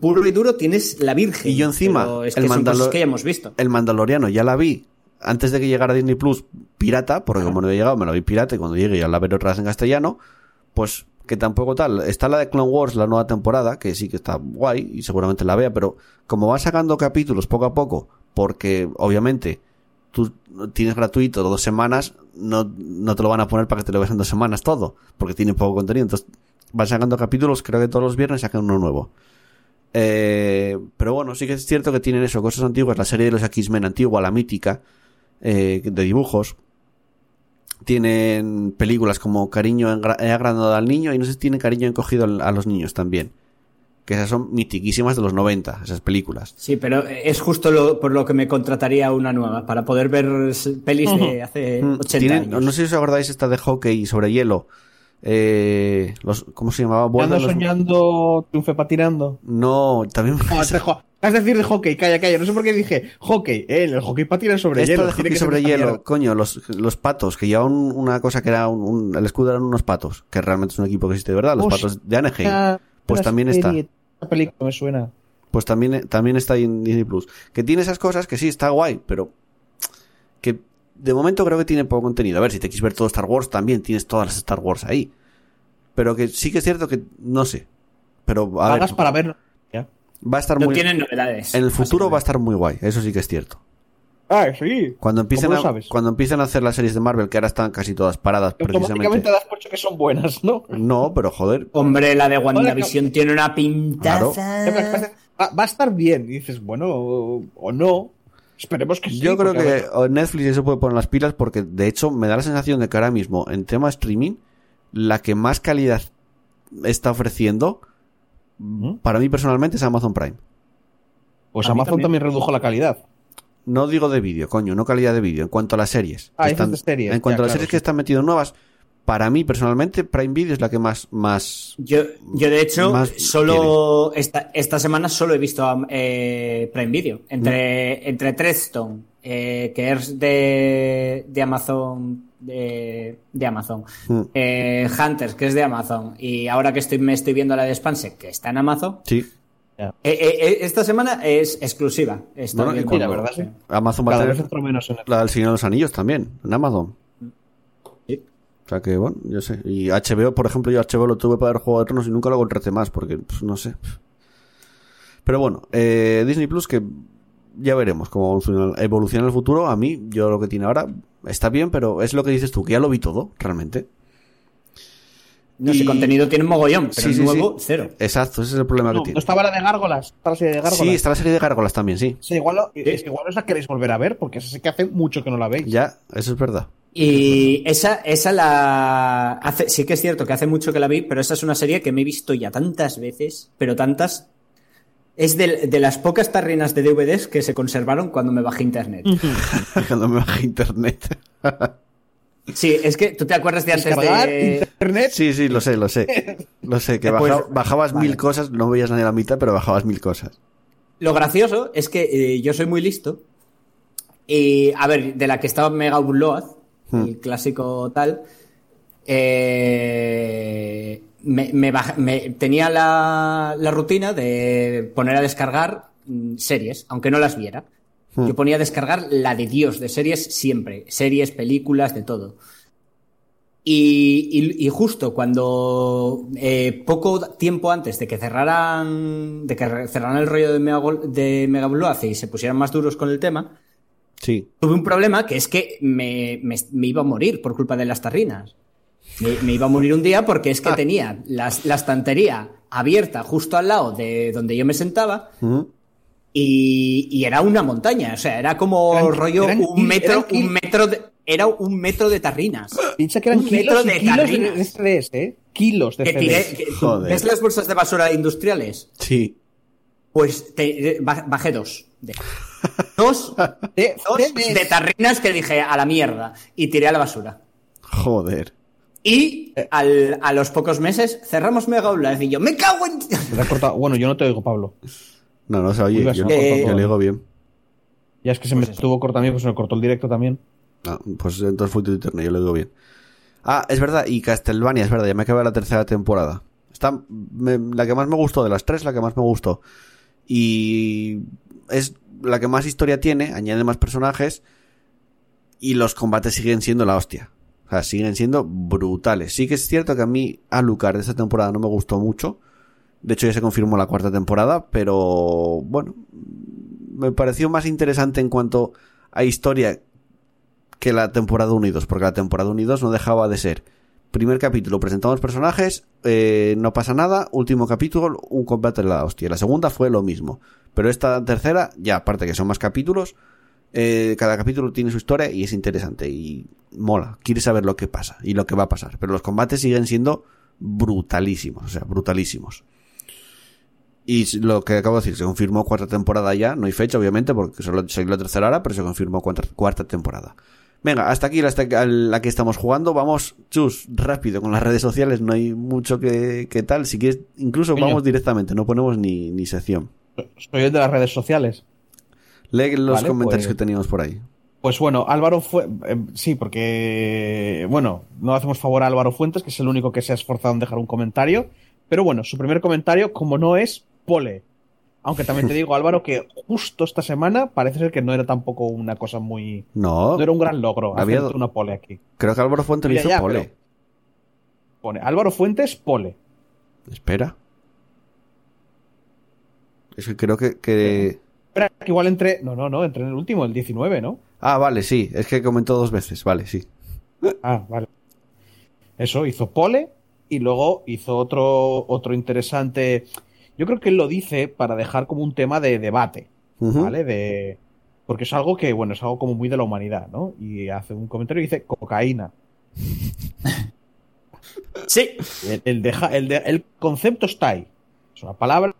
puro y duro tienes la Virgen. Y yo encima, pero es el que son Mandalo- cosas que ya hemos visto. El Mandaloriano ya la vi antes de que llegara Disney Plus pirata, porque como no había llegado, me la vi pirata y cuando llegue ya la veré otra vez en castellano, pues que tampoco tal. Está la de Clone Wars, la nueva temporada, que sí que está guay y seguramente la vea, pero como van sacando capítulos poco a poco, porque obviamente tú tienes gratuito dos semanas, no, no te lo van a poner para que te lo veas en dos semanas todo, porque tiene poco contenido. Entonces, van sacando capítulos, creo que todos los viernes sacan uno nuevo. Eh, pero bueno, sí que es cierto que tienen eso, cosas antiguas, la serie de los X-Men antigua, la mítica, eh, de dibujos. Tienen películas como Cariño agrandado al niño y no sé si tienen Cariño encogido a los niños también. Que esas son mitiquísimas de los 90, esas películas. Sí, pero es justo lo, por lo que me contrataría una nueva, para poder ver pelis de hace Mm, 80 tienen- años. no sé si os acordáis esta de hockey sobre hielo. Eh, los, ¿Cómo se llamaba? Ando los- soñando, triunfe patinando. No, también. No, Has de decir de hockey, calla, calla. No sé por qué dije hockey. Eh, el hockey patina sobre Esto hielo. de hockey sobre hielo, coño, los, los patos, que llevaban una cosa que era un, un- el escudo eran unos patos, que realmente es un equipo que existe de verdad, los Hostia, patos de Anaheim. Ah, Pues también está. Esta película me suena. Pues también, también está ahí en Disney Plus. Que tiene esas cosas que sí, está guay, pero que de momento creo que tiene poco contenido. A ver, si te quieres ver todo Star Wars, también tienes todas las Star Wars ahí. Pero que sí que es cierto que, no sé. Pero a Pagas ver, para verlo. Va a estar no muy... tienen novedades. En el futuro va a estar muy guay, eso sí que es cierto. Ah, sí. Cuando empiecen, ¿Cómo lo a, cuando empiecen a hacer las series de Marvel, que ahora están casi todas paradas precisamente. das por hecho que son buenas, ¿no? No, pero joder, Hombre, la de WandaVision tiene una pintaza. Va, va a estar bien. Y dices, bueno, o, no. Esperemos que sí. Yo creo que Netflix se puede poner las pilas porque de hecho me da la sensación de que ahora mismo en tema streaming la que más calidad está ofreciendo Para mí personalmente es Amazon Prime. Pues a Amazon también. también redujo la calidad. No digo de vídeo, coño, no calidad de vídeo, en cuanto a las series. Ah, de series, en cuanto ya, a las claro, series sí. que están metiendo nuevas, para mí personalmente Prime Video es la que más más Yo, yo de hecho, Más solo esta, esta semana solo he visto eh, Prime Video. Entre, entre Treadstone, eh, que es de, de Amazon, de, de Amazon, Mm. eh, Hunters, que es de Amazon, y ahora que estoy, me estoy viendo la de Spanse, que está en Amazon, sí. eh, eh, eh, esta semana es exclusiva. Está Bueno, cuando- la verdad, sí. Amazon va a tener menos en el... la del Señor de los Anillos también, en Amazon. Sí. O sea que, bueno, yo sé. Y HBO, por ejemplo, yo HBO lo tuve para ver Juego de Tronos y nunca lo contraté más porque, pues, no sé. Pero bueno, eh, Disney Plus que ya veremos cómo evoluciona, en el futuro. A mí, yo lo que tiene ahora está bien, pero es lo que dices tú, que ya lo vi todo, realmente. No sé, Y- contenido tiene un mogollón, pero Sí, sí, nuevo, sí. cero. Exacto, ese es el problema No, que tiene. no estaba la de Gárgolas. Está la serie de Gárgolas. sí, está la serie de Gárgolas también, sí. Sí, igual, lo- es que igual os la queréis volver a ver, porque esa sí que hace mucho que no la veis. Ya, eso es verdad. Y esa, esa la hace, sí que es cierto que hace mucho que la vi, pero esa es una serie que me he visto ya tantas veces, pero tantas. Es de, de las pocas tarrinas de DVDs que se conservaron cuando me bajé internet. Cuando me bajé internet. Sí, es que tú te acuerdas de antes de. internet. Sí, sí, lo sé, lo sé. Lo sé, que Pues, baja- bajabas vale. mil cosas, no veías ni la mitad, pero bajabas mil cosas. Lo gracioso es que eh, yo soy muy listo. Y, a ver, de la que estaba Mega Upload, Hmm. el clásico tal, eh, me, me me- tenía la, la rutina de poner a descargar mm, series, aunque no las viera. Hmm. Yo ponía a descargar la de Dios de series siempre, series, películas, de todo. Y, y- y justo cuando eh, poco tiempo antes de que cerraran de que cerraran el rollo de Mega, de Mega Upload y se pusieran más duros con el tema, Sí. tuve un problema que es que me, me- me iba a morir por culpa de las tarrinas. Me, me iba a morir un día porque es que Ah. tenía las- la estantería abierta justo al lado de donde yo me sentaba y, y era una montaña. O sea, era como Eran- rollo eran un metro, un metro de, era un metro de tarrinas. Piensa que eran Un kilos metro de kilos tarrinas. de CDs, ¿eh? Kilos de Que tiré, que- Joder. ¿Ves las bolsas de basura industriales? Sí. Pues te- ba- bajé dos. de- dos, dos de tarrinas que dije a la mierda y tiré a la basura. Joder. Y al- a los pocos meses cerramos Mega Upload y yo, ¡me cago en...! Te cortado- Bueno, yo no te oigo, Pablo. No, no se oye. Yo, ha Eh, yo le digo bien. Ya es que se me estuvo cortando a mí, pues se me cortó el directo también. Ah, pues entonces fue tu internet, yo le digo bien. Ah, es verdad, y Castlevania, es verdad, ya me acabé la tercera temporada. Está me- la que más me gustó, de las tres, la que más me gustó. Y es la que más historia tiene, añade más personajes, y los combates siguen siendo la hostia. O sea, siguen siendo brutales. Sí que es cierto que a mí Alucard de esta temporada no me gustó mucho. De hecho, ya se confirmó la cuarta temporada, pero bueno, me pareció más interesante en cuanto a historia que la temporada 1 y 2, porque la temporada 1 y 2 no dejaba de ser. Primer capítulo, presentamos personajes, eh, no pasa nada, último capítulo, un combate de la hostia. La segunda fue lo mismo. Pero esta tercera, ya aparte que son más capítulos, eh, cada capítulo tiene su historia y es interesante y mola. Quieres saber lo que pasa y lo que va a pasar. Pero los combates siguen siendo brutalísimos, o sea, brutalísimos. Y lo que acabo de decir, se confirmó cuarta temporada ya, no hay fecha obviamente porque solo salió la tercera hora, pero se confirmó cuarta, cuarta temporada. Venga, hasta aquí la, la que estamos jugando. Vamos, chus, rápido con las redes sociales. No hay mucho que, que tal. Si quieres, incluso vamos directamente. No ponemos ni, ni sección. Soy el de las redes sociales. Lee los Vale, comentarios pues- que teníamos por ahí. Pues bueno, Álvaro fue. eh, sí, porque. Bueno, no hacemos favor a Álvaro Fuentes, que es el único que se ha esforzado en dejar un comentario. Pero bueno, su primer comentario, como no es, pole. Aunque también te digo, Álvaro, que justo esta semana parece ser que no era tampoco una cosa muy. No, No era un gran logro Había- una pole aquí. creo que Álvaro Fuente lo Ya, hizo ya, pole. Pone Álvaro Fuentes, pole. Espera. Es que creo que, que... Espera, que igual entré. No, no, no, entré en el último, el 19, ¿no? Ah, vale, sí. Es que comentó dos veces. Vale, sí. Ah, vale. Eso, hizo pole y luego hizo otro, otro interesante. Yo creo que él lo dice para dejar como un tema de debate. ¿vale? De, porque es algo que, bueno, es algo como muy de la humanidad, ¿no? Y hace un comentario y dice cocaína. Sí, El, el deja, el, de- el concepto está ahí. Es una palabra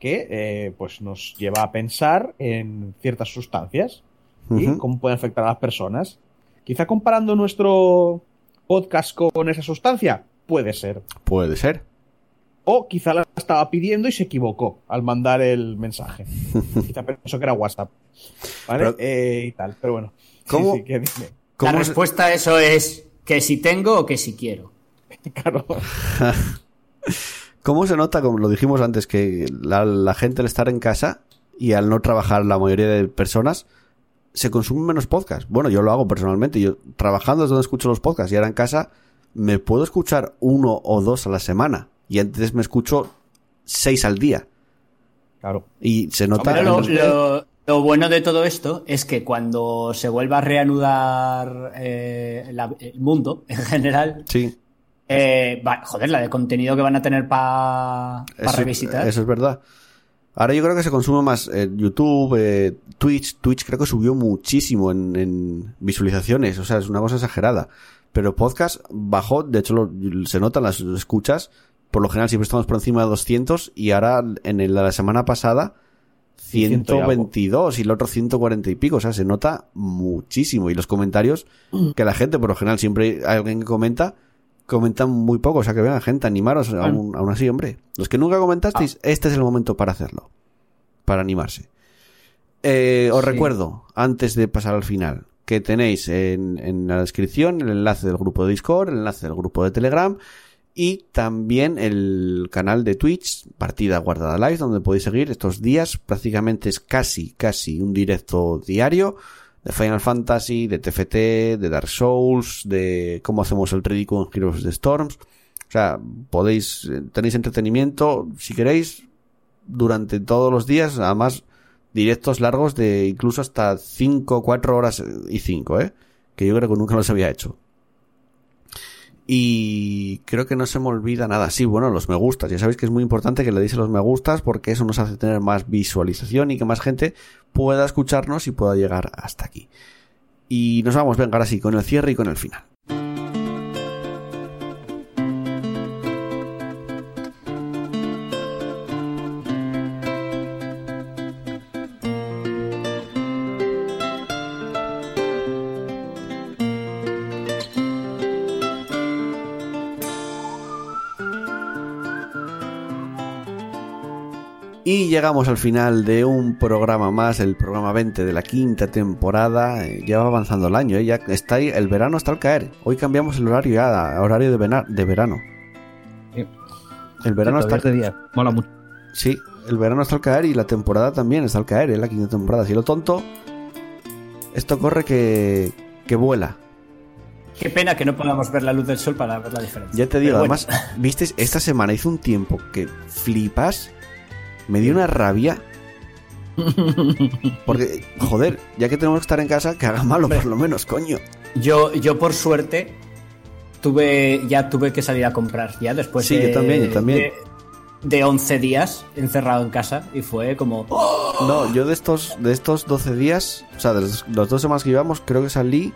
que eh, pues nos lleva a pensar en ciertas sustancias y cómo pueden afectar a las personas. Quizá comparando nuestro podcast con esa sustancia, puede ser. Puede ser. O quizá la estaba pidiendo y se equivocó al mandar el mensaje. quizá pensó que era WhatsApp. ¿Vale? Pero- Eh, y tal, pero bueno. ¿Cómo? sí, que dime. la ¿Cómo se- respuesta a eso es que si tengo o que si quiero. Claro. ¿Cómo se nota, como lo dijimos antes, que la, la gente al estar en casa y al no trabajar la mayoría de personas se consumen menos podcast? Bueno, yo lo hago personalmente. Yo trabajando es donde escucho los podcasts y ahora en casa me puedo escuchar uno o dos a la semana y antes me escucho seis al día. Claro. Y se nota... Pero lo, lo- lo bueno de todo esto es que cuando se vuelva a reanudar eh, la- el mundo en general, Sí, eh, va- joder, la de contenido que van a tener para eso, revisitar. eso es verdad. Ahora yo creo que se consume más eh, YouTube, eh, Twitch. Twitch creo que subió muchísimo en, en visualizaciones. O sea, es una cosa exagerada. Pero podcast bajó, de hecho lo- se notan las escuchas. Por lo general siempre estamos por encima de 200 y ahora en el- la semana pasada Ciento y algo. 122 y el otro 140 y pico. O sea, se nota muchísimo. Y los comentarios que la gente, por lo general siempre hay alguien que comenta, comentan muy poco. O sea, que venga gente, animaros aún, aún así, hombre. Los que nunca comentasteis, este es el momento para hacerlo. Para animarse. Eh, os Sí. recuerdo, antes de pasar al final, que tenéis en, en la descripción el enlace del grupo de Discord, el enlace del grupo de Telegram y también el canal de Twitch, Partida Guardada Live, donde podéis seguir estos días. Prácticamente es casi, casi un directo diario de Final Fantasy, de TFT, de Dark Souls, de cómo hacemos el ridículo en Heroes of the Storms. O sea, podéis, eh, tenéis entretenimiento, si queréis, durante todos los días, además directos largos de incluso hasta 5, 4 horas y 5, ¿eh? Que yo creo que nunca los había hecho. Y creo que no se me olvida nada. Sí, bueno, los me gustas. Ya sabéis que es muy importante que le deis a los me gustas porque eso nos hace tener más visualización y que más gente pueda escucharnos y pueda llegar hasta aquí. Y nos vamos, venga, ahora sí, con el cierre y con el final. Llegamos al final de un programa más, el programa 20 de la quinta temporada. Eh, Ya va avanzando el año, ¿eh? ya está ahí, el verano está al caer. Hoy cambiamos el horario ya, a horario de, verano. Sí. El verano está de día. Mola mucho. Sí, el verano está al caer y la temporada también está al caer, ¿eh? la quinta temporada. Si lo tonto, esto corre que, que vuela. Qué pena que no podamos ver la luz del sol para ver la diferencia. Ya te digo, bueno, además, viste, esta semana hizo un tiempo que flipas, me dio una rabia. Porque, joder, ya que tenemos que estar en casa, que haga malo por lo menos, coño. Yo, yo por suerte, tuve ya tuve que salir a comprar ya después Sí, yo de, también, yo también. de, de 11 días encerrado en casa y fue como No, yo de estos, de estos 12 días, o sea, de los, los dos semanas que llevamos, creo que salí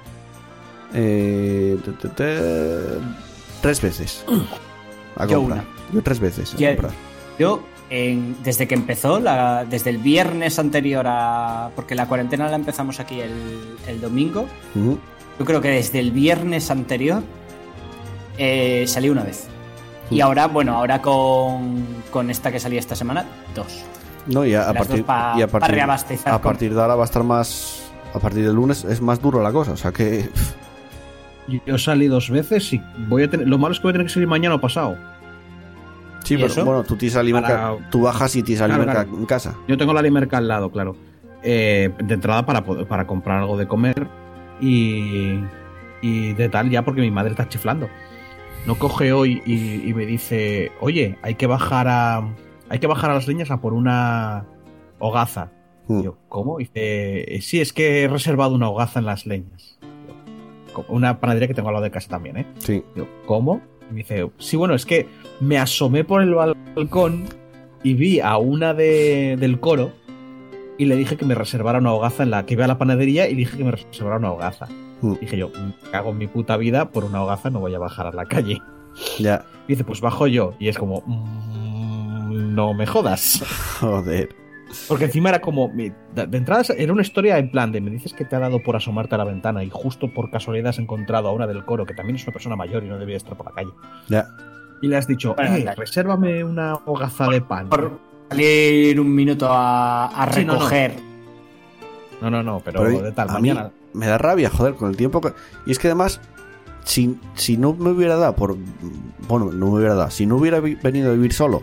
eh, te- te- te- tres veces a Yo comprar. una. Yo tres veces a comprar. Yo, en- desde que empezó, la- desde el viernes anterior a. Porque la cuarentena la empezamos aquí el, el domingo. Yo creo que desde el viernes anterior eh, salí una vez. Y ahora, bueno, ahora con, con esta que salía esta semana, dos. No, y a, a partir, dos pa- y a pa partir, reabastecer a con- partir de ahora va a estar más. A partir del lunes es más duro la cosa, o sea que. Yo salí dos veces y voy a tener. Lo malo es que voy a tener que salir mañana o pasado. Sí, ¿Y pero eso? bueno, tú tienes Alimerca, Para- tú bajas y tienes Claro, claro. en casa. Yo tengo la limerca al lado, claro. Eh, de entrada para, poder- para comprar algo de comer y, y de tal, ya porque mi madre está chiflando. No coge hoy y, y me dice, oye, hay que bajar a hay que bajar a las leñas a por una hogaza. Mm. Yo, ¿cómo? Y dice, sí, es que he reservado una hogaza en las leñas. Yo, Una panadería que tengo al lado de casa también, ¿eh? Sí. Yo, ¿cómo? Y me dice, sí, bueno, es que me asomé por el balcón y vi a una de, del coro y le dije que me reservara una hogaza en la que iba a la panadería y dije que me reservara una hogaza. Mm. Dije yo, me cago en mi puta vida, por una hogaza no voy a bajar a la calle. Ya. Y dice, pues bajo yo. Y es como, "Mm, no me jodas. Joder. Porque encima era como, de entrada era una historia en plan de, me dices que te ha dado por asomarte a la ventana y justo por casualidad has encontrado a una del coro que también es una persona mayor y no debía estar por la calle. Ya. Y le has dicho, eh, resérvame una hogaza de pan. Por salir un minuto a, a Sí, no, no. recoger. No, no, no, pero, Pero de tal, a mí mañana. me da rabia, joder, con el tiempo que... Y es que además, si, si no me hubiera dado por... Bueno, no me hubiera dado. Si no hubiera venido a vivir solo,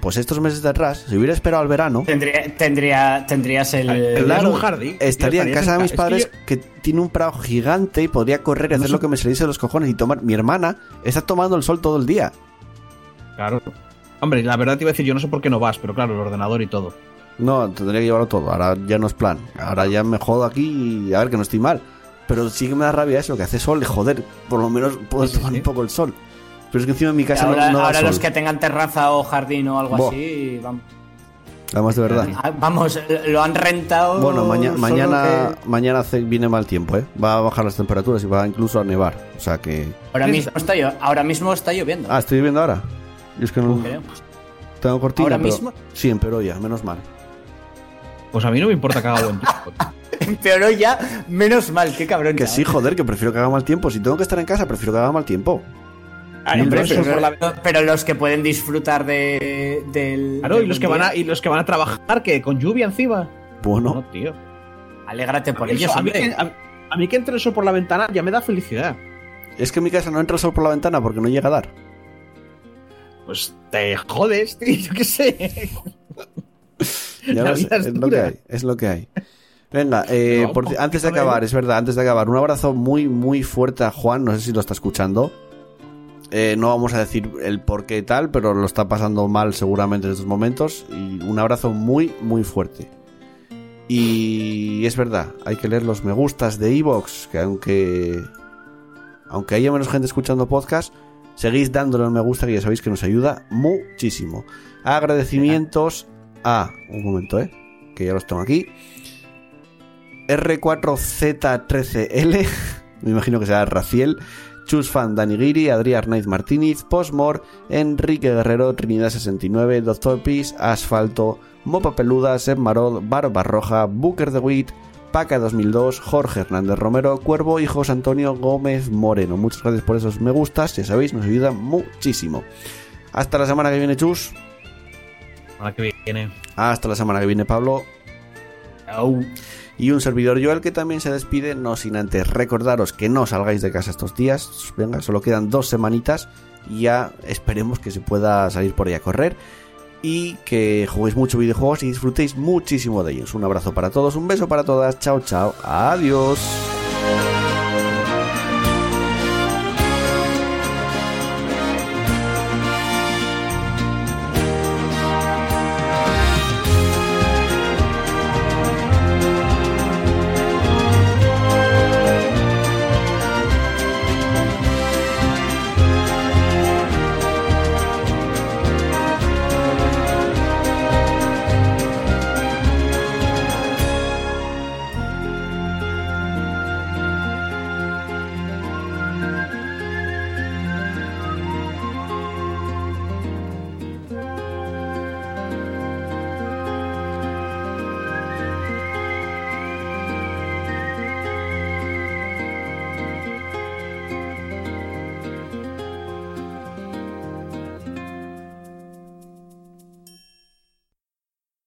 pues estos meses de atrás, si hubiera esperado al verano, Tendría, tendría, tendrías el. Claro, un jardín. estaría en casa de mis padres que, tiene un prado gigante y podría correr y No hacer sé- lo que me saliese de los cojones y tomar... Mi hermana está tomando el sol todo el día. Claro. Hombre, la verdad te iba a decir, yo no sé por qué no vas, pero claro, el ordenador y todo. No, tendría que llevarlo todo. Ahora ya no es plan. Ahora ya me jodo aquí y a ver que no estoy mal. Pero sí que me da rabia eso, que hace sol y joder, por lo menos puedo tomar sí. un poco el sol. Pero es que encima en mi casa no- ahora no, da ahora sol. los que tengan terraza o jardín o algo así, vamos, Además de verdad. Ah, vamos, lo han rentado. Bueno, maña- mañana, que- mañana hace- viene mal tiempo, ¿eh? Va a bajar las temperaturas y va incluso a nevar. O sea que... Ahora mismo está, ahora mismo está lloviendo. Ah, estoy viendo ahora. Yo es que no creo. tengo cortina, ¿Ahora pero... mismo? Sí, empeoró ya, menos mal. Pues a mí no me importa que haga buen tiempo. Empeoró ya, menos mal, qué cabrón. Que sí, joder, que prefiero que haga mal tiempo. Si tengo que estar en casa, prefiero que haga mal tiempo. Ah, pero, pero los que pueden disfrutar de, del. Claro, del y los que van a, y los que van a trabajar, que con lluvia encima. Bueno, No, tío. Alégrate por Eso, ellos, a, mí a- a mí que entre el sol por la ventana ya me da felicidad. es que en mi casa no entra el sol por la ventana porque no llega a dar. Pues te jodes, tío, yo qué sé. Ya La lo sé, vida es es, lo que hay, es lo que hay. Venga, eh, No, por- un antes de poquito acabar, es verdad, antes de acabar, un abrazo muy, muy fuerte a Juan, no sé si lo está escuchando. Eh, no vamos a decir el por qué tal, pero lo está pasando mal seguramente en estos momentos. Y un abrazo muy, muy fuerte. Y es verdad, hay que leer los me gustas de Evox, que aunque, aunque haya menos gente escuchando podcast, seguís dándole un me gusta que ya sabéis que nos ayuda muchísimo. Agradecimientos a... Un momento, ¿eh? Que ya los tengo aquí. R4Z13L, me imagino que será Raciel, Chusfan Danigiri, Adrián Arnaiz Martínez, Postmore, Enrique Guerrero, Trinidad69, Doctor Peace, Asfalto, Mopa Peluda, Seb Marod, Barba Roja, Booker de Wit, Paca 2002, Jorge Hernández Romero, Cuervo y José Antonio Gómez Moreno. Muchas gracias por esos me gustas, ya sabéis, nos ayuda muchísimo. Hasta la semana que viene, Chus. Ahora que viene. Hasta la semana que viene, Pablo. Y un servidor Joel que también se despide, no sin antes recordaros que no salgáis de casa estos días. Venga, solo quedan dos semanitas y ya esperemos que se pueda salir por ahí a correr. Y que juguéis mucho videojuegos y disfrutéis muchísimo de ellos. Un abrazo para todos, un beso para todas, chao chao, adiós.